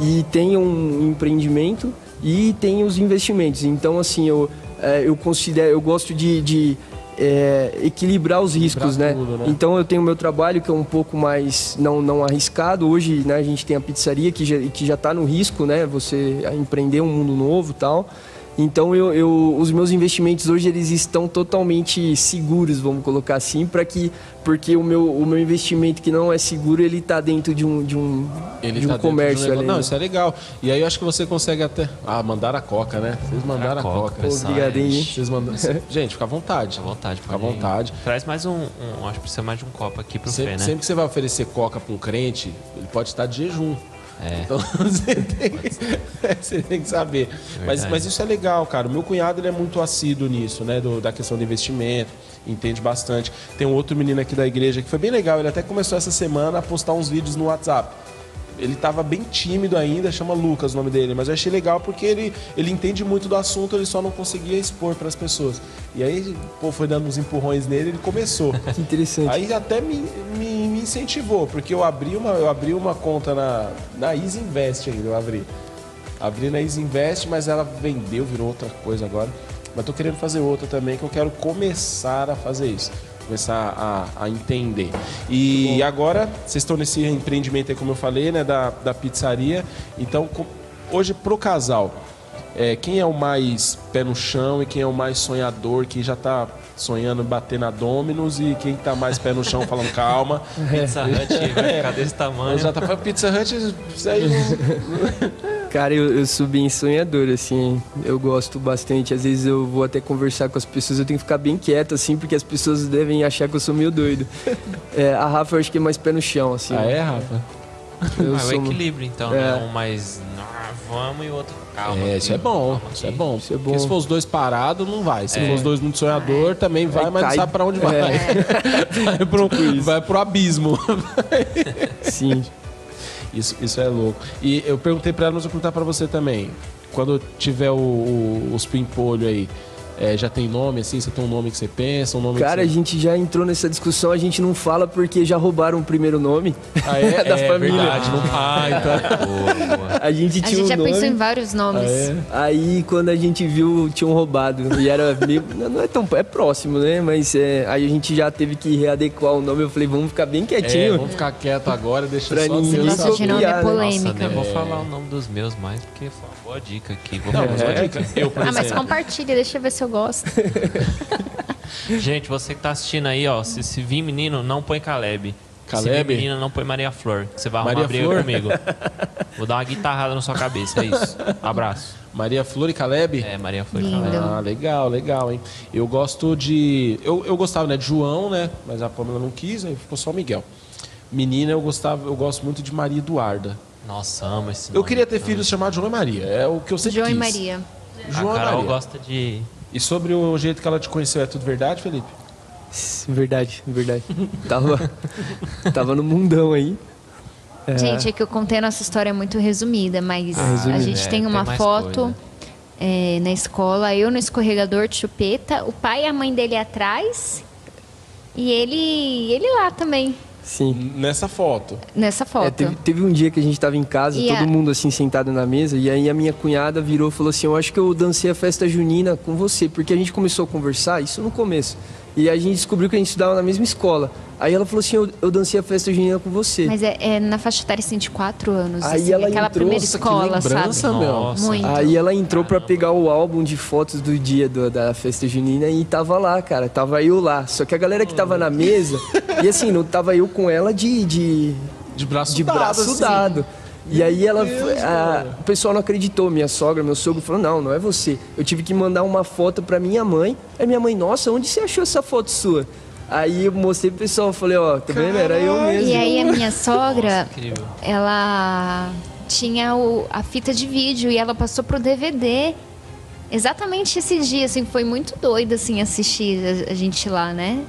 e tenho um empreendimento e tenho os investimentos. Então, assim, eu, eh, eu considero, eu gosto de, de, eh, equilibrar os riscos, né? tudo, né? Então eu tenho meu trabalho que é um pouco mais não, não arriscado. Hoje, né, a gente tem a pizzaria que já, que já está no risco, né? Você empreender um mundo novo, e tal. Então eu, eu- os meus investimentos hoje eles estão totalmente seguros, vamos colocar assim, para que porque o meu, o meu investimento que não é seguro ele está dentro de um de um, Ele de um tá comércio de um ali. Não, né? isso é legal. E aí eu acho que você consegue até. Ah, mandaram a coca, né? Vocês mandaram a coca. Pô, obrigadinho, hein? Vocês mandaram. [laughs] Gente, fica à vontade. Fica à vontade, Fica à vontade. Traz mais um, um- Acho que precisa mais de um copo aqui pro Sempre, Fê, né? sempre que você vai oferecer coca para um crente, ele pode estar de jejum. É. [laughs] Então você tem, [laughs] você tem que saber. Mas, verdade. mas isso é legal, cara. O meu cunhado ele é muito assíduo nisso, né? do- da questão do investimento, entende bastante. Tem um outro menino aqui da igreja que foi bem legal. Ele até começou essa semana a postar uns vídeos no WhatsApp. Ele estava bem tímido ainda, chama Lucas o nome dele, mas eu achei legal porque ele, ele entende muito do assunto, ele só não conseguia expor para as pessoas. E aí, pô, foi dando uns empurrões nele, ele começou. [laughs] Que interessante. Aí até me, me, me incentivou, porque eu abri uma, eu abri uma conta na, na Easy Invest ainda, eu abri. Abri na Easy Invest, mas ela vendeu, virou outra coisa agora. Mas tô querendo fazer outra também, que eu quero começar a fazer isso. Começar a, a entender. E agora, vocês estão nesse empreendimento aí, como eu falei, né, da, da pizzaria. Então, hoje pro casal, é, quem é o mais pé no chão e quem é o mais sonhador, que já tá sonhando em bater na Dominus e quem tá mais pé no chão falando calma. [laughs] Pizza Hut vai ficar desse tamanho. Já tá falando Pizza Hut, isso aí [laughs] Cara, eu, eu sou bem sonhador, assim, eu gosto bastante. Às vezes eu vou até conversar com as pessoas, eu tenho que ficar bem quieto, assim, porque as pessoas devem achar que eu sou meio doido. [laughs] É, a Rafa eu acho que é mais pé no chão, assim. Ah, é, Rafa? Eu Ah, o sou- equilíbrio, então, É. né? Um mais. "Ah, vamos e o outro calma. É, aqui, isso é bom, calma isso é aqui." bom. Isso é Porque bom. se for os dois parados, não vai. Se É. for os dois muito sonhador, também vai, Aí mas não cai. sabe pra onde vai. [laughs] vai, pro, vai pro abismo. [laughs] Sim. Isso, isso é louco. E eu perguntei pra ela, mas eu vou perguntar pra você também. Quando tiver o, o- os pimpolho aí, é, já tem nome assim? Você tem um nome que você pensa? Um nome Cara, a que você... gente já entrou nessa discussão, a gente não fala porque já roubaram o primeiro nome Ah, é? [laughs] da é família. verdade. Não... Ah, então... Boa, boa. A gente A tinha gente um já nome, pensou em vários nomes. aí quando a gente viu, tinham roubado. E era meio. Não é tão. É próximo, né? Mas é, aí a gente já teve que readequar o nome. Eu falei, vamos ficar bem É, quietinho. vamos ficar quieto agora, deixa Pra só ninguém Nossa, de nome é copiar, né? Nossa, polêmica. nem vou falar o nome dos meus mais, porque foi uma boa dica aqui. Vou Não, uma dica. Eu, Ah, mas compartilha, deixa eu ver se eu gosto. [laughs] Gente, você que tá assistindo aí, ó, se, se vir menino, não põe Caleb. Se Caleb? vir menina, não põe Maria Flor. que Você vai arrumar Maria briga Flor? comigo. [laughs] Vou dar uma guitarrada na sua cabeça, é isso. Abraço. Maria Flor e Caleb? É, Maria Flor e. Caleb. Ah, legal, legal, hein? Eu gosto de. Eu, eu gostava né, de João, né? Mas a Pamela não quis, aí ficou só o Miguel. Menina, eu gostava, eu gosto muito de Maria Eduarda. Nossa, amo esse nome. Eu queria ter filhos chamados João e Maria. É o que eu sempre João e quis. Maria. João A e Carol Maria. gosta de... E sobre o jeito que ela te conheceu, é tudo verdade, Felipe? Verdade, verdade. tava, [laughs] tava no mundão aí. É, Gente, é que eu contei a nossa história muito resumida, mas a resumida. gente É, tem tem uma mais foto é, na escola, eu no escorregador de chupeta, o pai e a mãe dele atrás e ele, ele lá também. Sim. Nessa foto. Nessa foto. É, teve, teve um dia que a gente tava em casa, E todo a- mundo assim sentado na mesa, e aí a minha cunhada virou e falou assim: Eu acho que eu dancei a festa junina com você, porque a gente começou a conversar, isso no começo. E a gente descobriu que a gente estudava na mesma escola. Aí ela falou assim: Eu, eu dancei a festa junina com você. Mas é, é na faixa etária assim, de 4 anos. Aí assim, ela aquela entrou, primeira escola, lembrança, sabe? meu. Nossa. Muito. Aí ela entrou pra pegar o álbum de fotos do dia do- da festa junina e tava lá, cara. Tava eu lá. Só que a galera que tava na mesa, e assim, não tava eu com ela de, de, De braço de dado, braço assim. dado. E aí ela, Deus, a- o pessoal não acreditou, minha sogra, meu sogro falou: "Não, não é você". Eu tive que mandar uma foto pra minha mãe. Aí minha mãe: "Nossa, onde você achou essa foto sua?" Aí eu mostrei pro pessoal, falei: "Ó, tá vendo? Era eu mesmo". E aí a minha [laughs] sogra, Nossa, ela tinha o- a fita de vídeo e ela passou pro DVD. Exatamente esse dia, assim, foi muito doido, assim, assistir a, a gente lá, né?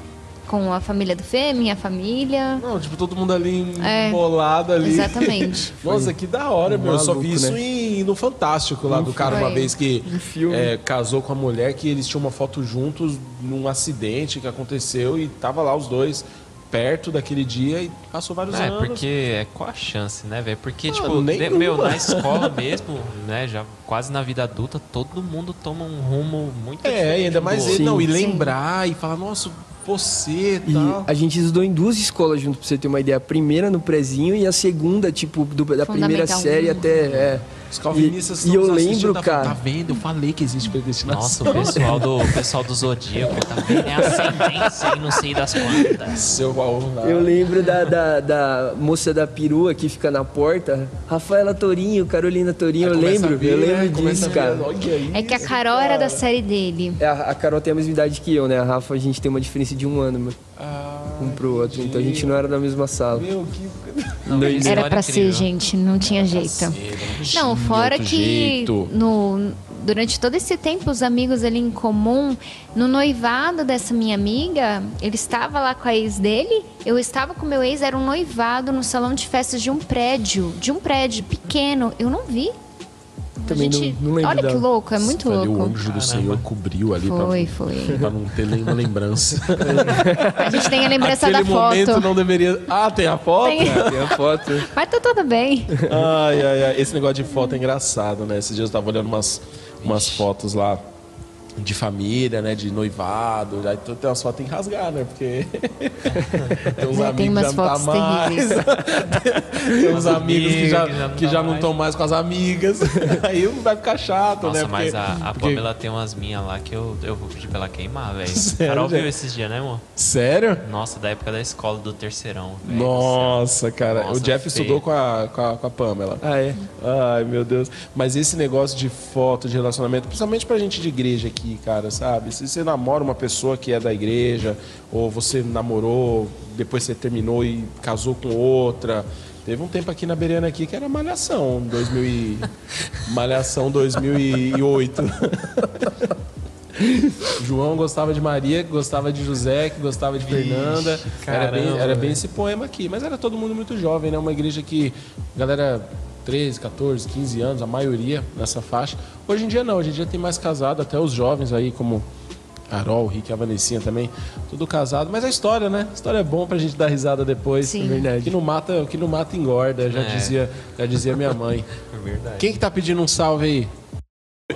Com a família do Fê, minha família. Não, tipo, todo mundo ali É. embolado ali. Exatamente. [laughs] Nossa, que da hora, meu. Eu só vi Maluco, isso né? em, no Fantástico lá do cara uma vez que Um filme. é, casou com a mulher, que eles tinham uma foto juntos num acidente que aconteceu e tava lá os dois perto daquele dia e passou vários É, anos. porque é qual a chance, né, velho? Porque, tipo, de- meu, na [laughs] escola mesmo, né, já quase na vida adulta, todo mundo toma um rumo muito É, diferente e ainda um mais ele, não, e Sim. lembrar e falar, nossa, você E tal. a gente estudou em duas escolas junto, pra você ter uma ideia. A primeira no prezinho e a segunda, tipo, do- da primeira série até. É. Os calvinistas E- e eu lembro, tá, cara- Tá vendo? Eu falei que existe predestinação. Nossa, o pessoal do, o pessoal do Zodíaco tá vendo? É ascendência e não sei das quantas. Seu baú lá. Eu lembro da, da, da moça da perua que fica na porta. Rafaela Torinho, Carolina Torinho, eu lembro, ver, eu né? lembro Começa disso, ver, cara. É que a Carol era da série dele. É, A, a Carol tem a mesma idade que eu, né? A Rafa, a gente tem uma diferença de um ano mano, Ah, um pro outro. Então a gente não era da mesma sala. Meu, que... Não, Era pra ser, gente, não tinha jeito. Não, fora que jeito. no, durante todo esse tempo, os amigos ali em comum, no noivado dessa minha amiga, ele estava lá com a ex dele, eu estava com meu ex, era um noivado no salão de festas de um prédio, de um prédio pequeno. Eu não vi. Também gente- não, não lembro Olha que dela. louco, é muito Ali o louco. anjo do Caramba. Senhor cobriu ali Foi, pra, foi. pra não ter nenhuma lembrança. A gente tem a lembrança Aquele da foto. momento não deveria. Ah, tem a foto? Tem. Tem a foto. Mas tá tudo bem. Ai, ai, ai. Esse negócio de foto é engraçado, né? Esses dias eu tava olhando umas, umas fotos lá de família, né? De noivado. Aí tu- tem umas fotos em rasgar, né? Porque [laughs] tem uns É, amigos tem umas que já não tá mais. [laughs] tem uns amigos que já, que já não que tá já não mais. estão mais com as amigas. [laughs] Aí vai ficar chato, Nossa, né? mas a, a porque- Pamela tem umas minhas lá que eu, eu vou pedir pra ela queimar, velho. Sério, Carol viu esses dias, né, amor? Sério? Nossa, da época da escola do terceirão. céu. Nossa, cara. Nossa, o Jeff feio. estudou com a, com, a, com a Pamela. Ah, é? Ai, meu Deus. Mas esse negócio de foto, de relacionamento, principalmente pra gente de igreja aqui, cara, sabe? Se você namora uma pessoa que é da igreja, ou você namorou, depois você terminou e casou com outra. Teve um tempo aqui na Beirana aqui que era Malhação, 2000 e... [laughs] Malhação 2008. [laughs] João gostava de Maria, que gostava de José, que gostava de Fernanda. Era bem, caramba, era bem esse poema aqui. Mas era todo mundo muito jovem, né? Uma igreja que, galera, 13, 14, 15 anos, a maioria nessa faixa. Hoje em dia não, hoje em dia tem mais casado, até os jovens aí, como Carol, o Rick e a Vanessinha também, tudo casado. Mas a história, né? A história é bom pra gente dar risada depois. Sim. É verdade. O que não mata, o que não mata engorda, já, É. dizia, já dizia minha mãe. [laughs] É verdade. Quem que tá pedindo um salve aí?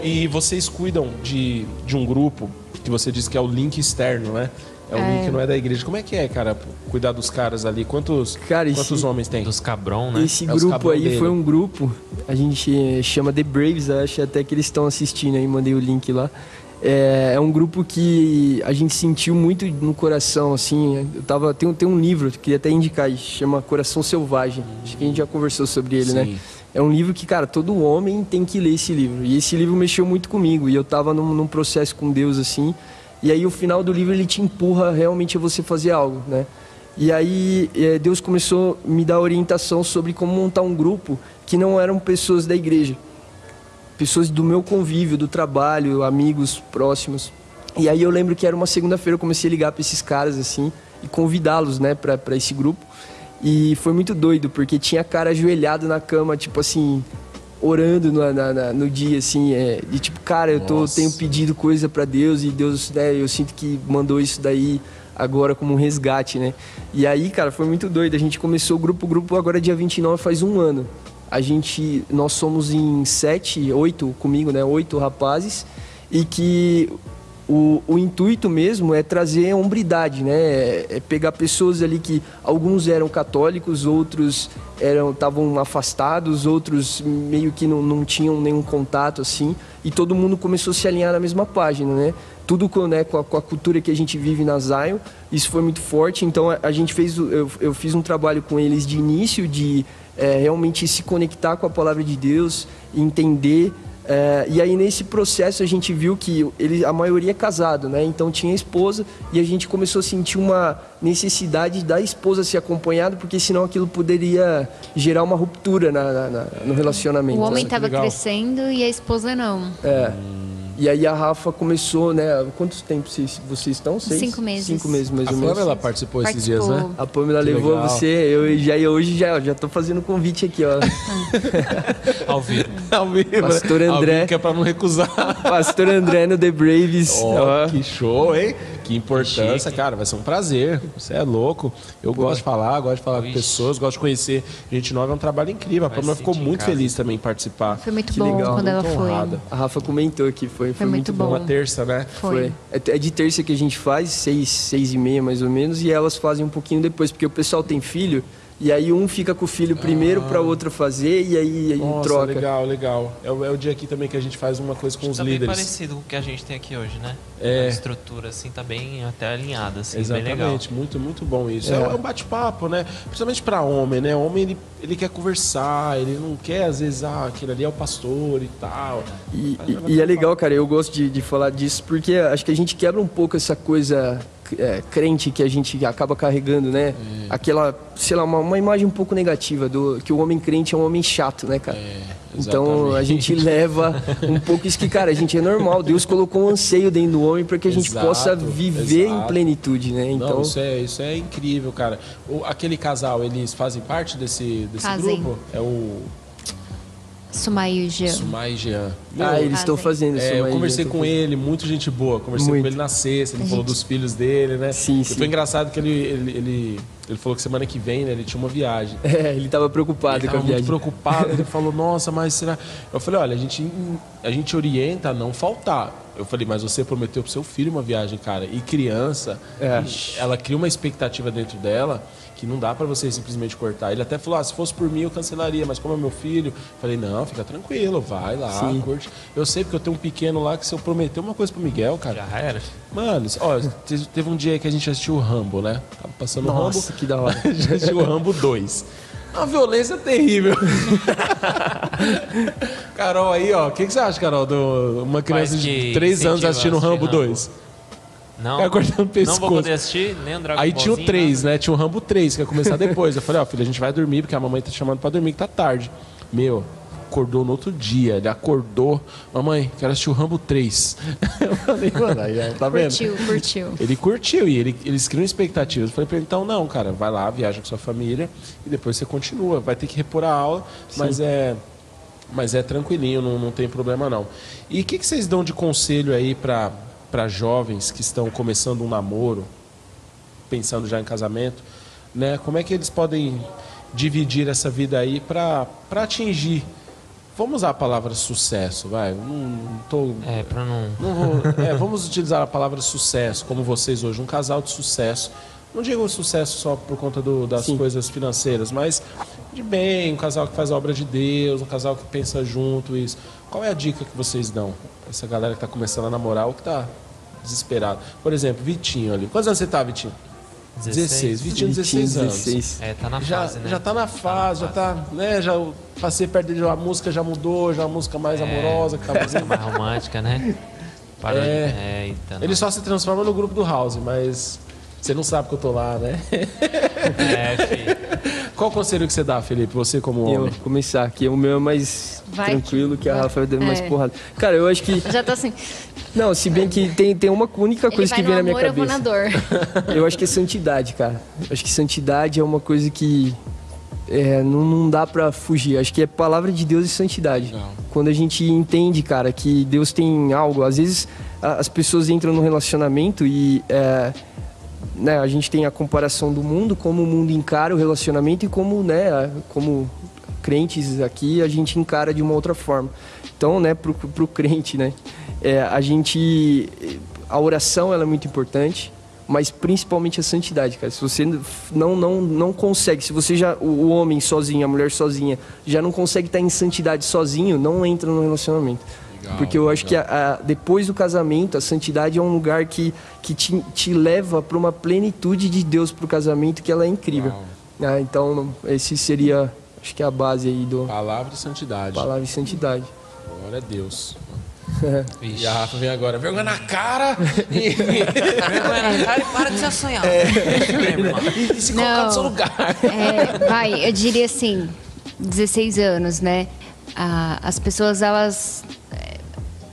E vocês cuidam de, de um grupo que você disse que é o link externo, né? É o link que não é da igreja. Como é que é, cara, cuidar dos caras ali? Quantos, Cara, esse- quantos homens tem? Dos cabrão, né? Esse É grupo aí dele. foi um grupo, a gente chama The Braves, acho até que eles estão assistindo aí, mandei o link lá. É, é um grupo que a gente sentiu muito no coração, assim. Eu tava, tem, um- tem um livro, que queria até indicar, chama Coração Selvagem. Acho que a gente já conversou sobre ele, né? Sim. É um livro que, cara, todo homem tem que ler esse livro. E esse livro mexeu muito comigo. E eu tava num, num processo com Deus, assim. E aí o final do livro ele te empurra realmente a você fazer algo, né? E aí eh, Deus começou a me dar orientação sobre como montar um grupo que não eram pessoas da igreja. Pessoas do meu convívio, do trabalho, amigos próximos. E aí eu lembro que era uma segunda-feira, eu comecei a ligar para esses caras assim e convidá-los, né, para esse grupo. E foi muito doido, porque tinha cara ajoelhado na cama, tipo assim, orando no, na- na- no dia, assim, é, de tipo, cara, eu tô, Nossa. tenho pedido coisa para Deus e Deus, né, eu sinto que mandou isso daí. agora como um resgate, né? E aí, cara, foi muito doido. A gente começou o grupo, o grupo agora é dia 29, faz um ano. A gente, nós somos em sete, oito comigo, né? Oito rapazes e que o, o, intuito mesmo é trazer a hombridade, né? É, pegar pessoas ali que alguns eram católicos, outros eram estavam afastados, outros meio que não, não tinham nenhum contato assim, e todo mundo começou a se alinhar na mesma página, né? Tudo com, né, com, a, com a cultura que a gente vive na Zion, isso foi muito forte. Então a, a gente fez, eu, eu, fiz um trabalho com eles de início de é, realmente se conectar com a palavra de Deus, entender é, e aí nesse processo a gente viu que ele, a maioria é casado, né? Então tinha esposa e a gente começou a sentir uma necessidade da esposa ser acompanhada, porque senão aquilo poderia gerar uma ruptura na, na, no relacionamento. O homem estava crescendo e a esposa não. É. E aí a Rafa começou, né? Quantos tempos vocês, vocês estão? Seis? Cinco meses. Cinco meses, mais a ou menos. A Pamela participou, esses dias, né? A Pamela que levou legal. você, eu já hoje já, já tô fazendo convite aqui, ó. [laughs] Ao vivo. [laughs] Ao vivo. Pastor André. Ao vivo que é pra não recusar. Pastor André no The Braves. Oh, Que show, hein? Que importância, cara. Vai ser um prazer. Você é louco. Eu Pô. gosto de falar, gosto de falar Ixi. com pessoas, gosto de conhecer gente nova. É um trabalho incrível. A Pamela ficou muito feliz também em participar. Foi muito que bom legal. quando ela foi. Honrada. A Rafa comentou que foi, foi, foi muito, muito bom. Uma terça, né? Foi. foi. É, é de terça que a gente faz, seis, seis e meia mais ou menos, e elas fazem um pouquinho depois, porque o pessoal tem filho. E aí um fica com o filho primeiro ah. para o outro fazer e aí, aí Nossa, troca. legal, legal. É o, é o dia aqui também que a gente faz uma coisa com os tá líderes. bem parecido com o que a gente tem aqui hoje, né? É. A estrutura assim tá bem até alinhada, assim, Exatamente, muito muito bom isso. É, é um bate-papo, né? Principalmente para homem, né? Homem ele, ele quer conversar, ele não quer às vezes ah, aquele ali é o pastor e tal. E, e, e é legal, cara. Eu gosto de, de falar disso porque acho que a gente quebra um pouco essa coisa é, crente que a gente acaba carregando, né? É. Aquela, sei lá, uma, uma, imagem um pouco negativa do que o homem crente é um homem chato, né, cara? É, então a gente leva um pouco isso que, cara, a gente é normal. Deus colocou um anseio dentro do homem para que a gente exato, possa viver exato. em plenitude, né? Então Não, isso é isso é incrível, cara. O, aquele casal, eles fazem parte desse desse grupo? É o Sumai e Jean. Sumai e Jean. ah, eles estão fazendo é, Eu conversei com ele, muito gente boa. Conversei muito. com ele na sexta, ele gente... falou dos filhos dele, né? Sim, e sim. Foi engraçado que ele, ele, ele, ele, falou que semana que vem, né, ele tinha uma viagem. [laughs] É, ele estava preocupado ele com a viagem. muito preocupado, ele [laughs] falou, nossa, mas será... Eu falei, olha, a gente, a gente orienta a não faltar. Eu falei, mas você prometeu pro seu filho uma viagem, cara. E criança, é. ela cria uma expectativa dentro dela que não dá para você simplesmente cortar. Ele até falou: ah, se fosse por mim eu cancelaria, mas como é meu filho, falei: não, fica tranquilo, vai lá, Sim. curte. Eu sei porque eu tenho um pequeno lá que se eu prometer uma coisa pro Miguel, cara. Já era. Mano, ó, teve um dia que a gente assistiu o Rambo, né? Tava passando o Rambo. Nossa, que da hora. [laughs] a gente assistiu o Rambo 2. Uma violência terrível. [laughs] Carol aí, ó. O que, que, você acha, Carol, de uma criança de 3 anos assistindo o Rambo 2? Não, é cortando o pescoço. Não vou poder assistir nem o Dragon Aí tinha o 3, né? Tinha o Rambo 3, que ia começar depois. Eu falei, ó, oh, filho, a gente vai dormir, porque a mamãe tá chamando pra dormir, que tá tarde. Meu, acordou no outro dia. Ele acordou, mamãe, quero assistir o Rambo 3. [laughs] Eu falei, mano, aí, tá vendo? Curtiu, curtiu. Ele curtiu e ele, eles criam expectativas. Eu falei pra ele, então não, cara, vai lá, viaja com sua família e depois você continua. Vai ter que repor a aula, Sim. mas é. Mas é tranquilinho, não, não tem problema não. E o que, que vocês dão de conselho aí para para jovens que estão começando um namoro, pensando já em casamento, né? Como é que eles podem dividir essa vida aí para atingir Vamos usar a palavra sucesso, vai. Não, não tô. É, para não. não vou, é, vamos utilizar a palavra sucesso, como vocês hoje, um casal de sucesso. Não digo sucesso só por conta do, das Sim. coisas financeiras, mas de bem, um casal que faz a obra de Deus, um casal que pensa junto, isso. Qual é a dica que vocês dão? Essa galera que está começando a namorar ou que está desesperado. Por exemplo, Vitinho ali. Quantos anos você está, Vitinho? 16. 16. Vitinho, 16 anos. 16. É, tá na já, fase, né? Já tá na fase, já tá, né? Já passei perto dele, a música já mudou, já é uma música mais é, amorosa, que tá [laughs] mais romântica, né? Parou é, de... é então, ele só se transforma no grupo do House, mas você não sabe que eu tô lá, né? [laughs] É, filho. Qual conselho que você dá, Felipe? Você como homem? Eu começar aqui. O meu é mais vai tranquilo que, que a Rafa deu é. mais porrada. Cara, eu acho que. Já tô assim. Não, se bem que tem, tem uma única coisa que vem na minha amor, cabeça. Eu, vou na dor. [laughs] eu acho que é santidade, cara. Eu acho que santidade é uma coisa que é, não, não, dá para fugir. Acho que é palavra de Deus e santidade. Não. Quando a gente entende, cara, que Deus tem algo, às vezes as pessoas entram no relacionamento e é, né, a gente tem a comparação do mundo, como o mundo encara o relacionamento e como, né, como crentes aqui, a gente encara de uma outra forma. Então, né, pro, pro crente, né, é, a gente, a oração ela é muito importante, mas principalmente a santidade, cara. Se você não, não, não consegue, se você já, o homem sozinho, a mulher sozinha, já não consegue estar em santidade sozinho, não entra no relacionamento. Legal, Porque eu acho que legal. a- a- depois do casamento, a santidade é um lugar que, que te, te leva para uma plenitude de Deus para o casamento que ela é incrível. Ah, então, esse seria, acho que é a base aí do Palavra e santidade. palavra e santidade. Glória a Deus. Vixe. [laughs] E a Rafa vem agora, vergonha na cara [laughs] e, Vergonha na cara e para de eu ver, irmão. e se colocar no seu lugar. É, vai, eu diria assim, 16 anos, né? Ah, as pessoas, elas é,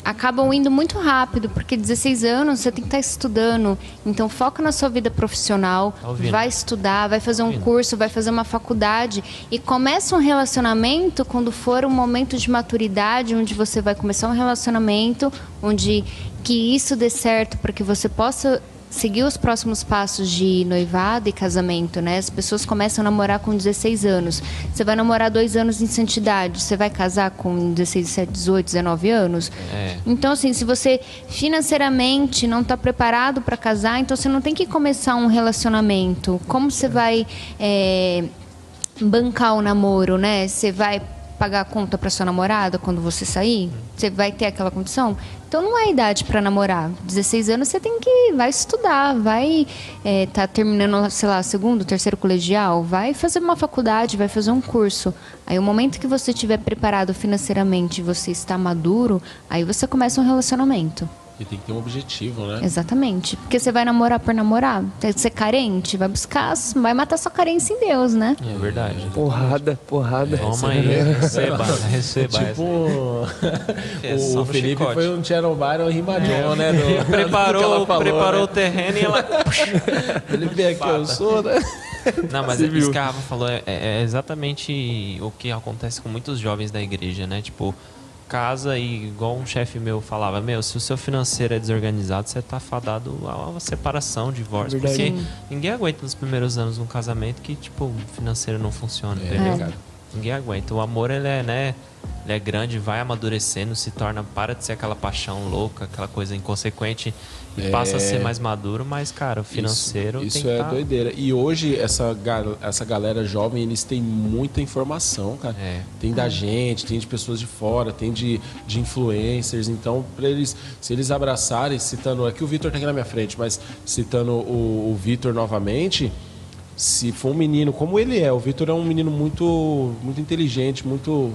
acabam indo muito rápido, porque 16 anos você tem que estar estudando. Então, foca na sua vida profissional, Tá vai estudar, vai fazer um curso, vai fazer uma faculdade e começa um relacionamento quando for um momento de maturidade, onde você vai começar um relacionamento, onde que isso dê certo para que você possa seguir os próximos passos de noivado e casamento, né? As pessoas começam a namorar com 16 anos. Você vai namorar dois anos em santidade. Você vai casar com 16, 17, 18, 19 anos? É. Então, assim, se você financeiramente não está preparado para casar, então você não tem que começar um relacionamento. Como você vai é, bancar o namoro, né? Você vai pagar a conta para sua namorada quando você sair? Você vai ter aquela condição? Então não é idade para namorar. 16 anos você tem que vai estudar, vai é, tá terminando, sei lá, segundo, terceiro colegial, vai fazer uma faculdade, vai fazer um curso. Aí o momento que você estiver preparado financeiramente, você está maduro, aí você começa um relacionamento. E tem que ter um objetivo, né? Exatamente. Porque você vai namorar por namorar, vai ser carente, vai buscar, vai matar sua carência em Deus, né? É verdade. Porrada, porrada. Toma aí, receba, [laughs] receba. Tipo, [laughs] É o no Felipe chicote. foi um Sharon Byron rimadão, né? do- [laughs] que Preparou, falou, preparou o né? terreno e ela. Felipe aqui, eu sou, né? Não, mas isso que a Rafa falou é, é exatamente o que acontece com muitos jovens da igreja, né? Tipo, casa e igual um chefe meu falava, meu, se o seu financeiro é desorganizado, você tá fadado a uma separação, divórcio. Verdade. Porque ninguém aguenta nos primeiros anos um casamento que, tipo, o financeiro não funciona, É. Ninguém aguenta. O amor, ele é, né? Ele é grande, vai amadurecendo, se torna, para de ser aquela paixão louca, aquela coisa inconsequente É. passa a ser mais maduro, mas, cara, o financeiro Isso, isso tem que é tá- doideira. E hoje, essa, essa galera jovem, eles têm muita informação, cara. É. Tem da gente, tem de pessoas de fora, tem de, de influencers. Então, para eles, se eles abraçarem, citando. Aqui o Vitor tá aqui na minha frente, mas citando o, o Vitor novamente. Se for um menino como ele é, o Vitor é um menino muito, muito inteligente, muito,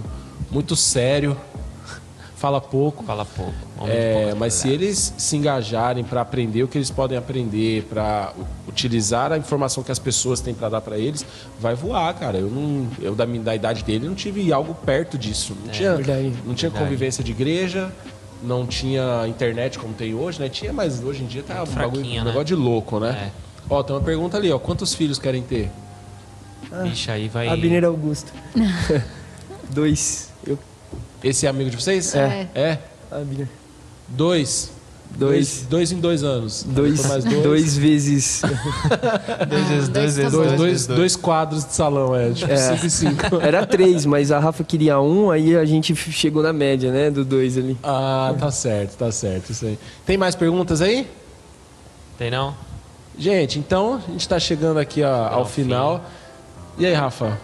muito sério, fala pouco. Fala pouco. É, poucas mas se eles se engajarem para aprender o que eles podem aprender, para utilizar a informação que as pessoas têm para dar para eles, vai voar, cara. Eu não, eu da, minha- da idade dele não tive algo perto disso. Não tinha, verdade. não tinha Verdade. convivência de igreja, não tinha internet como tem hoje, né? Tinha, mas hoje em dia tá um, bagulho, fraquinha, um né? negócio de louco, né? Ó, tem uma pergunta ali, ó. Quantos filhos querem ter? Bicho, aí vai. Abner Augusto. [laughs] Dois. Eu, Esse é amigo de vocês? É. É? Abner. Dois. Dois. Dois em dois anos. Dois, Mais dois. dois vezes. [laughs] Dois vezes, dois vezes, Dois, dois, dois quadros de salão, é. Tipo, É. cinco e cinco. [laughs] Era três, mas a Rafa queria um, aí a gente chegou na média, né? Do dois ali. Ah, tá certo, tá certo. Isso aí. Tem mais perguntas aí? Tem não? Gente, então a gente tá chegando aqui ó, ao ao final. E aí, Rafa?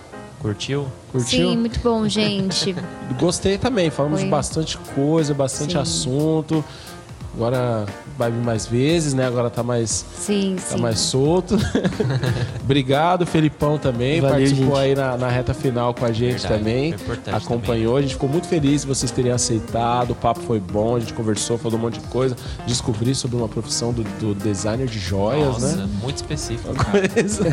Curtiu? Curtiu? Sim, muito bom, gente. [laughs] Gostei também. Falamos Foi. bastante coisa, bastante Sim. assunto. Agora vai vir mais vezes, né? Agora tá mais, Sim, tá sim. mais solto. [laughs] Obrigado, Felipão também. Valeu, participou gente. aí na, na reta final com a gente Verdade, também. Acompanhou. A gente ficou muito feliz de vocês terem aceitado. O papo foi bom, a gente conversou, falou um monte de coisa. Descobri sobre uma profissão do, do designer de joias, Nossa, né? muito específico. cara.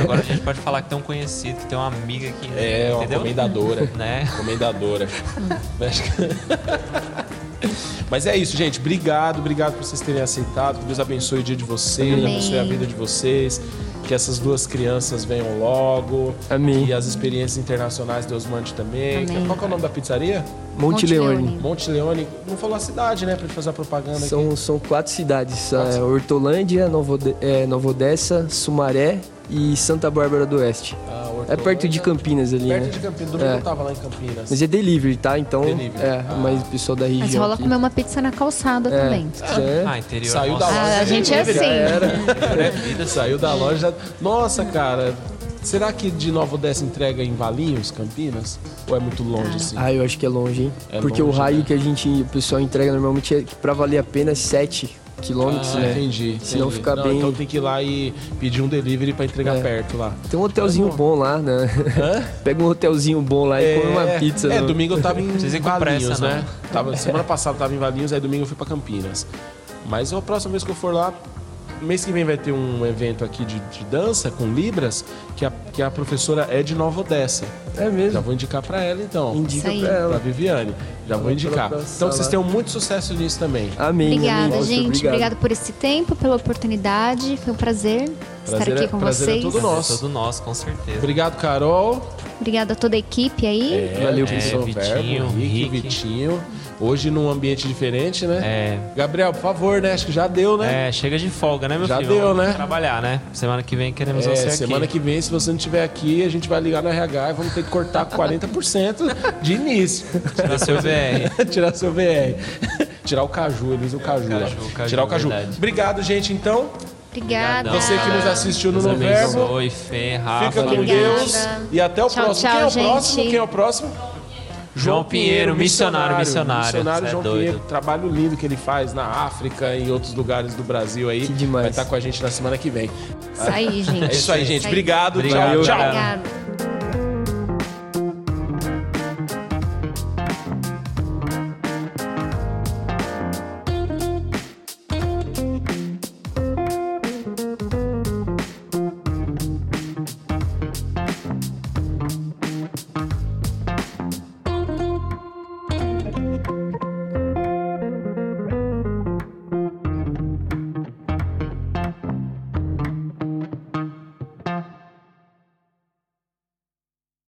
Agora a gente pode falar que tem um conhecido, que tem uma amiga que. É, uma entendeu? comendadora. Né? Comendadora. [laughs] [laughs] Mas é isso, gente. Obrigado, obrigado por vocês terem aceitado. Que Deus abençoe o dia de vocês, Amém. abençoe a vida de vocês. que essas duas crianças venham logo. Amém. E as experiências internacionais Deus mande também. Amém. Qual que é o nome da pizzaria? Monte, Monte Leone. Leone. Monte Leone. Não falou a cidade, né? Pra gente fazer a propaganda aqui. São, são quatro cidades: é, Hortolândia, Nova, Ode- é, Nova Odessa, Sumaré e Santa Bárbara do Oeste. Ah, É perto de Hortolândia. Campinas ali, Perto né? de Campinas. Domingo É. eu tava lá em Campinas. Mas é delivery, tá? Então, Delivery. é, Ah. mas o pessoal da região. Mas rola aqui- comer uma pizza na calçada É, também. se quiser. Ah, interior. Saiu da nossa. loja. Ah, a gente é assim. Era. [laughs] É vida, saiu da loja. Nossa, cara. Será que de Nova Odessa entrega em Valinhos, Campinas? Ou é muito longe assim? Ah, eu acho que é longe, hein? É Porque longe, o raio né? que a gente, o pessoal entrega normalmente é pra valer a pena é 7 quilômetros, Ah, né? entendi. Fica Não, bem- Então tem que ir lá e pedir um delivery pra entregar É. perto lá. Tem um hotelzinho Tá bom lá, né? Hã? [laughs] Pega um hotelzinho bom lá e come uma pizza. É, no- domingo eu tava em [laughs] Valinhos, pressa, né? Tava, semana passada eu tava em Valinhos, aí domingo eu fui pra Campinas. Mas a próxima vez que eu for lá, mês que vem vai ter um evento aqui de, de dança com Libras, que a, que a professora é de Nova Odessa. É Já mesmo. vou indicar pra ela então. Indica pra Pra ela. Viviane. Já vou indicar. pra Então vocês tenham muito sucesso nisso também. Amém. Obrigada, amém. Gente. obrigado. Obrigada por esse tempo, pela oportunidade. Foi um prazer, estar Prazer é- aqui com prazer é vocês. todo nosso. É todo nosso, com certeza. Obrigado, Carol. Obrigada a toda a equipe aí. Valeu, é, pessoal. Vitinho, Rick, Rick. Vitinho. Hoje num ambiente diferente, né? É, Gabriel, por favor, né? Acho que já deu, né? é, chega de folga, né, meu Já filho? deu, Vamos né? trabalhar, né? Semana que vem queremos É, você aqui. semana que vem, se você não estiver aqui, a gente vai ligar no RH e vamos ter que cortar 40% de início. Tirar seu VR. [laughs] Tirar seu VR. Tirar o caju, eles o caju, caju, o caju, Tirar o caju. verdade. Obrigado, gente, então. Obrigada. Você que nos assistiu no Noverbo. abençoe, Fê, Rafa. Fica com Obrigada. Deus. E até o Tchau, próximo. tchau, Quem é o gente. próximo? Quem é o próximo? João Pinheiro, missionário, missionário. Missionário é João doido. Pinheiro. Trabalho lindo que ele faz na África e em outros lugares do Brasil aí. Que demais. Vai estar com a gente na semana que vem. Isso aí, [laughs] gente. É isso aí, gente. Isso aí. Obrigado. Obrigado, tchau. Obrigada.